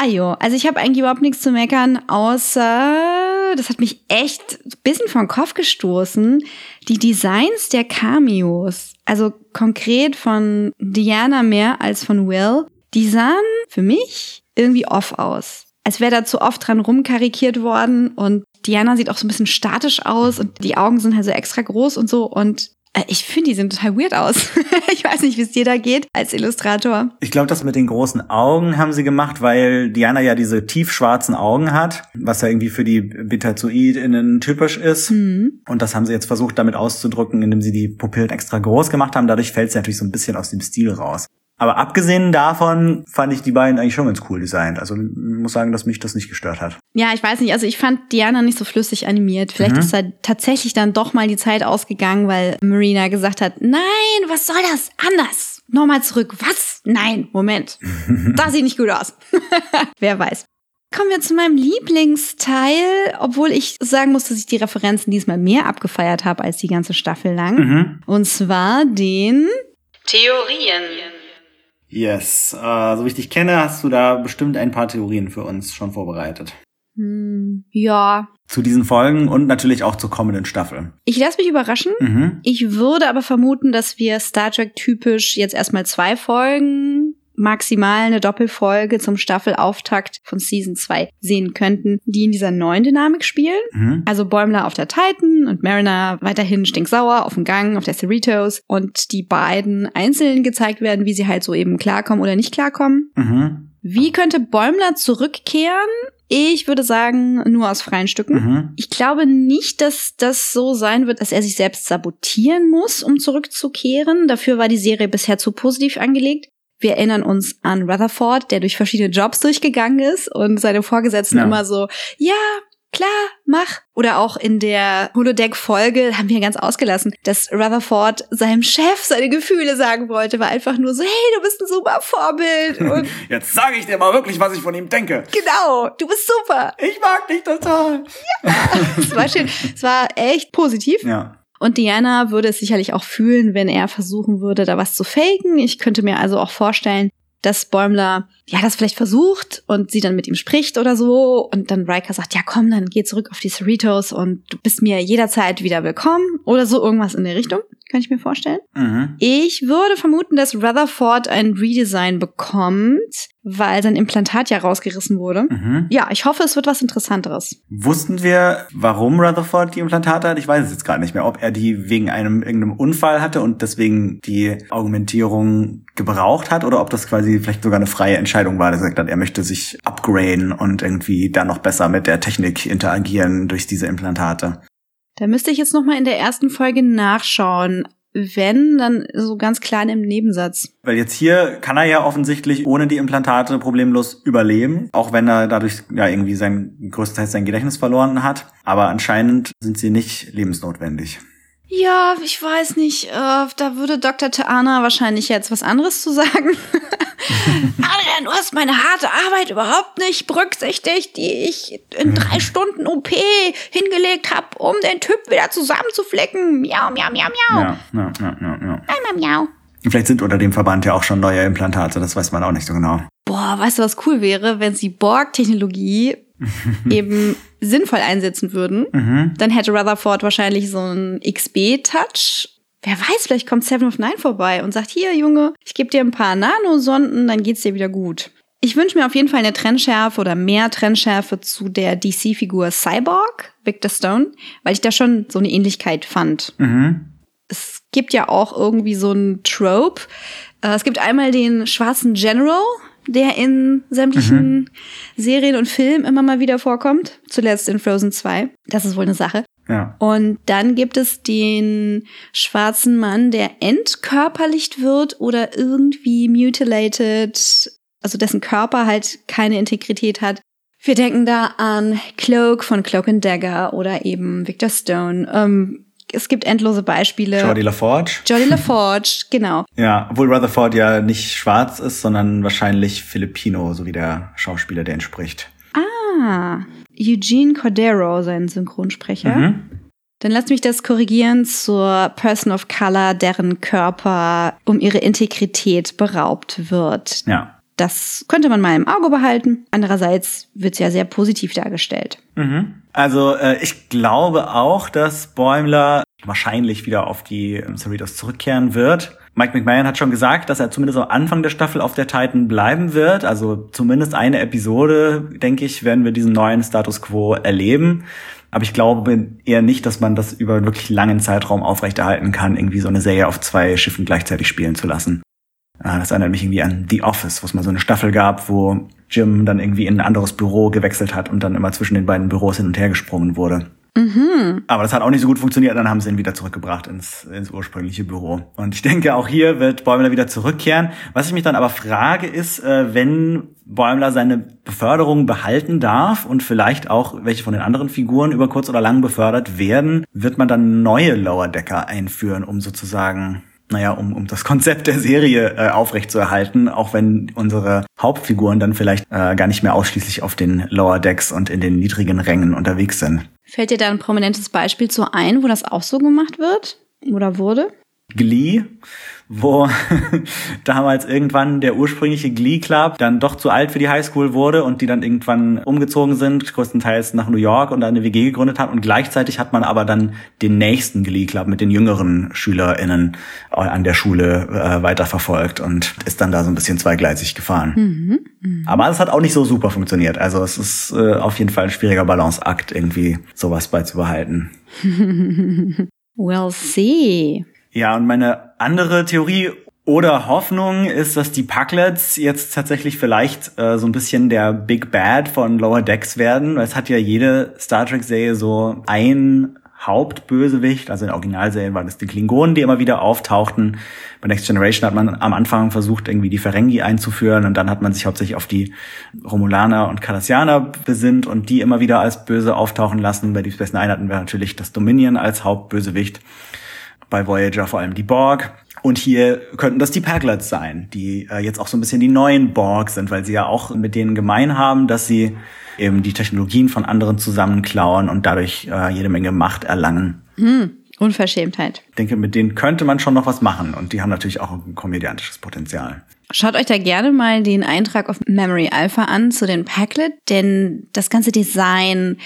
[SPEAKER 2] Ajo, also ich habe eigentlich überhaupt nichts zu meckern, außer, das hat mich echt ein bisschen vom Kopf gestoßen, die Designs der Cameos. Also konkret von Diana mehr als von Will. Die sahen für mich irgendwie off aus. Als wäre da zu oft dran rumkarikiert worden und Diana sieht auch so ein bisschen statisch aus und die Augen sind halt so extra groß und so und ich finde, die sehen total weird aus. ich weiß nicht, wie es dir da geht als Illustrator.
[SPEAKER 1] Ich glaube, das mit den großen Augen haben sie gemacht, weil Diana ja diese tiefschwarzen Augen hat, was ja irgendwie für die BetaZoid-Innen typisch ist.
[SPEAKER 2] Mhm.
[SPEAKER 1] Und das haben sie jetzt versucht damit auszudrücken, indem sie die Pupillen extra groß gemacht haben. Dadurch fällt sie natürlich so ein bisschen aus dem Stil raus. Aber abgesehen davon fand ich die beiden eigentlich schon ganz cool designt. Also ich muss sagen, dass mich das nicht gestört hat.
[SPEAKER 2] Ja, ich weiß nicht. Also ich fand Diana nicht so flüssig animiert. Vielleicht
[SPEAKER 1] Mhm.
[SPEAKER 2] ist da tatsächlich dann doch mal die Zeit ausgegangen, weil Marina gesagt hat, nein, was soll das? Anders. Nochmal zurück. Was? Nein, Moment. Das sieht nicht gut aus. Wer weiß. Kommen wir zu meinem Lieblingsteil, obwohl ich sagen muss, dass ich die Referenzen diesmal mehr abgefeiert habe als die ganze Staffel lang.
[SPEAKER 1] Mhm.
[SPEAKER 2] Und zwar den
[SPEAKER 4] Theorien.
[SPEAKER 1] Yes. Äh, so wie ich dich kenne, hast du da bestimmt ein paar Theorien für uns schon vorbereitet.
[SPEAKER 2] hm, ja.
[SPEAKER 1] Zu diesen Folgen und natürlich auch zur kommenden Staffel.
[SPEAKER 2] Ich lasse mich überraschen.
[SPEAKER 1] Mhm.
[SPEAKER 2] Ich würde aber vermuten, dass wir Star Trek typisch jetzt erstmal zwei Folgen, maximal eine Doppelfolge zum Staffelauftakt von Season 2 sehen könnten, die in dieser neuen Dynamik spielen.
[SPEAKER 1] Mhm.
[SPEAKER 2] Also Bäumler auf der Titan und Mariner weiterhin stinksauer auf dem Gang auf der Cerritos und die beiden einzeln gezeigt werden, wie sie halt so eben klarkommen oder nicht klarkommen.
[SPEAKER 1] Mhm.
[SPEAKER 2] Wie könnte Bäumler zurückkehren? Ich würde sagen, nur aus freien Stücken.
[SPEAKER 1] Mhm.
[SPEAKER 2] Ich glaube nicht, dass das so sein wird, dass er sich selbst sabotieren muss, um zurückzukehren. Dafür war die Serie bisher zu positiv angelegt. Wir erinnern uns an Rutherford, der durch verschiedene Jobs durchgegangen ist und seine Vorgesetzten
[SPEAKER 1] Ja.
[SPEAKER 2] immer so, ja, klar, mach. Oder auch in der Holodeck-Folge haben wir ganz ausgelassen, dass Rutherford seinem Chef seine Gefühle sagen wollte, war einfach nur so, hey, du bist ein super Vorbild und
[SPEAKER 1] Jetzt sage ich dir mal wirklich, was ich von ihm denke.
[SPEAKER 2] genau, du bist super.
[SPEAKER 1] Ich mag dich total.
[SPEAKER 2] Es war schön. Es war echt positiv.
[SPEAKER 1] Ja.
[SPEAKER 2] Und Diana würde es sicherlich auch fühlen, wenn er versuchen würde, da was zu faken. Ich könnte mir also auch vorstellen, dass Bäumler ja das vielleicht versucht und sie dann mit ihm spricht oder so und dann Riker sagt, ja komm, dann geh zurück auf die Cerritos und du bist mir jederzeit wieder willkommen oder so irgendwas in der Richtung, kann ich mir vorstellen.
[SPEAKER 1] Mhm.
[SPEAKER 2] Ich würde vermuten, dass Rutherford ein Redesign bekommt, weil sein Implantat ja rausgerissen wurde.
[SPEAKER 1] Mhm.
[SPEAKER 2] Ja, ich hoffe, es wird was Interessanteres.
[SPEAKER 1] Wussten wir, warum Rutherford die Implantate hat? Ich weiß es jetzt gerade nicht mehr. Ob er die wegen einem irgendeinem Unfall hatte und deswegen die Augmentierung gebraucht hat oder ob das quasi vielleicht sogar eine freie Entscheidung war, dass er gesagt hat, er möchte sich upgraden und irgendwie dann noch besser mit der Technik interagieren durch diese Implantate.
[SPEAKER 2] Da müsste ich jetzt noch mal in der ersten Folge nachschauen. Wenn, dann so ganz klein im Nebensatz.
[SPEAKER 1] Weil jetzt hier kann er ja offensichtlich ohne die Implantate problemlos überleben, auch wenn er dadurch ja irgendwie sein größtenteils sein Gedächtnis verloren hat. Aber anscheinend sind sie nicht lebensnotwendig.
[SPEAKER 2] Ja, ich weiß nicht. Äh, da würde Dr. Teana wahrscheinlich jetzt was anderes zu sagen. Adrian, du hast meine harte Arbeit überhaupt nicht berücksichtigt, die ich in drei Stunden OP hingelegt habe, um den Typ wieder zusammenzuflecken. Miau, miau, miau, miau.
[SPEAKER 1] Ja, ja, ja, ja, ja.
[SPEAKER 2] Einmal miau.
[SPEAKER 1] Und Vielleicht sind unter dem Verband ja auch schon neue Implantate, das weiß man auch nicht so genau.
[SPEAKER 2] Boah, weißt du, was cool wäre, wenn sie Borg-Technologie eben sinnvoll einsetzen würden?
[SPEAKER 1] Mhm.
[SPEAKER 2] Dann hätte Rutherford wahrscheinlich so einen XB-Touch. Wer weiß, vielleicht kommt Seven of Nine vorbei und sagt, hier, Junge, ich gebe dir ein paar Nanosonden, dann geht's dir wieder gut. Ich wünsche mir auf jeden Fall eine Trennschärfe oder mehr Trennschärfe zu der DC-Figur Cyborg, Victor Stone, weil ich da schon so eine Ähnlichkeit fand.
[SPEAKER 1] Mhm.
[SPEAKER 2] Es gibt ja auch irgendwie so einen Trope. Äh, Es gibt einmal den schwarzen General, der in sämtlichen Serien und Filmen immer mal wieder vorkommt. Zuletzt in Frozen 2. Das ist wohl eine Sache.
[SPEAKER 1] Ja.
[SPEAKER 2] Und dann gibt es den schwarzen Mann, der entkörperlicht wird oder irgendwie mutilated, also dessen Körper halt keine Integrität hat. Wir denken da an Cloak von Cloak and Dagger oder eben Victor Stone. Ähm, es gibt endlose Beispiele.
[SPEAKER 1] Jordi LaForge.
[SPEAKER 2] Jordi LaForge, genau.
[SPEAKER 1] Ja, obwohl Rutherford ja nicht schwarz ist, sondern wahrscheinlich Filipino, so wie der Schauspieler, der ihn spricht.
[SPEAKER 2] Ah, Eugene Cordero, sein Synchronsprecher.
[SPEAKER 1] Mhm.
[SPEAKER 2] Dann lasst mich das korrigieren zur Person of Color, deren Körper um ihre Integrität beraubt wird.
[SPEAKER 1] Ja.
[SPEAKER 2] Das könnte man mal im Auge behalten. Andererseits wird es ja sehr positiv dargestellt.
[SPEAKER 1] Mhm. Also äh, ich glaube auch, dass Bäumler wahrscheinlich wieder auf die ähm, Cerritos zurückkehren wird. Mike McMahon hat schon gesagt, dass er zumindest am Anfang der Staffel auf der Titan bleiben wird. Also zumindest eine Episode, denke ich, werden wir diesen neuen Status quo erleben. Aber ich glaube eher nicht, dass man das über einen wirklich langen Zeitraum aufrechterhalten kann, irgendwie so eine Serie auf zwei Schiffen gleichzeitig spielen zu lassen. Ah, Das erinnert mich irgendwie an The Office, wo es mal so eine Staffel gab, wo Jim dann irgendwie in ein anderes Büro gewechselt hat und dann immer zwischen den beiden Büros hin und her gesprungen wurde.
[SPEAKER 2] Mhm.
[SPEAKER 1] Aber das hat auch nicht so gut funktioniert, dann haben sie ihn wieder zurückgebracht ins, ins ursprüngliche Büro. Und ich denke, auch hier wird Bäumler wieder zurückkehren. Was ich mich dann aber frage, ist, äh, wenn Bäumler seine Beförderung behalten darf und vielleicht auch welche von den anderen Figuren über kurz oder lang befördert werden, wird man dann neue Lower Decker einführen, um sozusagen naja, um, um das Konzept der Serie äh, aufrechtzuerhalten, auch wenn unsere Hauptfiguren dann vielleicht äh, gar nicht mehr ausschließlich auf den Lower Decks und in den niedrigen Rängen unterwegs sind.
[SPEAKER 2] Fällt dir da ein prominentes Beispiel zu ein, wo das auch so gemacht wird oder wurde?
[SPEAKER 1] Glee, wo damals irgendwann der ursprüngliche Glee Club dann doch zu alt für die Highschool wurde und die dann irgendwann umgezogen sind, größtenteils nach New York und eine WG gegründet hat und gleichzeitig hat man aber dann den nächsten Glee Club mit den jüngeren SchülerInnen an der Schule äh, weiterverfolgt und ist dann da so ein bisschen zweigleisig gefahren. Mhm, mh. Aber es hat auch nicht so super funktioniert. Also es ist äh, auf jeden Fall ein schwieriger Balanceakt, irgendwie sowas beizubehalten.
[SPEAKER 2] we'll see.
[SPEAKER 1] Ja, und meine andere Theorie oder Hoffnung ist, dass die Pucklets jetzt tatsächlich vielleicht äh, so ein bisschen der Big Bad von Lower Decks werden, weil es hat ja jede Star Trek-Serie so ein Hauptbösewicht, also in der Originalserie waren es die Klingonen, die immer wieder auftauchten. Bei Next Generation hat man am Anfang versucht, irgendwie die Ferengi einzuführen und dann hat man sich hauptsächlich auf die Romulaner und Cardassianer besinnt und die immer wieder als böse auftauchen lassen. Bei Deep Space Nine hatten wir natürlich das Dominion als Hauptbösewicht bei Voyager vor allem die Borg. Und hier könnten das die Paglets sein, die äh, jetzt auch so ein bisschen die neuen Borg sind, weil sie ja auch mit denen gemein haben, dass sie eben die Technologien von anderen zusammenklauen und dadurch äh, jede Menge Macht erlangen.
[SPEAKER 2] Hm, Unverschämtheit.
[SPEAKER 1] Ich denke, mit denen könnte man schon noch was machen und die haben natürlich auch ein komödiantisches Potenzial.
[SPEAKER 2] Schaut euch da gerne mal den Eintrag auf Memory Alpha an zu den Packlet, denn das ganze Design,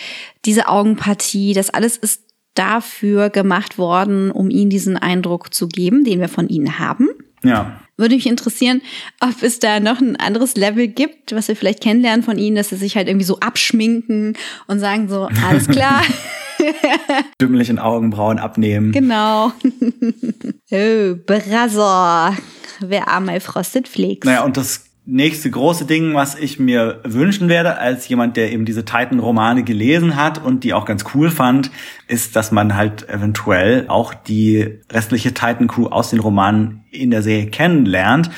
[SPEAKER 2] diese Augenpartie, das alles ist dafür gemacht worden, um ihnen diesen Eindruck zu geben, den wir von ihnen haben.
[SPEAKER 1] Ja.
[SPEAKER 2] Würde mich interessieren, ob es da noch ein anderes Level gibt, was wir vielleicht kennenlernen von ihnen, dass sie sich halt irgendwie so abschminken und sagen so, alles klar.
[SPEAKER 1] Dümmlichen Augenbrauen abnehmen.
[SPEAKER 2] Genau. oh, Brasser. Wer einmal frostet, pflegt.
[SPEAKER 1] Naja, und das nächste große Ding, was ich mir wünschen werde, als jemand, der eben diese Titan-Romane gelesen hat und die auch ganz cool fand, ist, dass man halt eventuell auch die restliche Titan-Crew aus den Romanen in der Serie kennenlernt.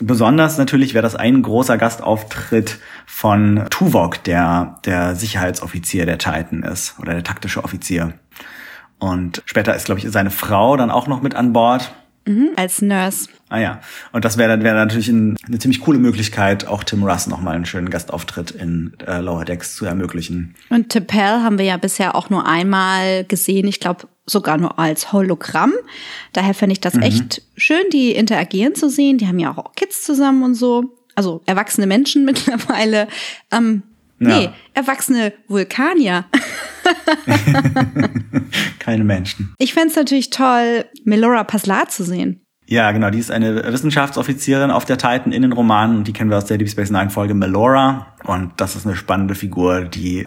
[SPEAKER 1] Besonders natürlich wäre das ein großer Gastauftritt von Tuvok, der der Sicherheitsoffizier der Titan ist oder der taktische Offizier. Und später ist, glaube ich, seine Frau dann auch noch mit an Bord.
[SPEAKER 2] Mhm, als Nurse.
[SPEAKER 1] Ah ja. Und das wäre dann wäre natürlich ein, eine ziemlich coole Möglichkeit, auch Tim Russ nochmal einen schönen Gastauftritt in äh, Lower Decks zu ermöglichen.
[SPEAKER 2] Und T'Pel haben wir ja bisher auch nur einmal gesehen. Ich glaube sogar nur als Hologramm. Daher fände ich das mhm. echt schön, die interagieren zu sehen. Die haben ja auch Kids zusammen und so. Also erwachsene Menschen mittlerweile. Ähm, Nee, ja. erwachsene Vulkanier.
[SPEAKER 1] Keine Menschen.
[SPEAKER 2] Ich fände es natürlich toll, Melora Paslar zu sehen.
[SPEAKER 1] Ja, genau, die ist eine Wissenschaftsoffizierin auf der Titan in den Romanen und die kennen wir aus der Deep Space Nine Folge Melora und das ist eine spannende Figur, die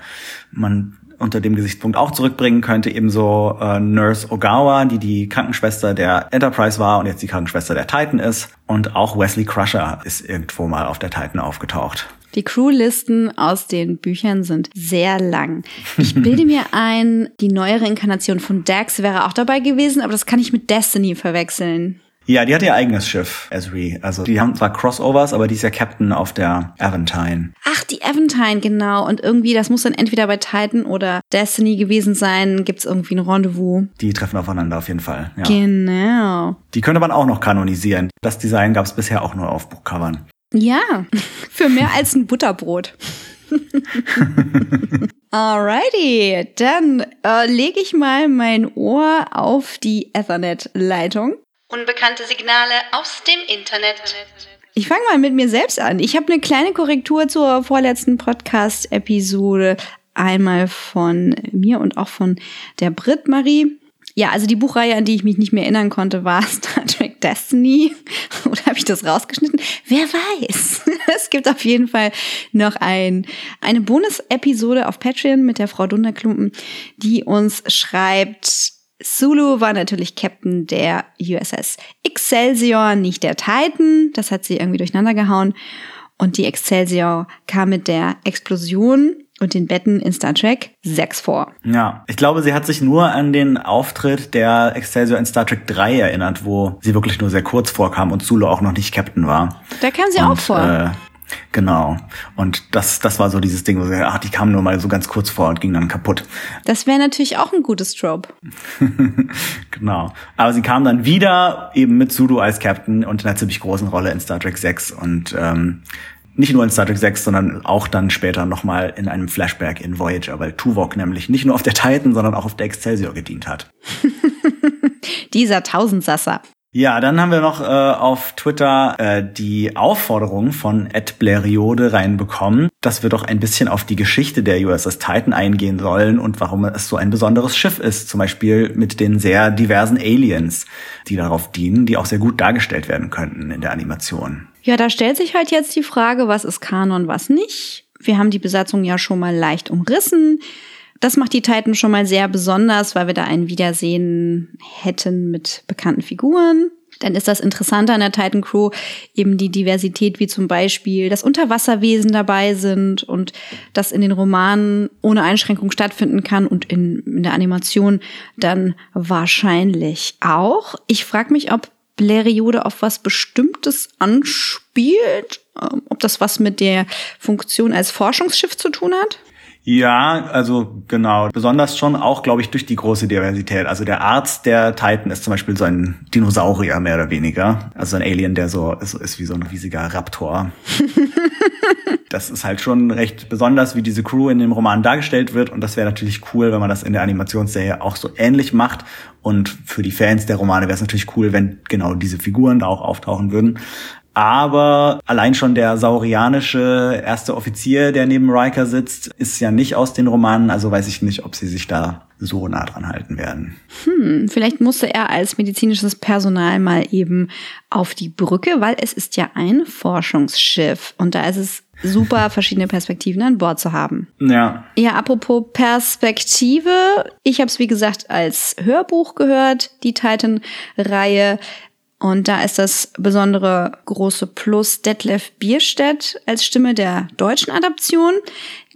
[SPEAKER 1] man unter dem Gesichtspunkt auch zurückbringen könnte. Ebenso äh, Nurse Ogawa, die die Krankenschwester der Enterprise war und jetzt die Krankenschwester der Titan ist. Und auch Wesley Crusher ist irgendwo mal auf der Titan aufgetaucht.
[SPEAKER 2] Die Crewlisten aus den Büchern sind sehr lang. Ich bilde mir ein, die neuere Inkarnation von Dax wäre auch dabei gewesen, aber das kann ich mit Destiny verwechseln.
[SPEAKER 1] Ja, die hat ihr eigenes Schiff, Esri. Also die haben zwar Crossovers, aber die ist ja Captain auf der Aventine.
[SPEAKER 2] Ach, die Aventine, genau. Und irgendwie, das muss dann entweder bei Titan oder Destiny gewesen sein. Gibt's irgendwie ein Rendezvous?
[SPEAKER 1] Die treffen aufeinander auf jeden Fall. Ja.
[SPEAKER 2] Genau.
[SPEAKER 1] Die könnte man auch noch kanonisieren. Das Design gab's bisher auch nur auf Buchcovern.
[SPEAKER 2] Ja, für mehr als ein Butterbrot. Alrighty, dann äh, lege ich mal mein Ohr auf die Ethernet-Leitung.
[SPEAKER 4] Unbekannte Signale aus dem Internet.
[SPEAKER 2] Ich fange mal mit mir selbst an. Ich habe eine kleine Korrektur zur vorletzten Podcast-Episode. Einmal von mir und auch von der Brit Marie. Ja, also die Buchreihe, an die ich mich nicht mehr erinnern konnte, war Star Trek Destiny. Habe ich das rausgeschnitten? Wer weiß. Es gibt auf jeden Fall noch ein, eine Bonus-Episode auf Patreon mit der Frau Dunderklumpen, die uns schreibt, Sulu war natürlich Captain der USS Excelsior, nicht der Titan. Das hat sie irgendwie durcheinander gehauen. Und die Excelsior kam mit der Explosion und den Betten in Star Trek 6 vor.
[SPEAKER 1] Ja, ich glaube, sie hat sich nur an den Auftritt der Excelsior in Star Trek 3 erinnert, wo sie wirklich nur sehr kurz vorkam und Sulu auch noch nicht Captain war.
[SPEAKER 2] Da kam sie
[SPEAKER 1] und,
[SPEAKER 2] auch vor. Äh,
[SPEAKER 1] Genau. Und das, das war so dieses Ding, wo sie, ach, die kamen nur mal so ganz kurz vor und gingen dann kaputt.
[SPEAKER 2] Das wäre natürlich auch ein gutes Trope.
[SPEAKER 1] genau. Aber sie kamen dann wieder eben mit Sulu als Captain und in einer ziemlich großen Rolle in Star Trek 6 und ähm, nicht nur in Star Trek 6, sondern auch dann später nochmal in einem Flashback in Voyager, weil Tuvok nämlich nicht nur auf der Titan, sondern auch auf der Excelsior gedient hat.
[SPEAKER 2] Dieser Tausendsasser.
[SPEAKER 1] Ja, dann haben wir noch äh, auf Twitter äh, die Aufforderung von Ed Bleriode reinbekommen, dass wir doch ein bisschen auf die Geschichte der USS Titan eingehen sollen und warum es so ein besonderes Schiff ist. Zum Beispiel mit den sehr diversen Aliens, die darauf dienen, die auch sehr gut dargestellt werden könnten in der Animation.
[SPEAKER 2] Ja, da stellt sich halt jetzt die Frage, was ist Kanon, was nicht. Wir haben die Besatzung ja schon mal leicht umrissen. Das macht die Titan schon mal sehr besonders, weil wir da ein Wiedersehen hätten mit bekannten Figuren. Dann ist das Interessante an der Titan Crew eben die Diversität, wie zum Beispiel, dass Unterwasserwesen dabei sind und das in den Romanen ohne Einschränkung stattfinden kann und in, in der Animation dann wahrscheinlich auch. Ich frage mich, ob Bleriode auf was Bestimmtes anspielt, ähm, ob das was mit der Funktion als Forschungsschiff zu tun hat.
[SPEAKER 1] Ja, also genau. Besonders schon auch, glaube ich, durch die große Diversität. Also der Arzt der Titan ist zum Beispiel so ein Dinosaurier, mehr oder weniger. Also ein Alien, der so ist, ist wie so ein riesiger Raptor. das ist halt schon recht besonders, wie diese Crew in dem Roman dargestellt wird. Und das wäre natürlich cool, wenn man das in der Animationsserie auch so ähnlich macht. Und für die Fans der Romane wäre es natürlich cool, wenn genau diese Figuren da auch auftauchen würden. Aber allein schon der saurianische erste Offizier, der neben Riker sitzt, ist ja nicht aus den Romanen. Also weiß ich nicht, ob sie sich da so nah dran halten werden.
[SPEAKER 2] Hm, vielleicht musste er als medizinisches Personal mal eben auf die Brücke, weil es ist ja ein Forschungsschiff. Und da ist es super, verschiedene Perspektiven an Bord zu haben.
[SPEAKER 1] Ja.
[SPEAKER 2] Ja, apropos Perspektive. Ich habe es, wie gesagt, als Hörbuch gehört, die Titan-Reihe. Und da ist das besondere große Plus Detlef Bierstedt als Stimme der deutschen Adaption.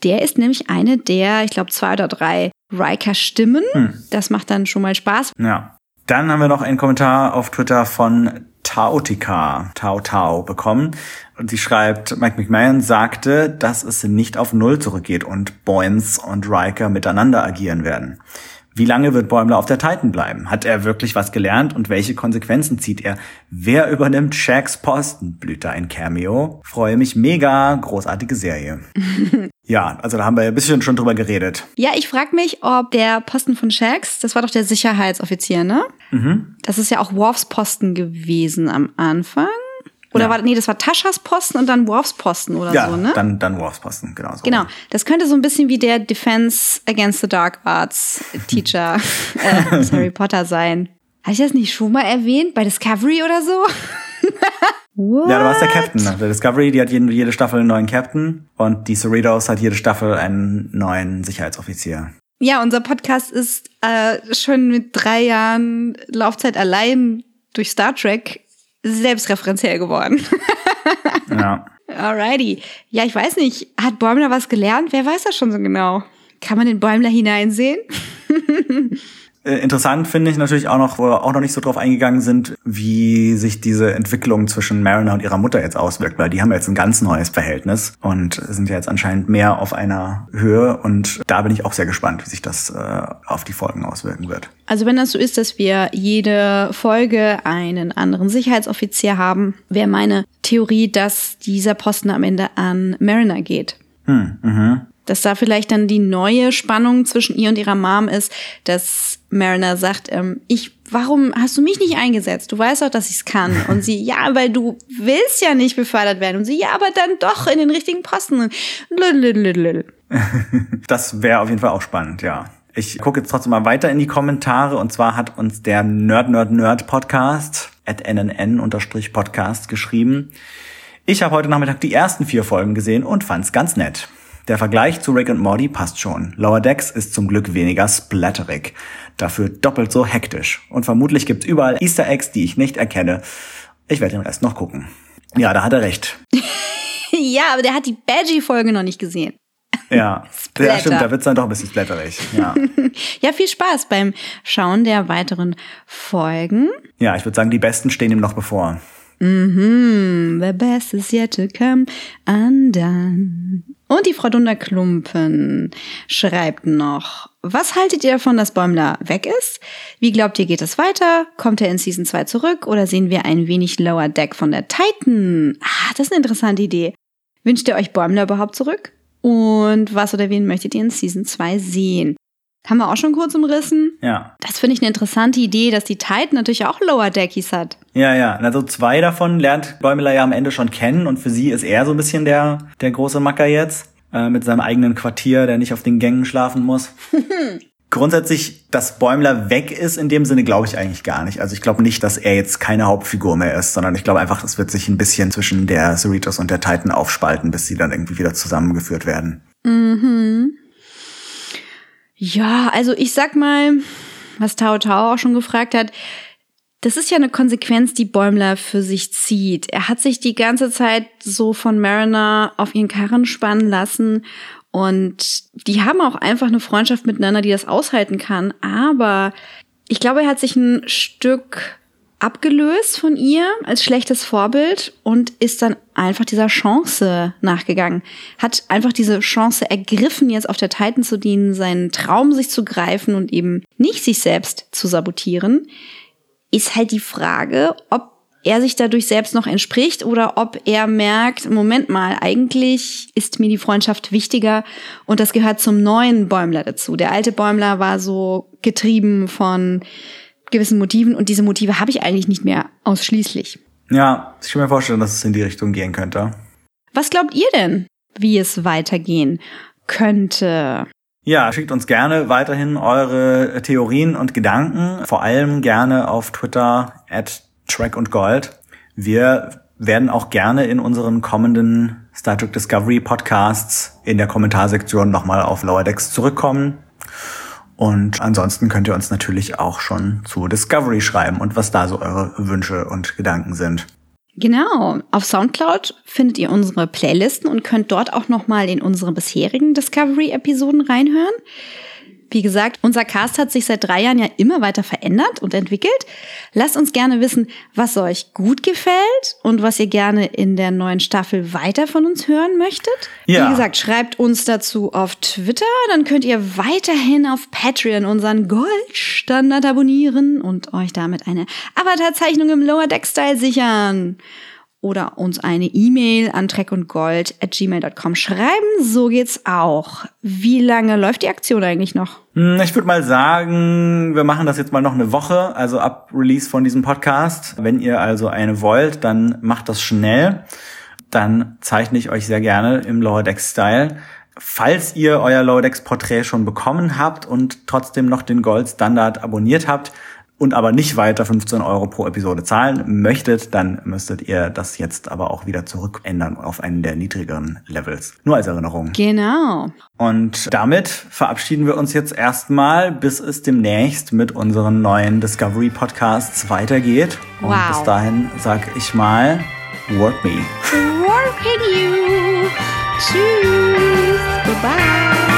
[SPEAKER 2] Der ist nämlich eine der, ich glaube, zwei oder drei Riker-Stimmen. Hm. Das macht dann schon mal Spaß.
[SPEAKER 1] Ja. Dann haben wir noch einen Kommentar auf Twitter von Taotika, Tao Tao, bekommen. Und sie schreibt, Mike McMahon sagte, dass es nicht auf Null zurückgeht und Boyens und Riker miteinander agieren werden. Wie lange wird Bäumler auf der Titan bleiben? Hat er wirklich was gelernt und welche Konsequenzen zieht er? Wer übernimmt Shaqs Posten? Blüht da ein Cameo? Freue mich mega, großartige Serie. ja, also da haben wir ein bisschen schon drüber geredet.
[SPEAKER 2] Ja, ich frage mich, ob der Posten von Shax, das war doch der Sicherheitsoffizier, ne?
[SPEAKER 1] Mhm.
[SPEAKER 2] Das ist ja auch Worfs Posten gewesen am Anfang. Oder
[SPEAKER 1] Ja.
[SPEAKER 2] war, nee, das war Taschas Posten und dann Worfs Posten oder
[SPEAKER 1] ja,
[SPEAKER 2] so, ne?
[SPEAKER 1] dann, dann Worfs Posten, genau so.
[SPEAKER 2] Genau, das könnte so ein bisschen wie der Defense Against the Dark Arts Teacher äh, Harry Potter sein. Hatte ich das nicht schon mal erwähnt? Bei Discovery oder so? What?
[SPEAKER 1] Ja, da war es der Captain. ne? Der Discovery, die hat jede, jede Staffel einen neuen Captain und die Cerritos hat jede Staffel einen neuen Sicherheitsoffizier.
[SPEAKER 2] Ja, unser Podcast ist äh, schon mit drei Jahren Laufzeit allein durch Star Trek selbstreferenziell geworden.
[SPEAKER 1] Ja.
[SPEAKER 2] Alrighty. Ja, ich weiß nicht. Hat Bäumler was gelernt? Wer weiß das schon so genau? Kann man den Bäumler hineinsehen?
[SPEAKER 1] Äh, Interessant finde ich natürlich auch noch, wo wir auch noch nicht so drauf eingegangen sind, wie sich diese Entwicklung zwischen Mariner und ihrer Mutter jetzt auswirkt, weil die haben jetzt ein ganz neues Verhältnis und sind ja jetzt anscheinend mehr auf einer Höhe und da bin ich auch sehr gespannt, wie sich das äh, auf die Folgen auswirken wird.
[SPEAKER 2] Also wenn das so ist, dass wir jede Folge einen anderen Sicherheitsoffizier haben, wäre meine Theorie, dass dieser Posten am Ende an Mariner geht.
[SPEAKER 1] Hm, mhm.
[SPEAKER 2] Dass da vielleicht dann die neue Spannung zwischen ihr und ihrer Mom ist, dass Mariner sagt, ähm, ich, warum hast du mich nicht eingesetzt? Du weißt doch, dass ich es kann. Und sie, ja, weil du willst ja nicht befördert werden. Und sie, ja, aber dann doch in den richtigen Posten. Lülülülül.
[SPEAKER 1] Das wäre auf jeden Fall auch spannend, ja. Ich gucke jetzt trotzdem mal weiter in die Kommentare und zwar hat uns der Nerd Nerd Nerd Podcast at nnn-podcast geschrieben. Ich habe heute Nachmittag die ersten vier Folgen gesehen und fand's ganz nett. Der Vergleich zu Rick und Morty passt schon. Lower Decks ist zum Glück weniger splatterig, dafür doppelt so hektisch. Und vermutlich gibt's überall Easter Eggs, die ich nicht erkenne. Ich werde den Rest noch gucken. Ja, da hat er recht.
[SPEAKER 2] ja, aber der hat die Badgie-Folge noch nicht gesehen.
[SPEAKER 1] Ja,
[SPEAKER 2] Splatter.
[SPEAKER 1] ja stimmt, da wird's dann doch ein bisschen splatterig. Ja.
[SPEAKER 2] Ja, viel Spaß beim Schauen der weiteren Folgen.
[SPEAKER 1] Ja, ich würde sagen, die besten stehen ihm noch bevor.
[SPEAKER 2] Mhm, the best is yet to come undone. Und die Frau Dunderklumpen schreibt noch, was haltet ihr davon, dass Bäumler weg ist? Wie glaubt ihr, geht es weiter? Kommt er in Season 2 zurück oder sehen wir ein wenig Lower Deck von der Titan? Ah, das ist eine interessante Idee. Wünscht ihr euch Bäumler überhaupt zurück? Und was oder wen möchtet ihr in Season 2 sehen? Haben wir auch schon kurz umrissen.
[SPEAKER 1] Ja.
[SPEAKER 2] Das finde ich eine interessante Idee, dass die Titan natürlich auch Lower Deckies hat.
[SPEAKER 1] Ja, ja. Also zwei davon lernt Bäumler ja am Ende schon kennen und für sie ist er so ein bisschen der, der große Macker jetzt. Äh, mit seinem eigenen Quartier, der nicht auf den Gängen schlafen muss. Grundsätzlich, dass Bäumler weg ist, in dem Sinne glaube ich eigentlich gar nicht. Also ich glaube nicht, dass er jetzt keine Hauptfigur mehr ist, sondern ich glaube einfach, es wird sich ein bisschen zwischen der Cerritos und der Titan aufspalten, bis sie dann irgendwie wieder zusammengeführt werden.
[SPEAKER 2] Mhm. Ja, also ich sag mal, was Tao Tao auch schon gefragt hat, das ist ja eine Konsequenz, die Bäumler für sich zieht. Er hat sich die ganze Zeit so von Mariner auf ihren Karren spannen lassen und die haben auch einfach eine Freundschaft miteinander, die das aushalten kann. Aber ich glaube, er hat sich ein Stück abgelöst von ihr als schlechtes Vorbild und ist dann einfach dieser Chance nachgegangen. Hat einfach diese Chance ergriffen, jetzt auf der Titan zu dienen, seinen Traum sich zu greifen und eben nicht sich selbst zu sabotieren. Ist halt die Frage, ob er sich dadurch selbst noch entspricht oder ob er merkt, Moment mal, eigentlich ist mir die Freundschaft wichtiger und das gehört zum neuen Bäumler dazu. Der alte Bäumler war so getrieben von gewissen Motiven und diese Motive habe ich eigentlich nicht mehr ausschließlich.
[SPEAKER 1] Ja, ich kann mir vorstellen, dass es in die Richtung gehen könnte.
[SPEAKER 2] Was glaubt ihr denn, wie es weitergehen könnte?
[SPEAKER 1] Ja, schickt uns gerne weiterhin eure Theorien und Gedanken, vor allem gerne auf Twitter at Track und Gold. Wir werden auch gerne in unseren kommenden Star Trek Discovery Podcasts in der Kommentarsektion nochmal auf Lower Decks zurückkommen. Und ansonsten könnt ihr uns natürlich auch schon zu Discovery schreiben und was da so eure Wünsche und Gedanken sind.
[SPEAKER 2] Genau. Auf Soundcloud findet ihr unsere Playlisten und könnt dort auch nochmal in unsere bisherigen Discovery-Episoden reinhören. Wie gesagt, unser Cast hat sich seit drei Jahren ja immer weiter verändert und entwickelt. Lasst uns gerne wissen, was euch gut gefällt und was ihr gerne in der neuen Staffel weiter von uns hören möchtet.
[SPEAKER 1] Ja.
[SPEAKER 2] Wie gesagt, schreibt uns dazu auf Twitter. Dann könnt ihr weiterhin auf Patreon unseren Goldstandard abonnieren und euch damit eine Avatarzeichnung im Lower Deck Style sichern oder uns eine E-Mail an treckundgold at gmail.com schreiben. So geht's auch. Wie lange läuft die Aktion eigentlich noch?
[SPEAKER 1] Hm, Ich würde mal sagen, wir machen das jetzt mal noch eine Woche, also ab Release von diesem Podcast. Wenn ihr also eine wollt, dann macht das schnell. Dann zeichne ich euch sehr gerne im Lower Decks Style. Falls ihr euer Lower Decks Porträt schon bekommen habt und trotzdem noch den Gold Standard abonniert habt, und aber nicht weiter 15 Euro pro Episode zahlen möchtet, dann müsstet ihr das jetzt aber auch wieder zurückändern auf einen der niedrigeren Levels. Nur als Erinnerung.
[SPEAKER 2] Genau.
[SPEAKER 1] Und damit verabschieden wir uns jetzt erstmal, bis es demnächst mit unseren neuen Discovery Podcasts weitergeht. Und
[SPEAKER 2] Wow.
[SPEAKER 1] bis dahin sag ich mal, work me.
[SPEAKER 2] Working you. Tschüss. Goodbye.